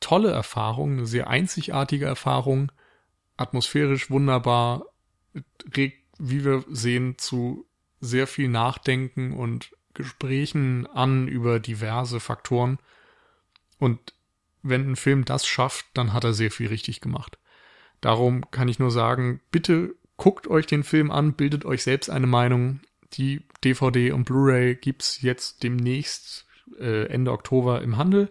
tolle Erfahrung, eine sehr einzigartige Erfahrung, atmosphärisch wunderbar, regt, wie wir sehen, zu sehr viel Nachdenken und Gesprächen an über diverse Faktoren. Und wenn ein Film das schafft, dann hat er sehr viel richtig gemacht. Darum kann ich nur sagen, bitte guckt euch den Film an, bildet euch selbst eine Meinung. Die DVD und Blu-ray gibt's jetzt demnächst äh, Ende Oktober im Handel.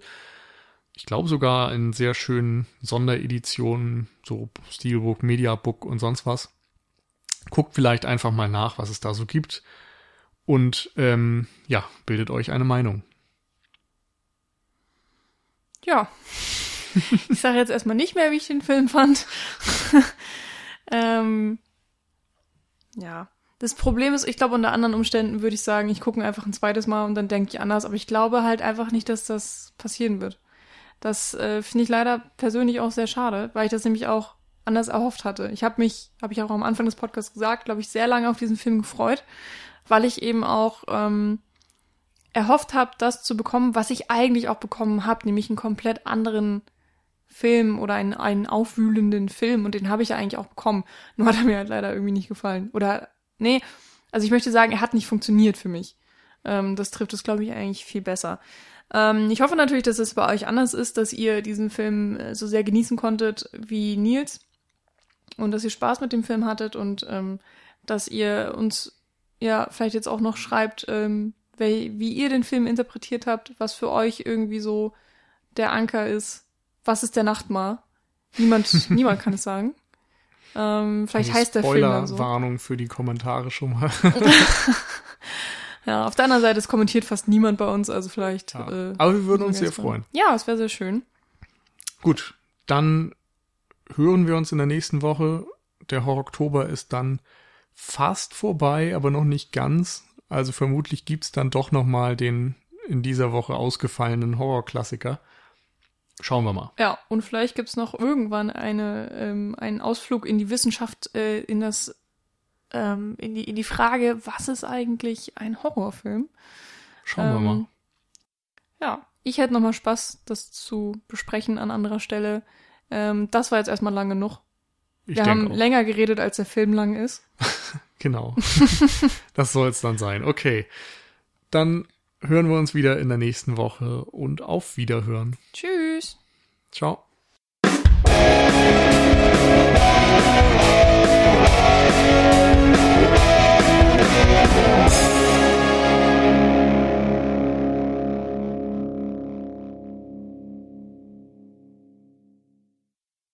Ich glaube sogar in sehr schönen Sondereditionen, so Steelbook, Mediabook und sonst was. Guckt vielleicht einfach mal nach, was es da so gibt. Und ähm, ja, bildet euch eine Meinung. Ja. Ich sage jetzt erstmal nicht mehr, wie ich den Film fand. [LAUGHS] ähm, ja. Das Problem ist, ich glaube, unter anderen Umständen würde ich sagen, ich gucke einfach ein zweites Mal und dann denke ich anders. Aber ich glaube halt einfach nicht, dass das passieren wird. Das äh, finde ich leider persönlich auch sehr schade, weil ich das nämlich auch anders erhofft hatte. Ich habe mich, habe ich auch am Anfang des Podcasts gesagt, glaube ich, sehr lange auf diesen Film gefreut, weil ich eben auch ähm, erhofft habe, das zu bekommen, was ich eigentlich auch bekommen habe, nämlich einen komplett anderen Film oder einen, einen aufwühlenden Film und den habe ich ja eigentlich auch bekommen. [LAUGHS] Nur hat er mir halt leider irgendwie nicht gefallen. Oder, nee, also ich möchte sagen, er hat nicht funktioniert für mich. Ähm, das trifft es, glaube ich, eigentlich viel besser. Ähm, ich hoffe natürlich, dass es bei euch anders ist, dass ihr diesen Film äh, so sehr genießen konntet wie Nils und dass ihr Spaß mit dem Film hattet und ähm, dass ihr uns ja vielleicht jetzt auch noch schreibt, ähm, wie, wie ihr den Film interpretiert habt, was für euch irgendwie so der Anker ist was ist der Nachtmar? Niemand, [LAUGHS] niemand kann es sagen. Ähm, vielleicht also heißt der Film dann so. Warnung für die Kommentare schon mal. [LAUGHS] ja, auf der anderen Seite, es kommentiert fast niemand bei uns, also vielleicht. Ja. Äh, Aber wir würden uns sehr freuen. Ja, es wäre sehr schön. Gut, dann hören wir uns in der nächsten Woche. Der Horror Oktober ist dann fast vorbei, aber noch nicht ganz. Also vermutlich gibt's dann doch noch mal den in dieser Woche ausgefallenen Horrorklassiker. Schauen wir mal. Ja, und vielleicht gibt's noch irgendwann eine, ähm, einen Ausflug in die Wissenschaft, äh, in das, ähm, in die, in die Frage, was ist eigentlich ein Horrorfilm? Schauen ähm, wir mal. Ja, ich hätte nochmal Spaß, das zu besprechen an anderer Stelle. Ähm, das war jetzt erstmal lang genug. Ich wir haben auch. länger geredet, als der Film lang ist. [LAUGHS] genau. das soll es dann sein. Okay. Dann hören wir uns wieder in der nächsten Woche und auf Wiederhören. Tschüss. Ciao.